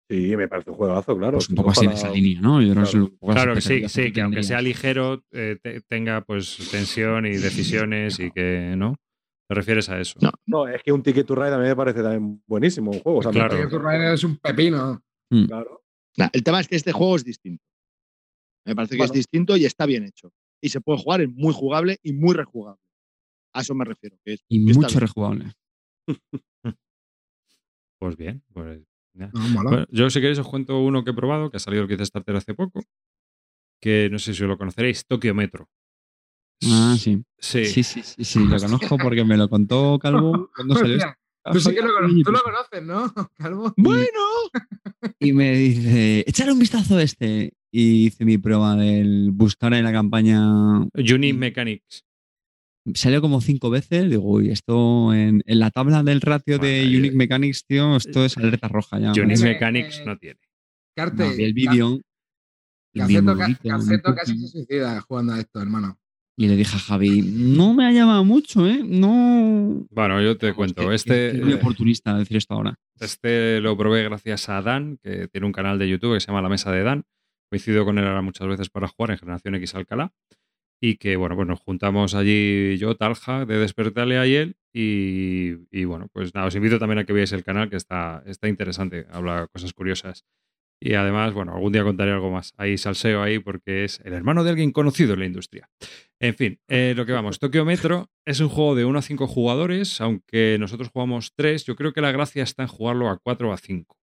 Sí, me parece un juegazo, claro. Pues un poco así de ojalá- esa línea, ¿no? Yo creo que es Claro. un poco las Claro que sí, sí, que aunque sea ligero, eh, te- tenga pues tensión y decisiones y que, ¿no? ¿Te refieres a eso? No. No, es que un Ticket to Ride a mí me parece también buenísimo un juego. O sea, Claro. Ticket to Ride es un pepino. claro. Nah, el tema es que este juego es distinto. Me parece que es distinto y está bien hecho. Y se puede jugar, es muy jugable y muy rejugable. A eso me refiero. Que es- Y que mucho rejugable. Pues bien, pues ya. No, mola. Bueno, yo si queréis os cuento uno que he probado, que ha salido el Kit Starter hace poco, que no sé si lo conoceréis, Tokio Metro. Ah, sí. Sí. Sí, sí, sí, sí, lo conozco porque me lo contó Calvo cuando salió. Tú sí que lo, tú pues- conoces, ¿no, Calvo? Bueno, Y me dice, échale un vistazo a este. Y hice mi prueba del buscar en la campaña. Unique Mechanics. Salió como cinco veces. Digo, uy, esto en, en la tabla del ratio de Unique eh, Mechanics, tío, esto es alerta roja ya. Unique Mechanics eh, no tiene. Carte, No, el vídeo. Caceto, ca- casi se suicida jugando a esto, hermano. Y le dije a Javi, no me ha llamado mucho, ¿eh? No. Bueno, yo te Vamos, cuento. que- este, es muy oportunista decir esto ahora. este lo probé gracias a Dan, que tiene un canal de YouTube que se llama La Mesa de Dan. Coincido con él ahora muchas veces para jugar en Generación X Alcalá. Y que, bueno, pues nos juntamos allí yo, Talja, de Despertalia y él. Y, y, bueno, pues nada, os invito también a que veáis el canal, que está, está interesante, habla cosas curiosas. Y además, bueno, algún día contaré algo más. Hay salseo ahí porque es el hermano de alguien conocido en la industria. En fin, eh, lo que vamos, Tokio Metro es un juego de 1 a 5 jugadores, aunque nosotros jugamos 3, yo creo que la gracia está en jugarlo a 4 o a 5.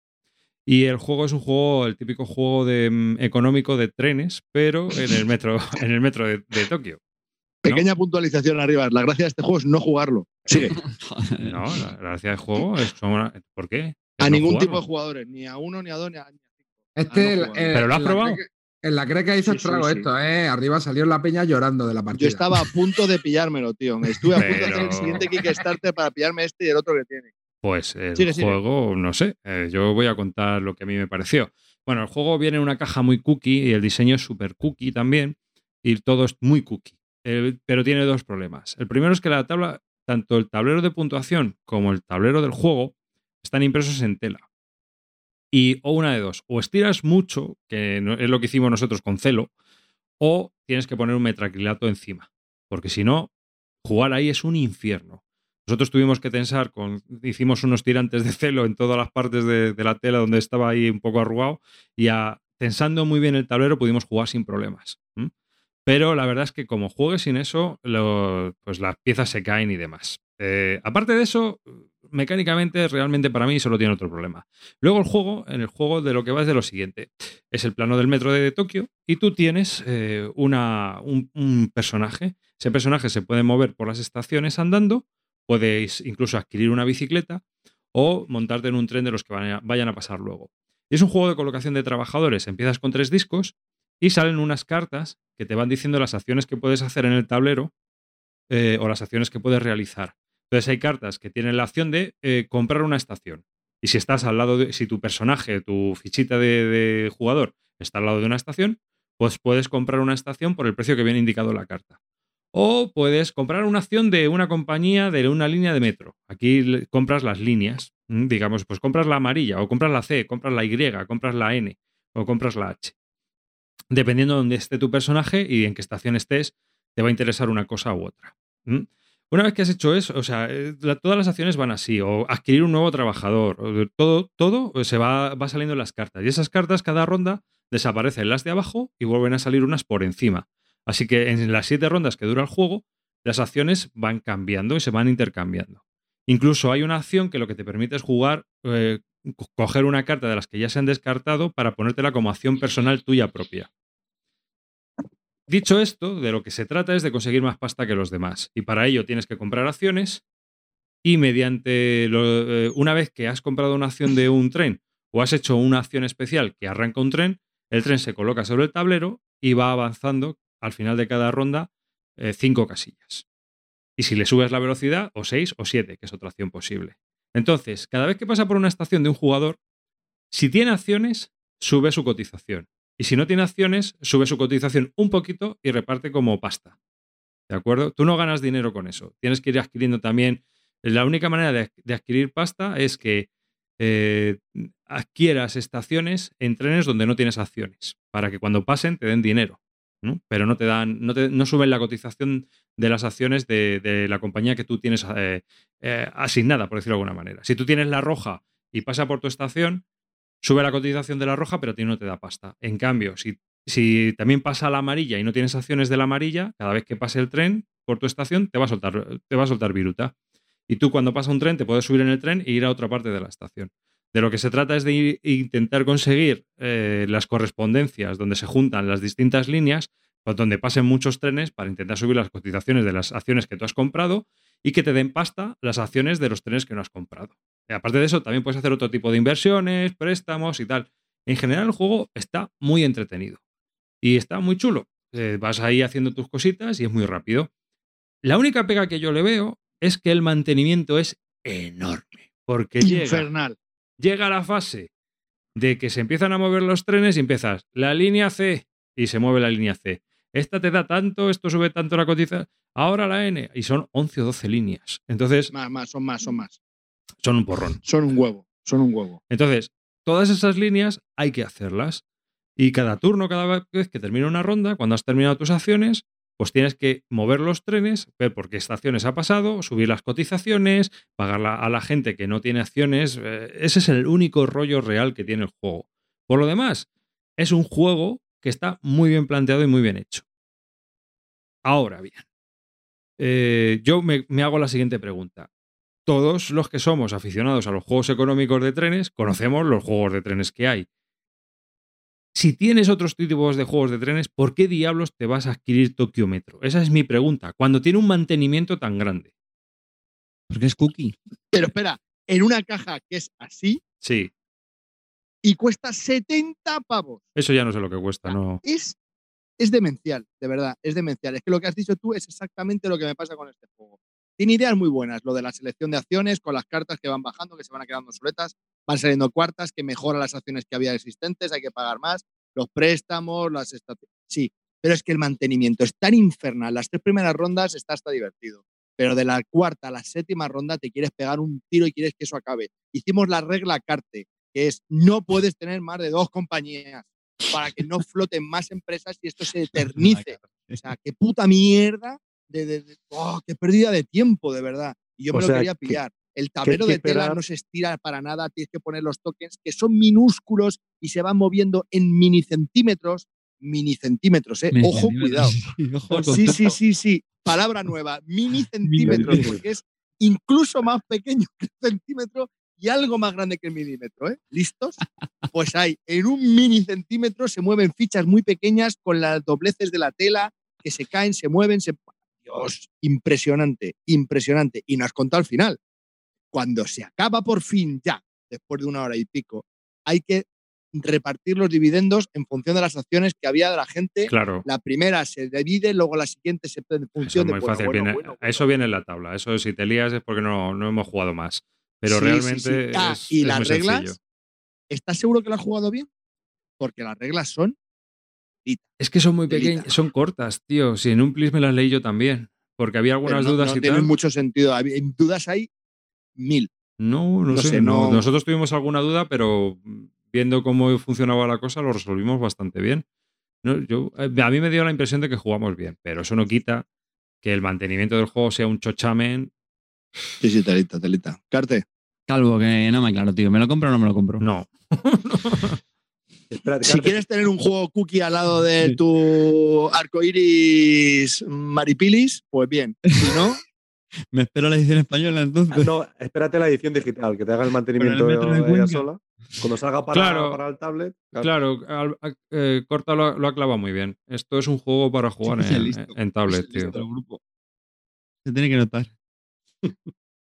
Y el juego es un juego, el típico juego de, mm, económico de trenes, pero en el metro, en el metro de, de Tokio. ¿no? pequeña puntualización arriba. La gracia de este juego es no jugarlo. Sigue. No, la, gracia del juego es ¿Por qué? A no ningún jugarlo. tipo de jugadores, ni a uno, ni a dos, ni a. Este, Ah, no el- juego. el- ¿Pero lo has en la probado? creca- En la creca hizo Sí, sí, estrago sí. esto, ¿eh? Arriba salió en la peña llorando de la partida. Yo estaba a punto de pillármelo, tío. Me estuve a punto de hacer el Pero- siguiente Kickstarter para pillarme este y el otro que tiene. Pues el Sigue, sigue. juego, no sé, eh, yo voy a contar lo que a mí me pareció. Bueno, el juego viene en una caja muy cookie y el diseño es súper cookie también y todo es muy cookie. Pero tiene dos problemas. El primero es que la tabla tanto el tablero de puntuación como el tablero del juego están impresos en tela. Y o una de dos, o estiras mucho, que es lo que hicimos nosotros con Celo, o tienes que poner un metracrilato encima. Porque si no, jugar ahí es un infierno. Nosotros tuvimos que tensar con. Hicimos unos tirantes de celo en todas las partes de, la tela donde estaba ahí un poco arrugado. Y a- tensando muy bien el tablero pudimos jugar sin problemas. Pero la verdad es que como juegues sin eso, pues las piezas se caen y demás. Eh, aparte de eso, mecánicamente, realmente para mí solo tiene otro problema. Luego el juego, en el juego de lo que va es de lo siguiente. Es el plano del metro de Tokio y tú tienes eh, una, un, personaje. Ese personaje se puede mover por las estaciones andando, podéis incluso adquirir una bicicleta o montarte en un tren de los que vayan a, pasar luego. Es un juego de colocación de trabajadores. Empiezas con tres discos y salen unas cartas que te van diciendo las acciones que puedes hacer en el tablero eh, o las acciones que puedes realizar. Entonces hay cartas que tienen la opción de eh, comprar una estación. Y si estás al lado de, si tu personaje, tu fichita de, jugador está al lado de una estación, pues puedes comprar una estación por el precio que viene indicado en la carta. O puedes comprar una acción de una compañía de una línea de metro. Aquí compras las líneas. ¿m? Digamos, pues compras la amarilla, o compras la C, compras la Y, compras la N, o compras la H. Dependiendo de dónde esté tu personaje y en qué estación estés, te va a interesar una cosa u otra. Una vez que has hecho eso, o sea, eh, la- todas las acciones van así, o adquirir un nuevo trabajador, o todo, todo eh, se va, va saliendo en las cartas. Y esas cartas, cada ronda, desaparecen las de abajo y vuelven a salir unas por encima. Así que en las siete rondas que dura el juego, las acciones van cambiando y se van intercambiando. Incluso hay una acción que lo que te permite es jugar, eh, co- coger una carta de las que ya se han descartado para ponértela como acción personal tuya propia. Dicho esto, de lo que se trata es de conseguir más pasta que los demás. Y para ello tienes que comprar acciones y mediante eh, una vez que has comprado una acción de un tren o has hecho una acción especial que arranca un tren, el tren se coloca sobre el tablero y va avanzando al final de cada ronda eh, cinco casillas. Y si le subes la velocidad, o seis o siete, que es otra acción posible. Entonces, cada vez que pasa por una estación de un jugador, si tiene acciones, sube su cotización. Y si no tiene acciones, sube su cotización un poquito y reparte como pasta. ¿De acuerdo? Tú no ganas dinero con eso. Tienes que ir adquiriendo también. La única manera de, adquirir pasta es que eh, adquieras estaciones en trenes donde no tienes acciones, para que cuando pasen te den dinero. Pero no te dan, no, te- suben la cotización de las acciones de, de la compañía que tú tienes eh, eh, asignada, por decirlo de alguna manera. Si tú tienes la roja y pasa por tu estación, sube la cotización de la roja, pero a ti no te da pasta. En cambio, si, si también pasa la amarilla y no tienes acciones de la amarilla, cada vez que pase el tren por tu estación, te va a soltar, te va a soltar viruta. Y tú cuando pasa un tren, te puedes subir en el tren e ir a otra parte de la estación. De lo que se trata es de intentar conseguir eh, las correspondencias donde se juntan las distintas líneas, pues donde pasen muchos trenes para intentar subir las cotizaciones de las acciones que tú has comprado y que te den pasta las acciones de los trenes que no has comprado. Y aparte de eso, también puedes hacer otro tipo de inversiones, préstamos y tal. En general, el juego está muy entretenido y está muy chulo. Eh, vas ahí haciendo tus cositas y es muy rápido. La única pega que yo le veo es que el mantenimiento es enorme. Porque llega, Infernal. llega la fase de que se empiezan a mover los trenes y empiezas la línea C y se mueve la línea C. Esta te da tanto, esto sube tanto la cotización, ahora la N y son 11 o 12 líneas. Entonces, Más, más, son más, son más. Son un porrón. Son un huevo. Son un huevo. Entonces, todas esas líneas hay que hacerlas. Y cada turno, cada vez que termina una ronda, cuando has terminado tus acciones, pues tienes que mover los trenes, ver por qué estaciones ha pasado, subir las cotizaciones, pagar a la gente que no tiene acciones. eh, ese es el único rollo real que tiene el juego. Por lo demás, es un juego que está muy bien planteado y muy bien hecho. Ahora bien, eh, yo me, me hago la siguiente pregunta. Todos los que somos aficionados a los juegos económicos de trenes conocemos los juegos de trenes que hay. Si tienes otros tipos de juegos de trenes, ¿por qué diablos te vas a adquirir Tokyo Metro? Esa es mi pregunta. Cuando tiene un mantenimiento tan grande. Porque es cookie. Pero espera, en una caja que es así Sí, y cuesta 70 pavos. eso ya no sé lo que cuesta, ¿no? Es, es demencial, de verdad, es demencial. Es que lo que has dicho tú es exactamente lo que me pasa con este juego. Tiene ideas muy buenas, lo de la selección de acciones con las cartas que van bajando, que se van quedando soletas, van saliendo cuartas, que mejora las acciones que había existentes, hay que pagar más, los préstamos, las estaciones. Sí, pero es que el mantenimiento es tan infernal. Las tres primeras rondas está hasta divertido. pero de la cuarta a la séptima ronda te quieres pegar un tiro y quieres que eso acabe. Hicimos la regla CARTE, que es no puedes tener más de dos compañías para que no floten más empresas y esto se eternice. O sea, qué puta mierda de, de- de- oh, qué pérdida de tiempo, de verdad. Y yo O me lo quería que- pillar. El tablero de tela no se estira para nada, tienes que poner los tokens que son minúsculos y se van moviendo en mini-centímetros. Mini-centímetros, ¿eh? Ojo, cuidado. Sí, sí, sí, sí. Palabra nueva. Mini centímetros, Mini. porque es incluso más pequeño que el centímetro y algo más grande que el milímetro. ¿eh? ¿Listos? Pues hay, en un mini centímetro se mueven fichas muy pequeñas con las dobleces de la tela que se caen, se mueven, se. Dios, impresionante, impresionante. Y no has contado al final. Cuando se acaba por fin ya, después de una hora y pico, hay que repartir los dividendos en función de las acciones que había de la gente Claro. la primera se divide, luego la siguiente se en Eso función es de muy bueno, fácil. bueno, viene- bueno. Eso viene en la tabla. Eso si te lías es porque no, no hemos jugado más. Pero Sí, sí, realmente sí. Ah, es, y es las muy reglas, sencillo. ¿Estás seguro que lo has jugado bien? Porque las reglas son Es que son muy pequeñas, son cortas, tío. Si en un plis me las leí yo también. Porque había algunas no, dudas no y tienen tal. mucho sentido. En dudas hay mil. No, no, No sé. sé, no. no- Nosotros tuvimos alguna duda, pero viendo cómo funcionaba la cosa, lo resolvimos bastante bien. No, yo, eh, a mí me dio la impresión de que jugamos bien, pero eso no quita que el mantenimiento del juego sea un chochamen. Sí, sí, telita, telita. Carte. Calvo, que no me aclaro, tío. ¿Me lo compro o no me lo compro? No. Espérate, Si quieres tener un juego cookie al lado de tu arcoiris maripilis, pues bien. Si no, Me espero la edición española entonces. No, espérate la edición digital, que te haga el mantenimiento metro de ella sola. Cuando salga para, Claro. para el tablet. Claro, al- a- eh, Corta lo, ha- lo ha clavado muy bien. Esto es un juego para jugar el en, listo. en tablet, el tío. grupo. Se tiene que notar.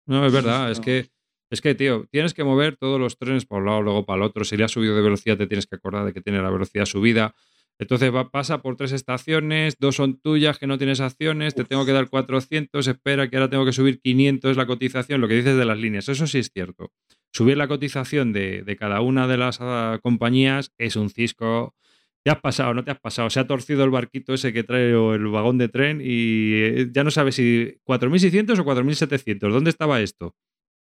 No, es verdad, es que, es que, tío, tienes que mover todos los trenes para un lado, luego para el otro. Si le has subido de velocidad, te tienes que acordar de que tiene la velocidad subida. Entonces va, pasa por tres estaciones, dos son tuyas que no tienes acciones, te tengo que dar 400, espera que ahora tengo que subir 500 la cotización, lo que dices de las líneas, eso sí es cierto. Subir la cotización de, de cada una de las ah, compañías es un cisco. ¿Te has pasado? ¿No te has pasado? Se ha torcido el barquito ese que trae o el vagón de tren y eh, ya no sabes si 4.600 o 4.700. ¿Dónde estaba esto?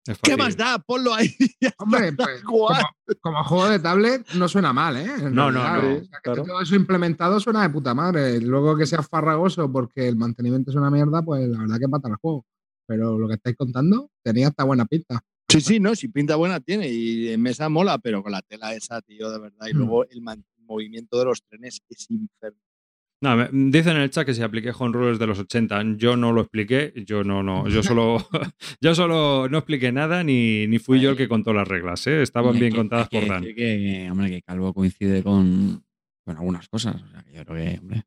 Es ¿qué más da? Ponlo ahí. Hombre, pues, como, juego de tablet no suena mal, ¿eh? En No, no, realidad, no, o sea, que claro. Todo eso implementado suena de puta madre. Luego que sea farragoso porque el mantenimiento es una mierda, pues la verdad que mata el juego. Pero lo que estáis contando tenía hasta buena pinta. Sí, sí, no, si pinta buena tiene y en mesa mola, pero con la tela esa, tío, de verdad. Y Mm. luego el movimiento de los trenes es infernal. No, me- dicen en el chat que si apliqué Home Rules de los 80. Yo no lo expliqué, yo no, no. Yo solo, yo solo no expliqué nada ni, ni fui yo el que contó las reglas, ¿eh? Estaban bien que- contadas que- por Dan. que- que- hombre, que Calvo coincide con, con algunas cosas. O sea, yo creo que, hombre.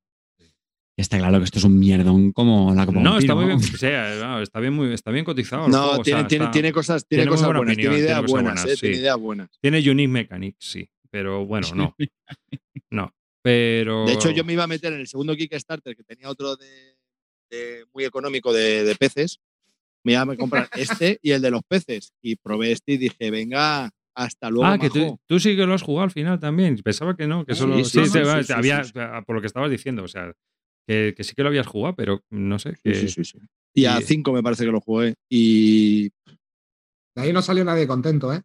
está claro que esto es un mierdón como la Copa No, Vampiro, está muy bien, ¿no? o sea, no, está bien, muy, está bien cotizado. No, juego, o tiene, sea, tiene, está- tiene cosas, tiene tiene cosas buena buenas, opinión, tiene ideas buenas, buenas, eh, tiene ideas buenas. Tiene Unique Mechanics, sí. Pero bueno, no. No. Pero. De hecho, yo me iba a meter en el segundo Kickstarter, que tenía otro de, de muy económico de, de peces. Me iba a comprar este y el de los peces. Y probé este y dije, venga, hasta luego. Ah, que tú, tú sí que lo has jugado al final también. Pensaba que no, que solo. sí, había, por lo que estabas diciendo, o sea, que, que sí que lo habías jugado, pero no sé. Que, Sí, sí, sí, sí. Y a y- 5 me parece que lo jugué. Y De ahí no salió nadie contento, ¿eh?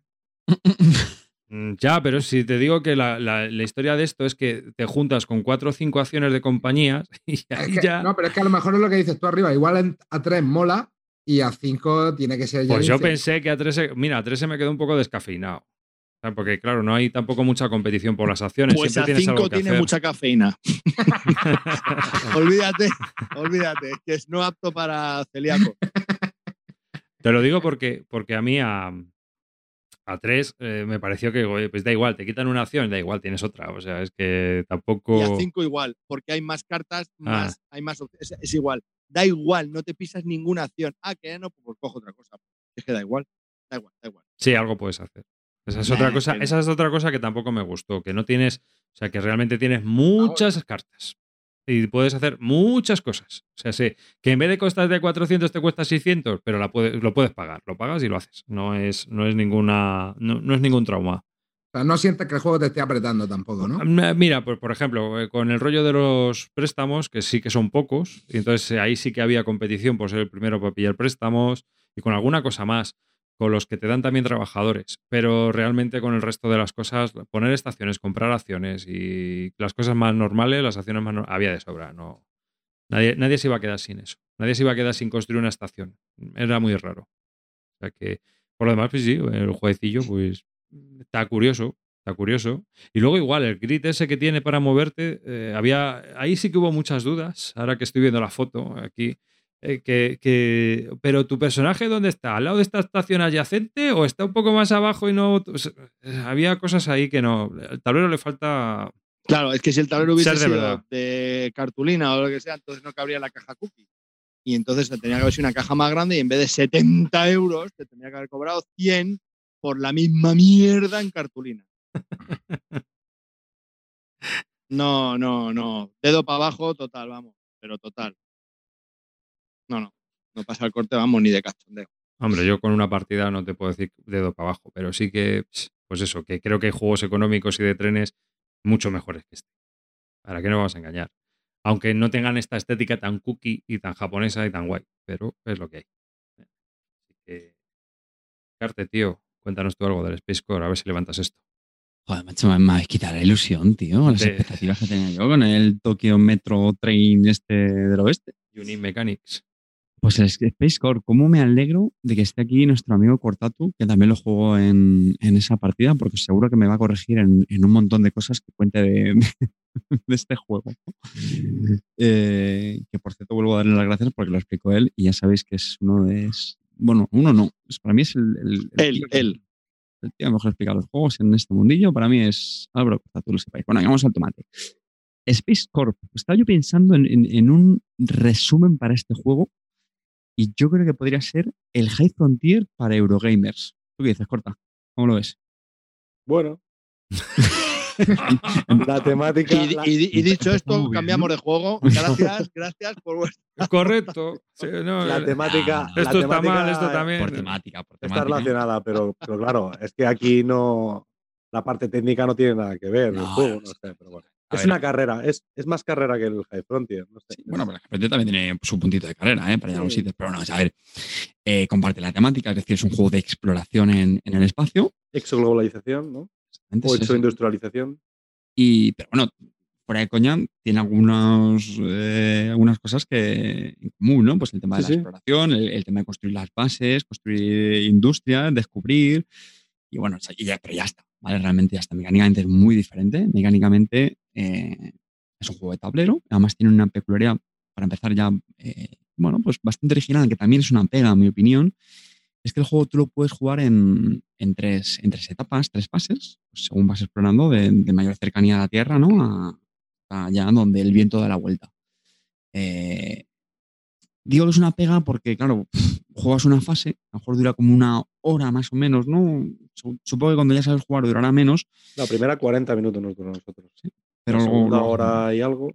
Mm, Ya, pero si te digo que la, la- la historia de esto es que te juntas con cuatro o cinco acciones de compañías y Es ahí que- ya. No, pero es que a lo mejor es lo que dices tú arriba. Igual a 3 mola y a 5 tiene que ser ya. Pues yo pensé que a 3 mira, a 3 se me quedó un poco descafeinado. O sea, Porque claro, no hay tampoco mucha competición por las acciones. pues Siempre a tienes algo 5 que tiene hacer. mucha cafeína. olvídate, olvídate, que es no apto para celíaco. Te lo digo porque, porque a mí a, a 3 me pareció que, oye, pues da igual, te quitan una acción, da igual, tienes otra. O sea, es que tampoco. Y a 5 igual, porque hay más cartas, Ah. más, hay más es, es igual. Da igual, no te pisas ninguna acción. Ah, que no, pues cojo otra cosa. Es que da igual, da igual, da igual. Sí, algo puedes hacer. Esa es Nah, otra cosa, que esa es otra cosa que tampoco me gustó, que no tienes, o sea, que realmente tienes muchas cartas y puedes hacer muchas cosas. O sea, sí, que en vez de costar de 400 te cuesta 600, pero la puedes, lo puedes pagar, lo pagas y lo haces. No es, no es ninguna, no, no es ningún trauma. O sea, no sientes que el juego te esté apretando tampoco, ¿no? Mira, pues por ejemplo, eh, con el rollo de los préstamos, que sí que son pocos, y entonces eh, ahí sí que había competición por ser el primero para pillar préstamos, y con alguna cosa más, los que te dan también trabajadores, pero realmente con el resto de las cosas, poner estaciones, comprar acciones y las cosas más normales, las acciones más no- había de sobra, no. Nadie, nadie se iba a quedar sin eso. Nadie se iba a quedar sin construir una estación. Era muy raro. O sea que, por lo demás, pues sí, el jueguecillo, pues está curioso, está curioso. Y luego igual, el grid ese que tiene para moverte, eh, había, ahí sí que hubo muchas dudas, ahora que estoy viendo la foto aquí, eh, que, que- pero tu personaje ¿dónde está? ¿Al lado de esta estación adyacente o está un poco más abajo y no... sea, eh, había cosas ahí que no... El tablero le falta... Claro, es que si el tablero hubiese de sido verdad. de cartulina o lo que sea, entonces no cabría la caja cookie. Y entonces tenía que haber sido una caja más grande y en vez de 70 euros te tenía que haber cobrado 100 por la misma mierda en cartulina. No, no, no. Dedo para abajo, total, vamos. Pero total. No, no. No pasa el corte, vamos, ni de cachondeo. Hombre, yo con una partida no te puedo decir dedo para abajo, pero sí que, pues eso, que creo que hay juegos económicos y de trenes mucho mejores que este. ¿Para qué nos vamos a engañar? Aunque no tengan esta estética tan cookie y tan japonesa y tan guay, pero es lo que hay. Así que, Carte, tío, cuéntanos tú algo del Space Core, a ver si levantas esto. Joder, macho, me, me habéis quitado la ilusión, tío. Las expectativas que tenía yo con el Tokyo Metro Train este del oeste. Unique Mechanics. Pues el Space Core, cómo me alegro de que esté aquí nuestro amigo Cortatu, que también lo jugó en, en esa partida, porque seguro que me va a corregir en, en un montón de cosas que cuente de, de este juego. Eh, que por cierto vuelvo a darle las gracias porque lo explicó él y ya sabéis que es uno de... es- bueno, uno no, para mí es el... el- el tío él. El tío que mejor explica los juegos en este mundillo, para mí es Álvaro Cortatu, lo sepáis. Bueno, vamos al tomate. Space Corp. Estaba yo pensando en, en- en un resumen para este juego y yo creo que podría ser el High Frontier para Eurogamers. ¿Tú qué dices, Corta? ¿Cómo lo ves? Bueno, la temática. Y, la- y- y dicho esto, cambiamos de juego. Gracias, gracias por vuestro. Correcto. Sí, no, la eh, temática. Ah, la esto está temática mal, esto también. Por temática, por Está relacionada, pero, pero claro, es que aquí no. La parte técnica no tiene nada que ver. el No, juego, sé, pero bueno. A Es ver. una carrera, es, es más carrera que el High Frontier. No sé. Sí, bueno, pero el Frontier también tiene su puntito de carrera, ¿eh? Para llegar a los sitios. Pero no, a ver, eh, comparte la temática, es decir, es un juego de exploración en, en el espacio. Exoglobalización, ¿no? Exactamente, O exoindustrialización. Y, pero bueno, fuera de coña, tiene algunos, eh, algunas cosas que en común, ¿no? Pues el tema de Sí, la sí. exploración, el, el tema de construir las bases, construir industria, descubrir. Y bueno, o sea, y ya, pero ya está, ¿vale? Realmente ya está. Mecánicamente es muy diferente. Mecánicamente eh, es un juego de tablero. Además tiene una peculiaridad, para empezar ya, eh, bueno, pues bastante original, que también es una pega, en mi opinión. Es que el juego tú lo puedes jugar en, en tres, en tres etapas, tres fases, pues según vas explorando de, de mayor cercanía a la Tierra, ¿no? A, a allá donde el viento da la vuelta. Eh, digo que es una pega porque, claro, juegas una fase, a lo mejor dura como una hora más o menos, ¿no? Su- Supongo que cuando ya sabes jugar durará menos, La primera 40 minutos nos duró a nosotros. Pero la segunda luego- hora y algo.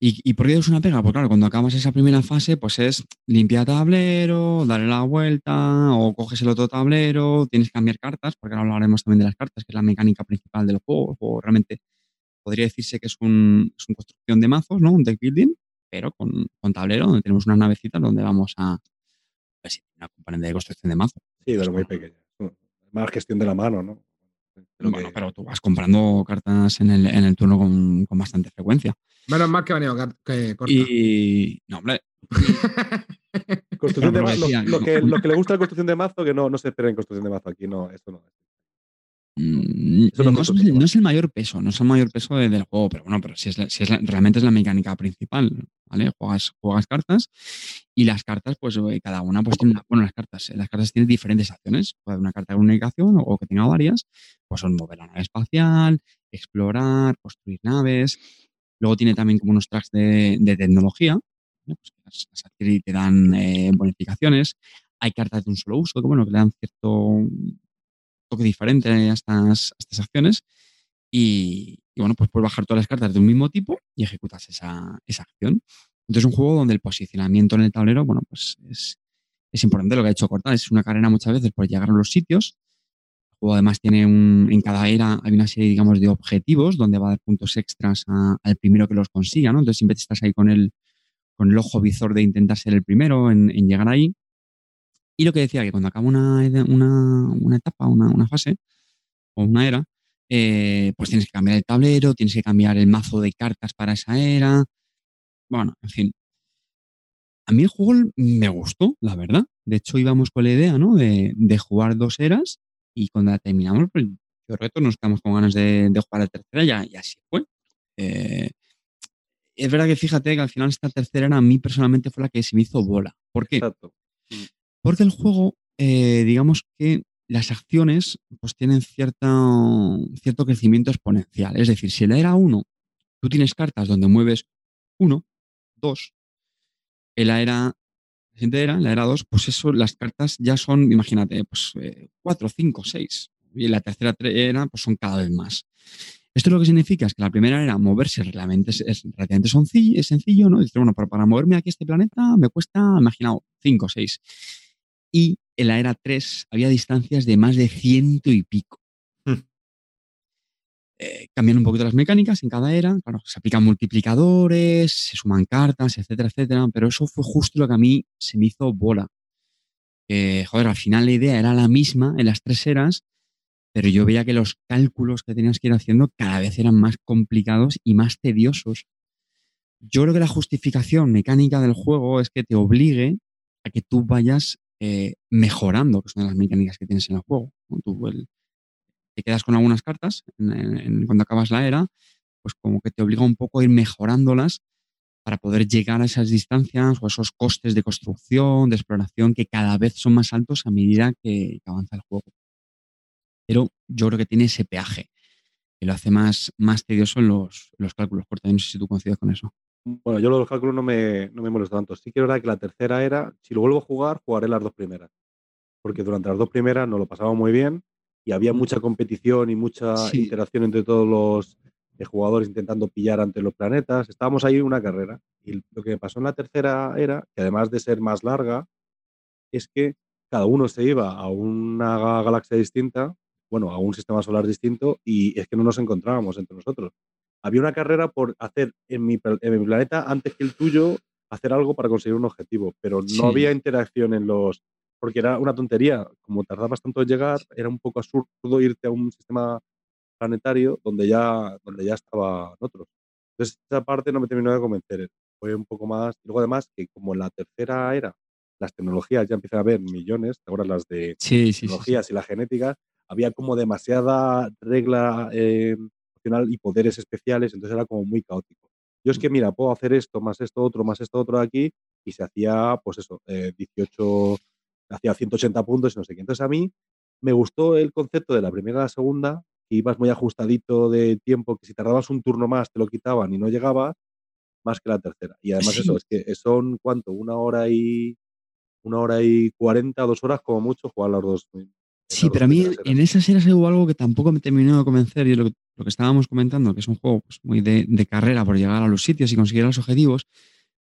¿Y, ¿Y por qué es una pega? Pues claro, cuando acabas esa primera fase, pues es limpiar tablero, darle la vuelta, o coges el otro tablero, tienes que cambiar cartas, porque ahora hablaremos también de las cartas, que es la mecánica principal del juego. Juego realmente podría decirse que es, un, es una construcción de mazos, ¿no? Un deck building, pero con, con tablero, donde tenemos unas navecitas donde vamos a. Pues una componente de construcción de mazo. Sí, pero muy pequeña. Más gestión de la mano, ¿no? Bueno, que- pero tú vas comprando cartas en el, en el turno con, con bastante frecuencia. Menos mal que ha venido que corta. Y. No, hombre. Construcción de mazo, lo, que, lo que le gusta la construcción de mazo, que no, no se espera en construcción de mazo aquí, no, esto no. Eso no no, es es, justo, no es el mayor peso, no es el mayor peso de- del juego, pero bueno, pero si es, la- si es la- realmente es la mecánica principal, ¿vale? Juegas, juegas cartas y las cartas, pues eh, cada una pues tiene una, bueno, las cartas, eh, las cartas tienen diferentes acciones, puede haber una carta de comunicación o, que tenga varias, pues son mover la nave espacial, explorar, construir naves, luego tiene también como unos tracks de, de tecnología, ¿vale? Pues las, y te dan eh, bonificaciones, hay cartas de un solo uso, que bueno, que le dan cierto toque diferente a estas, a estas acciones. Y, y bueno, pues puedes bajar todas las cartas de un mismo tipo y ejecutas esa, esa acción. Entonces es un juego donde el posicionamiento en el tablero, bueno, pues es, es importante lo que ha hecho Corta. Es una carrera muchas veces por llegar a los sitios. El juego además tiene un, en cada era hay una serie, digamos, de objetivos donde va a dar puntos extras a- al primero que los consiga, ¿no? Entonces siempre estás ahí con el, con el ojo visor de intentar ser el primero en, en llegar ahí. Y lo que decía, que cuando acaba una, una, una etapa, una, una fase o una era, eh, pues tienes que cambiar el tablero, tienes que cambiar el mazo de cartas para esa era. Bueno, en fin. A mí el juego me gustó, la verdad. De hecho, íbamos con la idea, ¿no? De, de jugar dos eras y cuando la terminamos, pues yo todos nos quedamos con ganas de, de jugar la tercera ya, y así fue. Eh, es verdad que fíjate que al final esta tercera era a mí personalmente fue la que se me hizo bola. ¿Por qué? Exacto. Porque el juego, eh, digamos que las acciones pues tienen cierta, cierto crecimiento exponencial. Es decir, si en la era 1 tú tienes cartas donde mueves 1, 2, en la era, la siguiente era, la era 2, pues eso, las cartas ya son, imagínate, pues 4, 5, 6. Y en la tercera era, pues son cada vez más. Esto lo que significa es que la primera era moverse relativamente, es, relativamente sencillo, ¿no? Dices, bueno, para, para moverme aquí a este planeta me cuesta, imaginaos, 5 o 6. Y en la era 3 había distancias de más de ciento y pico. Hmm. Eh, cambian un poquito las mecánicas en cada era, claro, se aplican multiplicadores, se suman cartas, etcétera, etcétera, pero eso fue justo lo que a mí se me hizo bola. Que, joder, al final la idea era la misma en las tres eras, pero yo veía que los cálculos que tenías que ir haciendo cada vez eran más complicados y más tediosos. Yo creo que la justificación mecánica del juego es que te obligue a que tú vayas eh, mejorando, que son las mecánicas que tienes en el juego. ¿no? Tú te quedas con algunas cartas cuando acabas la era, pues como que te obliga un poco a ir mejorándolas para poder llegar a esas distancias o esos costes de construcción, de exploración, que cada vez son más altos a medida que, avanza el juego. Pero yo creo que tiene ese peaje, que lo hace más, más tedioso en los, en los cálculos. Corta, no sé si tú coincides con eso. Bueno, yo los cálculos no me, no me molesta tanto. Sí que es verdad que la tercera era, si lo vuelvo a jugar, jugaré las dos primeras. Porque durante las dos primeras nos lo pasamos muy bien y había mucha competición y mucha Sí. interacción entre todos los eh, jugadores intentando pillar ante los planetas. Estábamos ahí en una carrera. Y lo que me pasó en la tercera era, que además de ser más larga, es que cada uno se iba a una ga- galaxia distinta, bueno, a un sistema solar distinto, y es que no nos encontrábamos entre nosotros. Había una carrera por hacer en mi, en mi planeta, antes que el tuyo, hacer algo para conseguir un objetivo, pero no Sí. había interacción en los... Porque era una tontería, como tardabas tanto en llegar, era un poco absurdo irte a un sistema planetario donde ya, donde ya estaban otros. Entonces, esa parte no me terminó de convencer. Fue un poco más. Luego, además, que como en la tercera era, las tecnologías ya empiezan a haber millones, ahora las de Sí, sí, sí. sí. tecnologías y la genética, había como demasiada regla eh, y poderes especiales, entonces era como muy caótico. Yo es que, mira, puedo hacer esto, más esto otro, más esto otro de aquí, y se hacía, pues eso, eh, 18, hacía 180 puntos y no sé qué. Entonces a mí me gustó el concepto de la primera a la segunda, que ibas muy ajustadito de tiempo, que si tardabas un turno más te lo quitaban y no llegabas, más que la tercera. Y además Sí. eso, es que son, ¿cuánto? Una hora y una hora y cuarenta, dos horas como mucho, jugar las dos. las Sí, pero a mí en esas eras hubo algo que tampoco me terminó de convencer y es lo que, lo que estábamos comentando, que es un juego pues, muy de, de carrera por llegar a los sitios y conseguir los objetivos,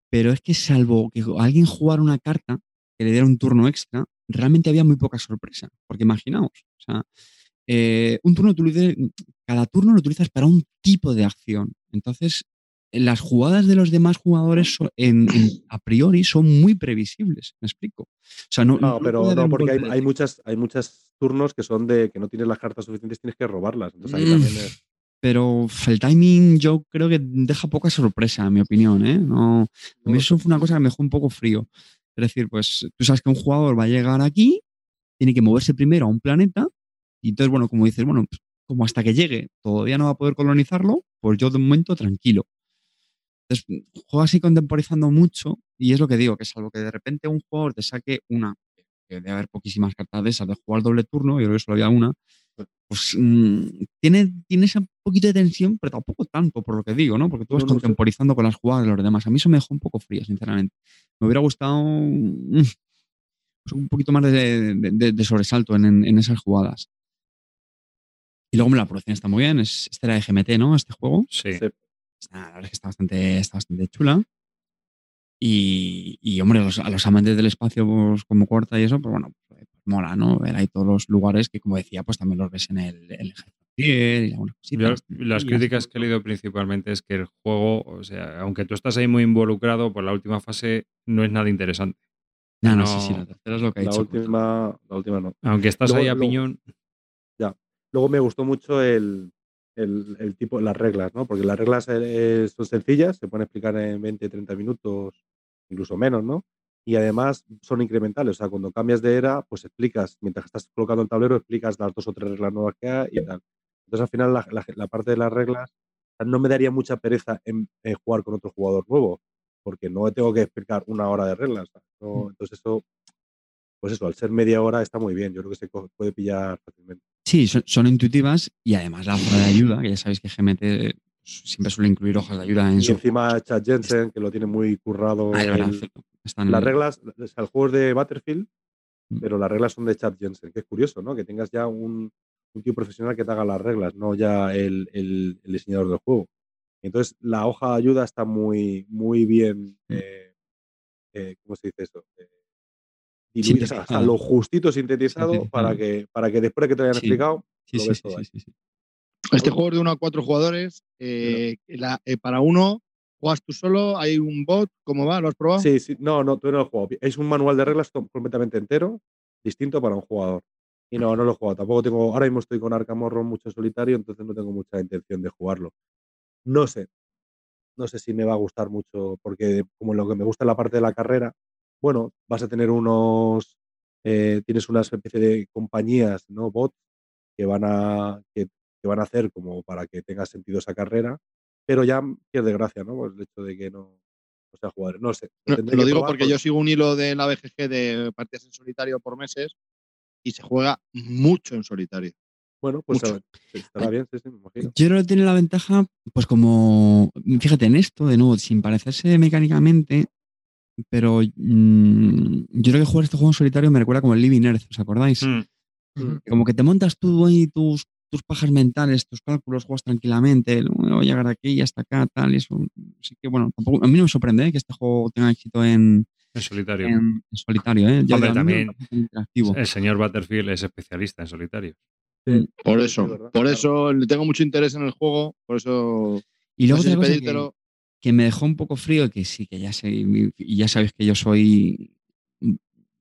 pero es que salvo que alguien jugara una carta que le diera un turno extra, realmente había muy poca sorpresa, porque imaginaos, o sea, eh, un turno, cada turno lo utilizas para un tipo de acción, entonces las jugadas de los demás jugadores son- en- en- a priori son muy previsibles, me explico. O sea, no, No, no pero no, porque hay, muchas, hay muchos turnos que son de que no tienes las cartas suficientes, tienes que robarlas. Entonces ahí Mm. también es. pero el timing yo creo que deja poca sorpresa, en mi opinión. ¿eh? No, a mí eso fue una cosa que me dejó un poco frío. Es decir, pues tú sabes que un jugador va a llegar aquí, tiene que moverse primero a un planeta, y entonces, bueno, como dices, bueno, pues, como hasta que llegue todavía no va a poder colonizarlo, pues yo de momento tranquilo. Entonces, juego así contemporizando mucho, y es lo que digo, que salvo que de repente un jugador te saque una, que debe haber poquísimas cartas de esas, de jugar doble turno, yo creo que solo había una, pues mm, tiene, tiene ese poquito de tensión, pero tampoco tanto, por lo que digo, ¿no? Porque tú vas No, no sé. contemporizando con las jugadas de los demás. A mí eso me dejó un poco frío, sinceramente. Me hubiera gustado mm, pues un poquito más de, de- de- de sobresalto en, en- en esas jugadas. Y luego la producción está muy bien. Es, este era de GMT, ¿no? Este juego. Sí. Sí. Está, la verdad es que está bastante, está bastante chula. Y, y, hombre, a los, a los amantes del espacio pues, como corta y eso, pues bueno, pues, mola, ¿no? Ver ahí todos los lugares que, como decía, pues también los ves en el, el eje Frontier y Yo- las Y críticas que he leído principalmente es que el juego, o sea, aunque tú estás ahí muy involucrado, pues la última fase no es nada interesante. No, no, no- sí, sí, la tercera es lo que ha La dicho. pues, última, la última no. Aunque estás Luego- ahí a luego- piñón, Luego me gustó mucho el, el- el tipo, las reglas, ¿no? Porque las reglas eh, son sencillas, se pueden explicar en 20, 30 minutos, incluso menos, ¿no? Y además son incrementales, o sea, cuando cambias de era, pues explicas, mientras estás colocando el tablero, explicas las dos o tres reglas nuevas que hay y tal. Entonces, al final, la, la- la parte de las reglas no me daría mucha pereza en, en jugar con otro jugador nuevo, porque no tengo que explicar una hora de reglas. No- entonces, eso, pues eso, al ser media hora está muy bien, yo creo que se puede pillar fácilmente. Sí, son, son intuitivas y además la hoja de ayuda, que ya sabéis que GMT siempre suele incluir hojas de ayuda en Y su. encima Chad Jensen, que lo tiene muy currado. Ah, el-. Están- las reglas, o sea, el juego es de Battlefield, Mm. pero las reglas son de Chad Jensen, que es curioso, ¿no? Que tengas ya un, un tío profesional que te haga las reglas, no ya el, el- el diseñador del juego. Entonces, la hoja de ayuda está muy, muy bien, Mm. eh, eh, ¿cómo se dice eso? Eh, diluida, o sea, lo justito sintetizado para que, para que después de que te hayan Sí. explicado, Sí, lo sí, ves sí, todo ahí. Este juego es de uno a cuatro jugadores. eh, la- eh, para uno, juegas tú solo, hay un bot, ¿cómo va? ¿Lo has probado? Sí, sí, no, no, tú no lo has jugado. Es un manual de reglas com- completamente entero, distinto para un jugador. Y no, no lo he jugado. Tampoco tengo, ahora mismo estoy con Arkham Horror mucho en solitario, entonces no tengo mucha intención de jugarlo. No sé, no sé si me va a gustar mucho, porque como lo que me gusta es la parte de la carrera, bueno, vas a tener unos, eh, tienes una especie de compañías, ¿no? Bots que van a, que, que van a hacer como para que tenga sentido esa carrera, pero ya pierde gracia, ¿no? Pues el hecho de que no, no sea jugadores. No sé. No, te lo digo probar porque yo sigo un hilo de la BGG de partidas en solitario por meses y se juega mucho en solitario. Bueno, pues a ver, estará bien, sí, sí, me imagino. Yo creo que tiene la ventaja, pues como, fíjate en esto, de nuevo, sin parecerse mecánicamente, pero mm, yo creo que jugar este juego en solitario me recuerda como el Living Earth, ¿os acordáis? mm. Como que te montas tú ahí tus, tus pajas mentales, tus cálculos, juegas tranquilamente, "No, voy a llegar aquí y hasta acá, tal, y eso. Así que bueno, tampoco, a mí no me sorprende ¿eh? que este juego tenga éxito en, en solitario. en- en solitario, ¿eh? Yo- Hombre, también-. El señor Butterfield es especialista en solitario. Por Sí, eso, por eso le tengo mucho interés en el juego, por eso Y luego no sé si otra cosa que- me dejó un poco frío, que sí, que ya sé, y ya sabéis que yo soy, mm,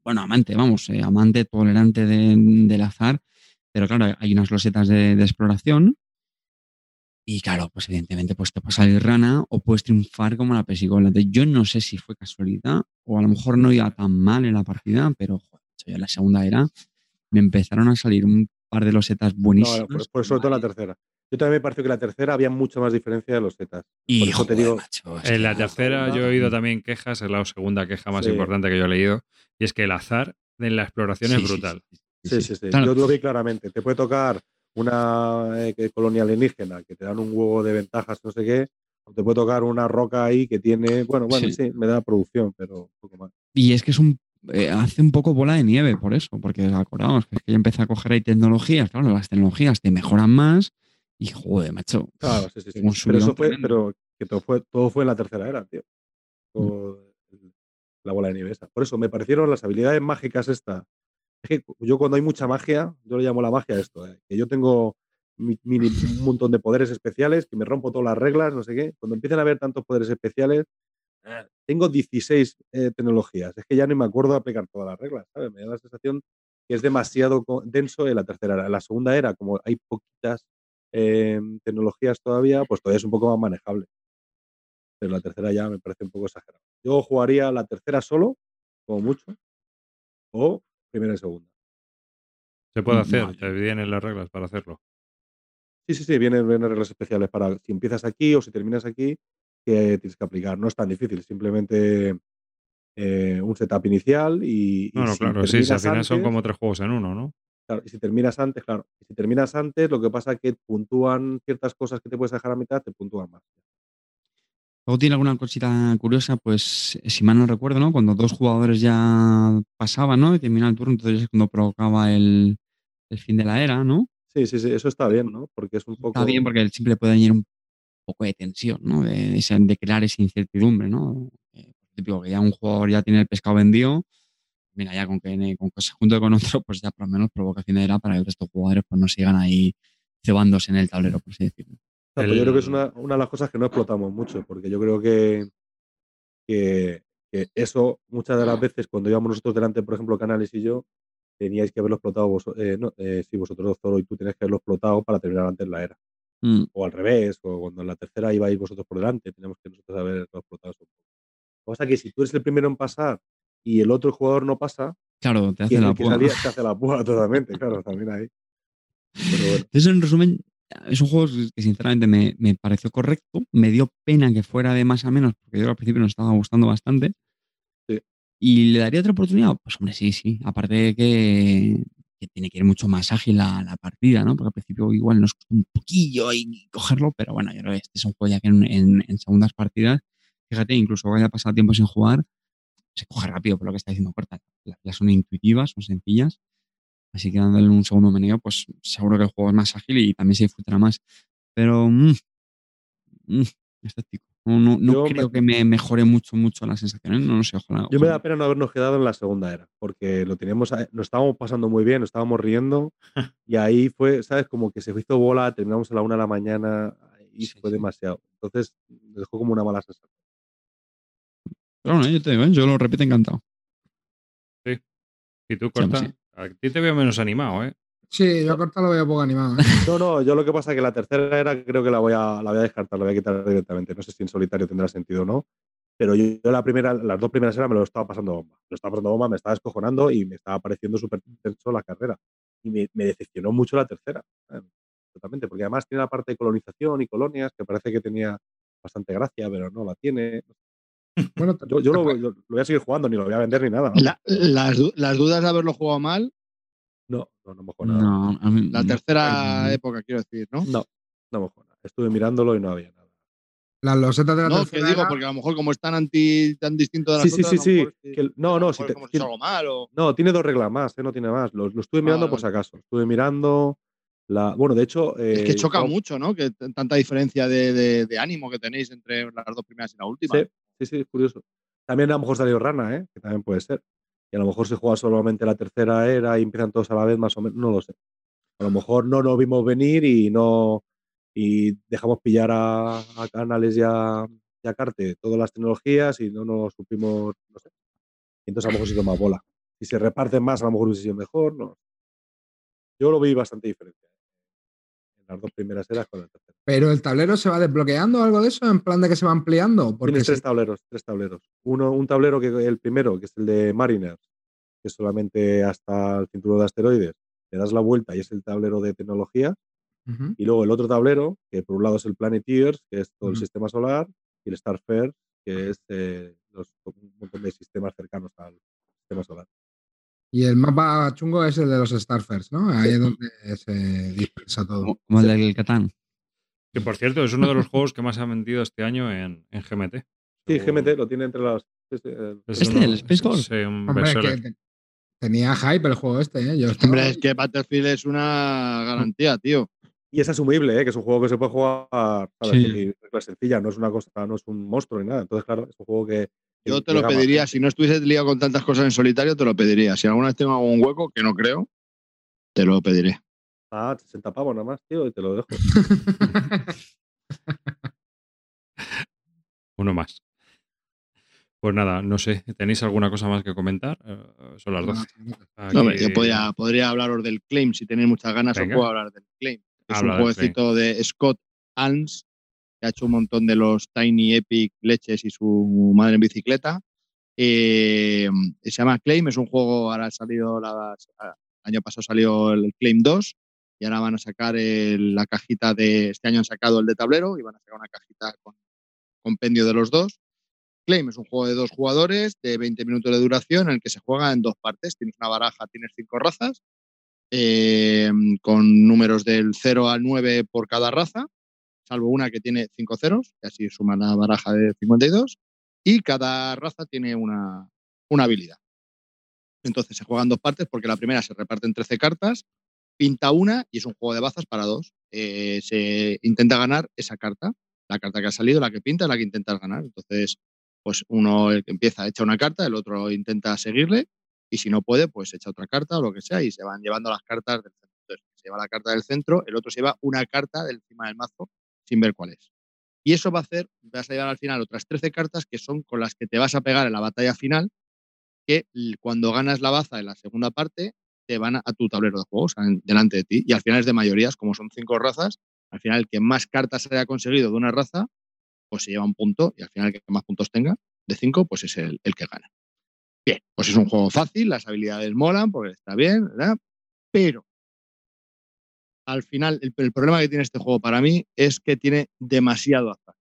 bueno, amante, vamos, eh, amante tolerante de- del azar, pero claro, hay unas losetas de, de exploración y claro, pues evidentemente pues te puede salir rana o puedes triunfar como la pesigola. Entonces, Yo no sé si fue casualidad o a lo mejor no iba tan mal en la partida, pero joder, yo en la segunda era, me empezaron a salir un par de losetas No, buenísimas. por, por sobre todo la tercera. Yo también me pareció que la tercera había mucha más diferencia de los zetas. Y por eso te digo- macho, es En la no, tercera yo he oído también quejas, es la segunda queja más Sí. importante que yo he leído, y es que el azar en la exploración Sí, es sí, brutal. sí, Sí, sí, sí. Claro. Yo lo vi claramente. Te puede tocar una eh, colonia alienígena que te dan un huevo de ventajas, no sé qué. O te puede tocar una roca ahí que tiene. Bueno, bueno, Sí. sí, me da producción, pero un poco más. Y es que es un eh, hace un poco bola de nieve por eso, porque acordamos que es que ya empieza a coger ahí tecnologías, claro, las tecnologías te mejoran más y joder, macho. Claro, sí, sí, sí. un Pero eso fue, tremendo. pero que todo fue, todo fue en la tercera era, tío. Todo el- la bola de nieve esa. Por eso me parecieron las habilidades mágicas esta. Yo cuando hay mucha magia, yo le llamo la magia a esto, eh, que yo tengo un montón de poderes especiales, que me rompo todas las reglas, no sé qué. Cuando empiezan a haber tantos poderes especiales, eh, tengo 16 eh, tecnologías. Es que ya no me acuerdo de aplicar todas las reglas, ¿sabes? Me da la sensación que es demasiado denso en la tercera era. En la segunda era, como hay poquitas eh, tecnologías todavía, pues todavía es un poco más manejable. Pero la tercera ya me parece un poco exagerado. Yo jugaría la tercera solo, como mucho, o primera y segunda. Se puede Mm, hacer, no, te vienen las reglas para hacerlo. Sí, sí, sí, vienen, vienen reglas especiales para si empiezas aquí o si terminas aquí, que tienes que aplicar. No es tan difícil, simplemente eh, un setup inicial y, y No, si claro, sí, si al final son como tres juegos en uno, ¿no? Claro, y si terminas antes, claro. Y si terminas antes, lo que pasa es que puntúan ciertas cosas que te puedes dejar a mitad, te puntúan más. Luego tiene alguna cosita curiosa, pues si mal no recuerdo, ¿no? Cuando dos jugadores ya pasaban, ¿no? Y terminaba el turno, entonces es cuando provocaba el, el fin de la era, ¿no? Sí, sí, sí, eso está bien, ¿no? Porque es un poco. Está bien porque siempre puede añadir un poco de tensión, ¿no? De, de crear esa incertidumbre, ¿no? Eh, típico que ya un jugador ya tiene el pescado vendido mira, ya con que, con que se junte con otro, pues ya por lo menos provocación era para que de jugadores pues no sigan ahí cebándose en el tablero, por así decirlo. Yo creo que es una, una de las cosas que no explotamos mucho, porque yo creo que, que, que eso muchas de las veces cuando íbamos nosotros delante, por ejemplo, Canales y yo, teníais que haberlo explotado vosotros, no, eh, sí, vosotros, Zoro, y tú tenías que haberlo explotado para terminar antes la era. Mm, O al revés, o cuando en la tercera ibais vosotros por delante, tenemos que nosotros haberlo explotado. eso poco. Lo que si tú eres el primero en pasar y el otro jugador no pasa, claro, te hace la púa. salía te hace la púa totalmente, claro, también ahí. Pero bueno, Entonces, en resumen, es un juego que sinceramente me, me pareció correcto. Me dio pena que fuera de más a menos, porque yo al principio nos estaba gustando bastante. Sí. ¿Y le daría otra oportunidad? Pues hombre, sí, sí. Aparte de que, que tiene que ir mucho más ágil la, la partida, ¿no? Porque al principio igual nos costó un poquillo ahí cogerlo, pero bueno, yo creo que este es un juego ya que en, en- en segundas partidas, fíjate, incluso haya pasado tiempo sin jugar, se coge rápido por lo que está diciendo Corta. Las las son intuitivas, son sencillas. Así que dándole un segundo meneo, pues seguro que el juego es más ágil y también se disfrutará más. Pero, mm, mm, escéptico. No, no, no creo me- que me mejore mucho, mucho las sensaciones. No, lo sé, ojalá. Yo me da pena no habernos quedado en la segunda era, porque lo teníamos, a- nos estábamos pasando muy bien, nos estábamos riendo, y ahí fue, ¿sabes? Como que se hizo bola, terminamos a la una de la mañana y Sí, fue sí. demasiado. Entonces, me dejó como una mala sensación. Pero bueno, yo te digo, ¿eh? yo lo repito encantado. Y tú, Sí, Corta, sí. A ti te veo menos animado, ¿eh? Sí, yo a Corta lo veo poco animado. ¿eh? No, no, yo lo que pasa es que la tercera era creo que la voy a, la voy a descartar, la voy a quitar directamente. No sé si en solitario tendrá sentido o no. Pero yo, yo la primera, las dos primeras eras me lo estaba pasando bomba. Me lo estaba pasando bomba, me estaba descojonando y me estaba pareciendo súper intenso la carrera. Y me, me decepcionó mucho la tercera. ¿sabes? Totalmente, porque además tiene la parte de colonización y colonias que parece que tenía bastante gracia, pero no la tiene. Bueno, Yo, yo lo, lo- voy a seguir jugando, ni lo voy a vender ni nada. ¿no? La- las, las dudas de haberlo jugado mal, No, no, no me jodas. No, a mí- la no, tercera mm, época, quiero decir, ¿no? No, no me jodas. Estuve mirándolo y no había nada. las losetas de la No, que tercera digo, era- porque a lo mejor como es tan anti, tan distinto de las Sí, sí, otras, sí, sí. es que el- no, no, si es te- como si si- es algo mal o- No, tiene dos reglas más, ¿eh? no tiene más. Lo, lo estuve Ah, mirando vale, por si acaso. Estuve mirando la. Bueno, de hecho. Es eh, que choca estaba- mucho, ¿no? Que tanta diferencia de, de- de ánimo que tenéis entre las dos primeras y la última. Sí, sí, sí, es curioso. También a lo mejor salió Rana, ¿eh? que también puede ser. Y a lo mejor se juega solamente la tercera era y empiezan todos a la vez, más o menos. No lo sé. A lo mejor no nos vimos venir y no. Y dejamos pillar a, Canales y a, y Carte todas las tecnologías y no nos supimos. No sé. Y entonces a lo mejor se toma bola. Si se reparten más, a lo mejor hubiese sido mejor. No. Yo lo vi bastante diferente. Las dos primeras eras con la tercera. Pero el tablero se va desbloqueando o algo de eso, en plan de que se va ampliando. Porque Tienes tres tableros, tres tableros. Uno, un tablero que el primero, que es el de Mariners, que es solamente hasta el cinturón de asteroides, le das la vuelta y es el tablero de tecnología. Y luego el otro tablero, que por un lado es el Planeteers, que es todo el sistema solar, y el Starfarer, que es eh, los- un montón de sistemas cercanos al sistema solar. Y el mapa chungo es el de los Starfers, ¿no? Ahí es donde se dispersa todo. Como, el del Catán. Que por cierto, es uno de los juegos que más se han vendido este año en, en GMT. Sí, GMT lo tiene entre las. ¿Este, uno- el Space Gold? Sí, un Hombre, que te- tenía hype el juego este, ¿eh? Yo estaba- Hombre, es que Battlefield es una garantía, tío. Y es asumible, ¿eh? que es un juego que se puede jugar ¿sabes? Sí. regla sencilla, no es una cosa, no es un monstruo ni nada. Entonces, claro, es un juego que. Yo te lo pediría, si no estuviese liado con tantas cosas en solitario, te lo pediría. Si alguna vez tengo algún hueco, que no creo, te lo pediré. Ah, 60 pavos nada más, tío, y te lo dejo. Uno más. Pues nada, no sé. ¿Tenéis alguna cosa más que comentar? Eh, son las 12. No, hombre, Aquí- yo podría, podría hablaros del Claim. Si tenéis muchas ganas, Venga. os puedo hablar del Claim. Es Habla un jueguecito de Scott Alms, que ha hecho un montón de los Tiny Epic Leches y su madre en bicicleta. Eh, se llama Claim, es un juego, ahora ha salido, el año pasado salió el Claim 2 y ahora van a sacar la cajita de, este año han sacado el de tablero y van a sacar una cajita con compendio de los dos. Claim es un juego de dos jugadores de 20 minutos de duración en el que se juega en dos partes. Tienes una baraja, tienes cinco razas, eh, con números del 0 al 9 por cada raza, salvo una que tiene cinco ceros, que así suma la baraja de 52, y cada raza tiene una, una habilidad. Entonces se juegan dos partes porque la primera se reparte en 13 cartas, pinta una y es un juego de bazas para dos. Eh, se intenta ganar esa carta. La carta que ha salido, la que pinta, la que intentas ganar. Entonces, pues uno el que empieza echa una carta, el otro intenta seguirle y si no puede, pues echa otra carta o lo que sea y se van llevando las cartas del centro. Entonces, se lleva la carta del centro, el otro se lleva una carta del encima del mazo sin ver cuál es. Y eso va a hacer, vas a llevar al final otras 13 cartas que son con las que te vas a pegar en la batalla final, que cuando ganas la baza en la segunda parte, te van a, tu tablero de juego, o sea, delante de ti. Y al final es de mayorías, como son cinco razas, al final el que más cartas haya conseguido de una raza, pues se lleva un punto y al final el que más puntos tenga de cinco, pues es el, el que gana. Bien, pues es un juego fácil, las habilidades molan, porque está bien, ¿verdad? Pero al final, el, problema que tiene este juego para mí es que tiene demasiado azar.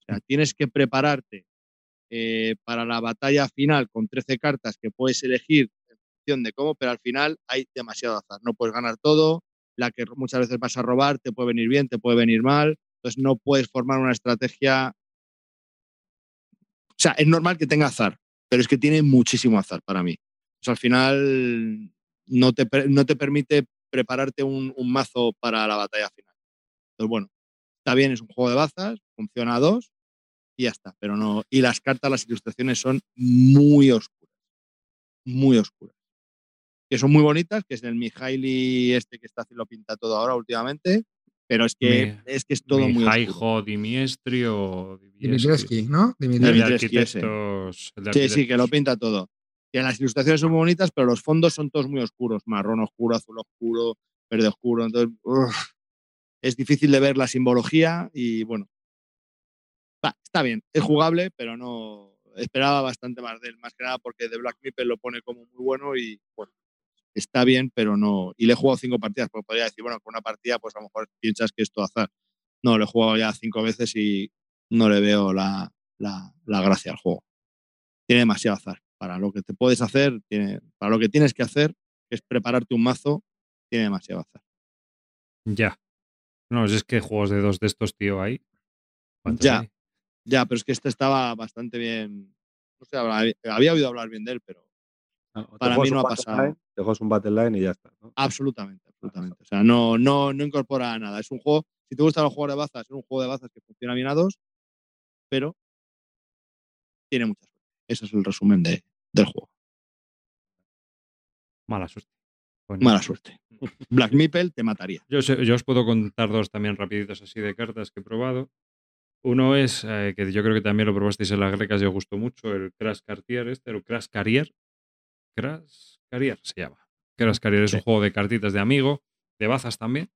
O sea, tienes que prepararte eh, para la batalla final con 13 cartas que puedes elegir en función de cómo, pero al final hay demasiado azar. No puedes ganar todo, la que muchas veces vas a robar te puede venir bien, te puede venir mal, entonces no puedes formar una estrategia. O sea, es normal que tenga azar, pero es que tiene muchísimo azar para mí. Sea, al final no te, no te permite prepararte un, un, mazo para la batalla final. Entonces, bueno, está bien, es un juego de bazas, funciona a dos y ya está, pero no. Y las cartas, las ilustraciones son muy oscuras, muy oscuras. Que son muy bonitas, que es el Mijaili este que está lo pinta todo ahora últimamente, pero es que, Mi, es, que es todo muy oscuro. Dimiestri o Dimitrescu, ¿no? Dimitrescu, sí, sí, que lo pinta todo. Que las ilustraciones son muy bonitas, pero los fondos son todos muy oscuros, marrón oscuro, azul oscuro, verde oscuro, entonces es difícil de ver la simbología y bueno, va, está bien, es jugable, pero no esperaba bastante más de él, más que nada porque The Black Meeple lo pone como muy bueno y bueno, está bien, pero no. Y le he jugado cinco partidas, porque podría decir, bueno, con una partida, pues a lo mejor piensas que es azar. No, lo he jugado ya cinco veces y no le veo la, la, la gracia al juego. Tiene demasiado azar. Para lo que te puedes hacer, tiene, para lo que tienes que hacer, que es prepararte un mazo, tiene demasiado azar. Ya. No, es que juegos de dos de estos, tío, hay. Ya. Hay? Ya, pero es que este estaba bastante bien. No sé, había oído hablar bien de él, pero no, para mí no ha pasado. Line, te juegas un Battle Line y ya está. ¿no? Absolutamente, absolutamente. O sea, no, no, no incorpora nada. Es un juego, si te gustan los juegos de bazas, es un juego de bazas que funciona bien a dos, pero tiene mucha suerte. Ese es el resumen de, del juego. Mala suerte. Bueno. Mala suerte. Black Meeple te mataría. Yo, yo, os puedo contar dos también rapiditos así de cartas que he probado. Uno es, eh, que yo creo que también lo probasteis en las grecas y os gustó mucho, el Crash Cartier este, el Crash Carrier. Crash Carrier se llama. Crash Carrier es un juego de cartitas de amigo, de bazas también,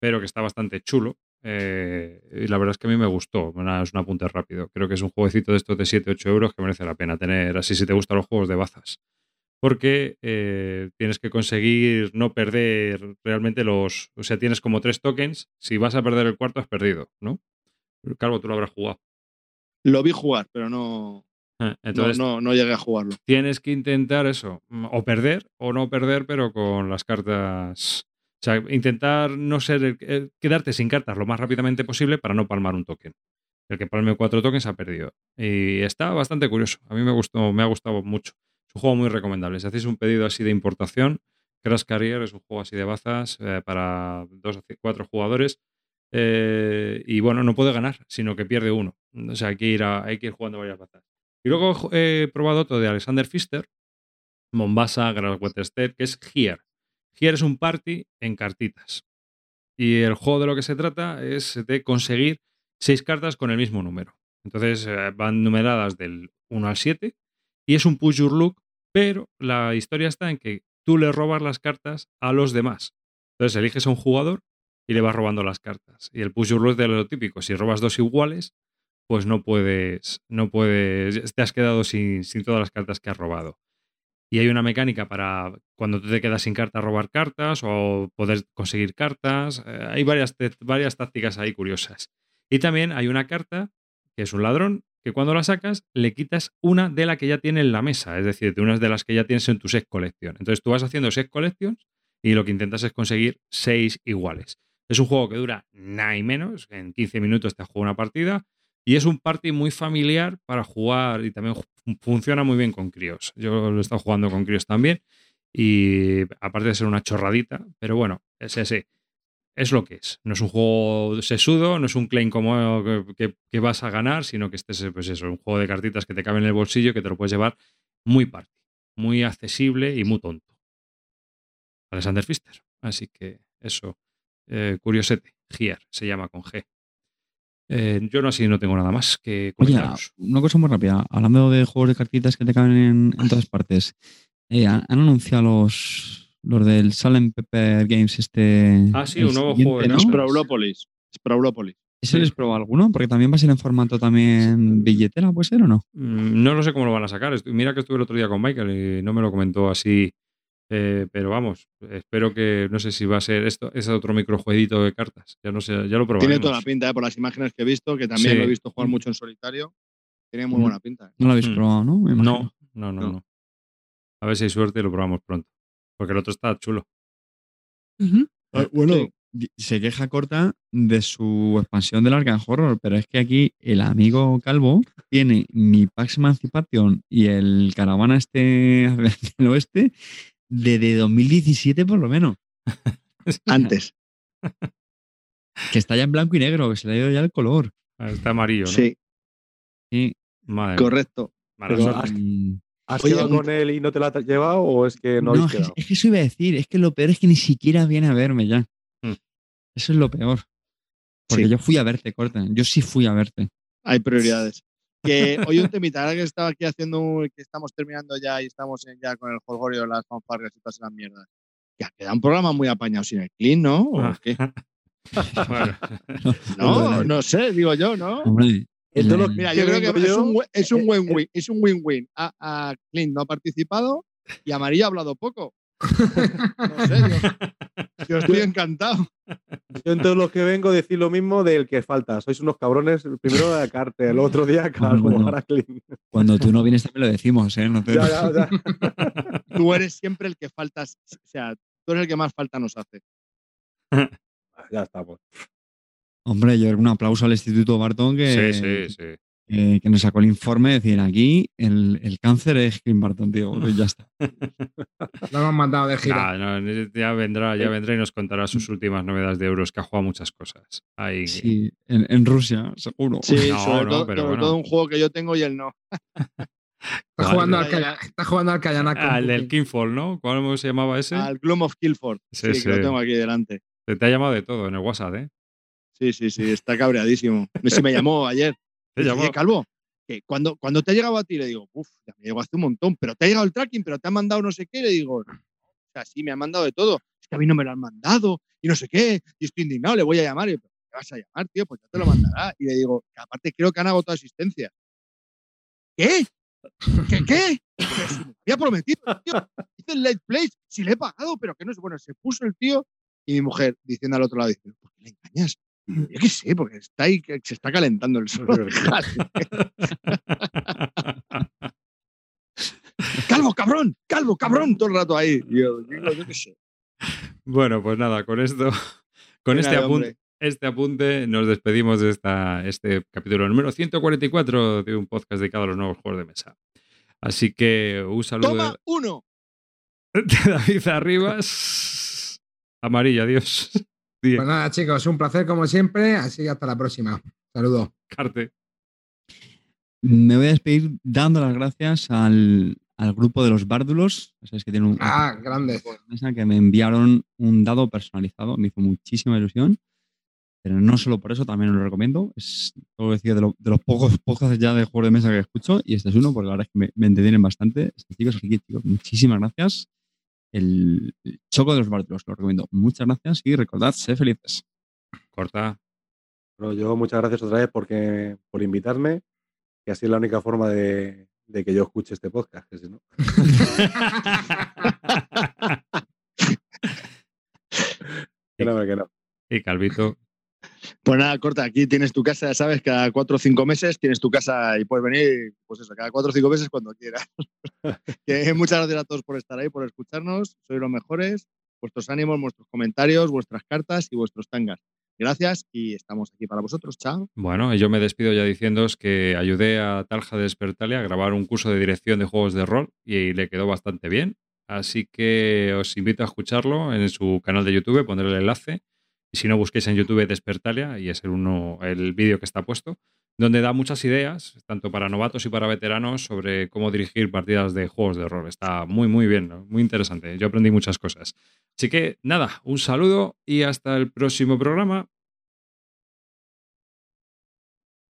pero que está bastante chulo. Eh, y la verdad es que a mí me gustó. Bueno, es un apunte rápido. Creo que es un jueguecito de estos de 7-8 euros que merece la pena tener así si te gustan los juegos de bazas. Porque eh, tienes que conseguir no perder realmente los. O sea, tienes como tres tokens. Si vas a perder el cuarto, has perdido, ¿no? Calvo, tú lo habrás jugado. Lo vi jugar, pero no, Entonces, no, no, no, llegué a jugarlo. Tienes que intentar eso, o perder o no perder, pero con las cartas. O sea, intentar no ser. Quedarte sin cartas lo más rápidamente posible para no palmar un token. El que palme cuatro tokens ha perdido. Y está bastante curioso. A mí me, gustó, me ha gustado mucho. Es un juego muy recomendable. Si hacéis un pedido así de importación, Crash Carrier es un juego así de bazas eh, para dos o cuatro jugadores. Eh, y bueno, no puede ganar, sino que pierde uno. O sea, hay que ir, hay que ir jugando varias bazas. Y luego he probado otro de Alexander Pfister, Mombasa, Graswater que es Here. Here es un party en cartitas. Y el juego de lo que se trata es de conseguir seis cartas con el mismo número. Entonces eh, van numeradas del 1 al 7 y es un push your look, pero la historia está en que tú le robas las cartas a los demás. Entonces eliges a un jugador y le vas robando las cartas. Y el push your luck es de lo típico. Si robas dos iguales, pues no puedes, no puedes, te has quedado sin, sin, todas las cartas que has robado. Y hay una mecánica para cuando tú te quedas sin carta robar cartas o poder conseguir cartas. Eh, hay varias, varias tácticas ahí curiosas. Y también hay una carta que es un ladrón que cuando la sacas le quitas una de la que ya tiene en la mesa, es decir, de unas de las que ya tienes en tu set collection. Entonces tú vas haciendo set collections y lo que intentas es conseguir seis iguales. Es un juego que dura nada y menos, en 15 minutos te juega una partida y es un party muy familiar para jugar y también funciona muy bien con críos. Yo lo he estado jugando con críos también y aparte de ser una chorradita, pero bueno, es ese. Es lo que es. No es un juego sesudo, no es un claim como que, que, vas a ganar, sino que este es pues eso, un juego de cartitas que te cabe en el bolsillo que te lo puedes llevar muy party. muy accesible y muy tonto. Alexander Pfister. Así que eso, eh, curiosete, Gier, se llama con G. Eh, yo no así no tengo nada más que Oye, comentaros. una cosa muy rápida. Hablando de juegos de cartitas que te caben en, en todas partes. eh, han, han anunciado los, los del Salem Pepper Games este. Ah, sí, un nuevo juego de ¿no? Sprawlopolis. Sprawlopolis. ¿Ese les probó alguno? Porque también va a ser en formato también billetera, ¿puede ser o no? Mm, No lo sé cómo lo van a sacar. Mira que estuve el otro día con Michael y no me lo comentó así. Eh, pero vamos, espero que no sé si va a ser esto, es otro microjueguito de cartas. Ya no sé, ya lo probaremos. Tiene toda la pinta, ¿eh? por las imágenes que he visto, que también Sí. lo he visto jugar mucho en solitario. Tiene muy Mm. buena pinta. ¿eh? No lo habéis Hmm. probado, ¿no? No, no, no, No. no. A ver si hay suerte y lo probamos pronto. Porque el otro está chulo. Ah, bueno, Sí. di- se queja corta de su expansión del Arkham Horror, pero es que aquí el amigo Calvo tiene mi Pax Emancipation y el Caravana este del oeste desde 2017 por lo menos, Antes. que está ya en blanco y negro, que se le ha ido ya el color. Está amarillo, ¿no? Sí, Sí, Madre mía, correcto. Pero mm, ¿Has Oye, quedado con él y no te la has llevado o es que no, no, habéis es, que, quedado? es que eso iba a decir, es que lo peor es que ni siquiera viene a verme ya. Mm. Eso es lo peor. Porque Sí. yo fui a verte, corta. Yo sí fui a verte. Hay prioridades. Que hoy un temita, ahora que estaba aquí haciendo, un- que estamos terminando ya y estamos en- ya con el jolgorio, las fanfargas y todas esas mierdas. Que ha quedado un programa muy apañado sin el clean, ¿no? ¿O Ah. qué? Bueno, No, no sé, digo yo, ¿no? Hombre, de Mira, yo creo que es un, es un eh, win-win. Es un win-win. A, a Clint no ha participado y Amarillo ha hablado poco. No sé, yo, yo estoy encantado. Yo en todos los que vengo decir lo mismo del que falta. Sois unos cabrones. El primero a Carte, el otro día a Bueno. Cuando tú no vienes también lo decimos, ¿eh? No te- Ya, ya, ya. Tú eres siempre el que faltas, o sea, tú eres el que más falta nos hace. Ya estamos. Hombre, yo un aplauso al Instituto Barton que, sí, sí, sí. Eh, que nos sacó el informe. Decir, aquí el, el cáncer es Clint Barton, tío. Pues ya está. Lo hemos mandado de gira. Nah, no, ya vendrá, ya vendrá y nos contará sus últimas novedades de euros, que ha jugado muchas cosas. Ahí, Sí, en, en Rusia, seguro. Sí, No, sobre, no, todo, pero sobre bueno. todo un juego que yo tengo y él no. Está Vale. jugando, al Kaya- está jugando al Kayanak. con Ah, el del. Kingfall, ¿no? ¿Cómo se llamaba ese? Al Gloom of Killford. Sí, Sí, que lo tengo aquí delante. Se te ha llamado de todo en el WhatsApp, ¿eh? Sí, sí, sí, está cabreadísimo. Sí, me llamó ayer. "Oye, Calvo, que cuando, cuando te ha llegado a ti, le digo, uff, ya me llegó hace un montón, pero te ha llegado el tracking, pero te ha mandado no sé qué, le digo, o sea, sí, me han mandado de todo. Es que a mí no me lo han mandado y no sé qué, y estoy indignado, le voy a llamar. Y yo, "¿Pero ¿qué vas a llamar, tío? Pues ya te lo mandará. Y le digo, que aparte creo que han agotado asistencia. ¿Qué? ¿Qué? ¿Qué? Pero si me había prometido, tío. Hice el late place, si le he pagado, pero que no es bueno. Se puso el tío y mi mujer diciendo al otro lado, dice, ¿por qué le engañas? Yo qué sé, porque está ahí, se está calentando el sol. calvo, cabrón, calvo, cabrón, todo el rato ahí. Yo, qué sé. Bueno, pues nada, con esto, con este apunte, este apunte nos despedimos de esta, este capítulo número 144 de un podcast dedicado a los nuevos juegos de mesa. Así que un saludo Toma uno. de David Arribas. Amarillo, adiós. Die, Pues nada, chicos, un placer como siempre. Así que hasta la próxima. Saludos. Carte. Me voy a despedir dando las gracias al, al grupo de los Bárdulos. Ya sabéis que tienen un, Ah, grande. mesa que me enviaron un dado personalizado. Me hizo muchísima ilusión. Pero no solo por eso, también os lo recomiendo. Es, que decir, de, lo- de los pocos podcasts ya de juegos de mesa que escucho. Y este es uno, porque la verdad es que me, me entretienen bastante. Sencillos, así que, chicos, muchísimas gracias. El, Choco de los Bárdulos, lo recomiendo. Muchas gracias y recordad, sé felices. Corta. Pero yo muchas gracias otra vez porque, por invitarme, que así es la única forma de, de que yo escuche este podcast. Que si no. Que no, que no. y Calvito. Pues nada, corta, aquí tienes tu casa, ya sabes, cada cuatro o cinco meses tienes tu casa y puedes venir, pues eso, cada cuatro o cinco meses cuando quieras. Que muchas gracias a todos por estar ahí, por escucharnos, sois los mejores, vuestros ánimos, vuestros comentarios, vuestras cartas y vuestros tangas. Gracias y estamos aquí para vosotros. Chao. Bueno, yo me despido ya diciéndoos que ayudé a Talja de Despertalia a grabar un curso de dirección de juegos de rol y le quedó bastante bien. Así que os invito a escucharlo en su canal de YouTube, pondré el enlace. Si no, busquéis en YouTube Despertalia y es el, uno, el vídeo que está puesto. donde da muchas ideas, tanto para novatos y para veteranos, sobre cómo dirigir partidas de juegos de rol. Está muy, muy bien, muy interesante. Yo aprendí muchas cosas. Así que nada, un saludo y hasta el próximo programa.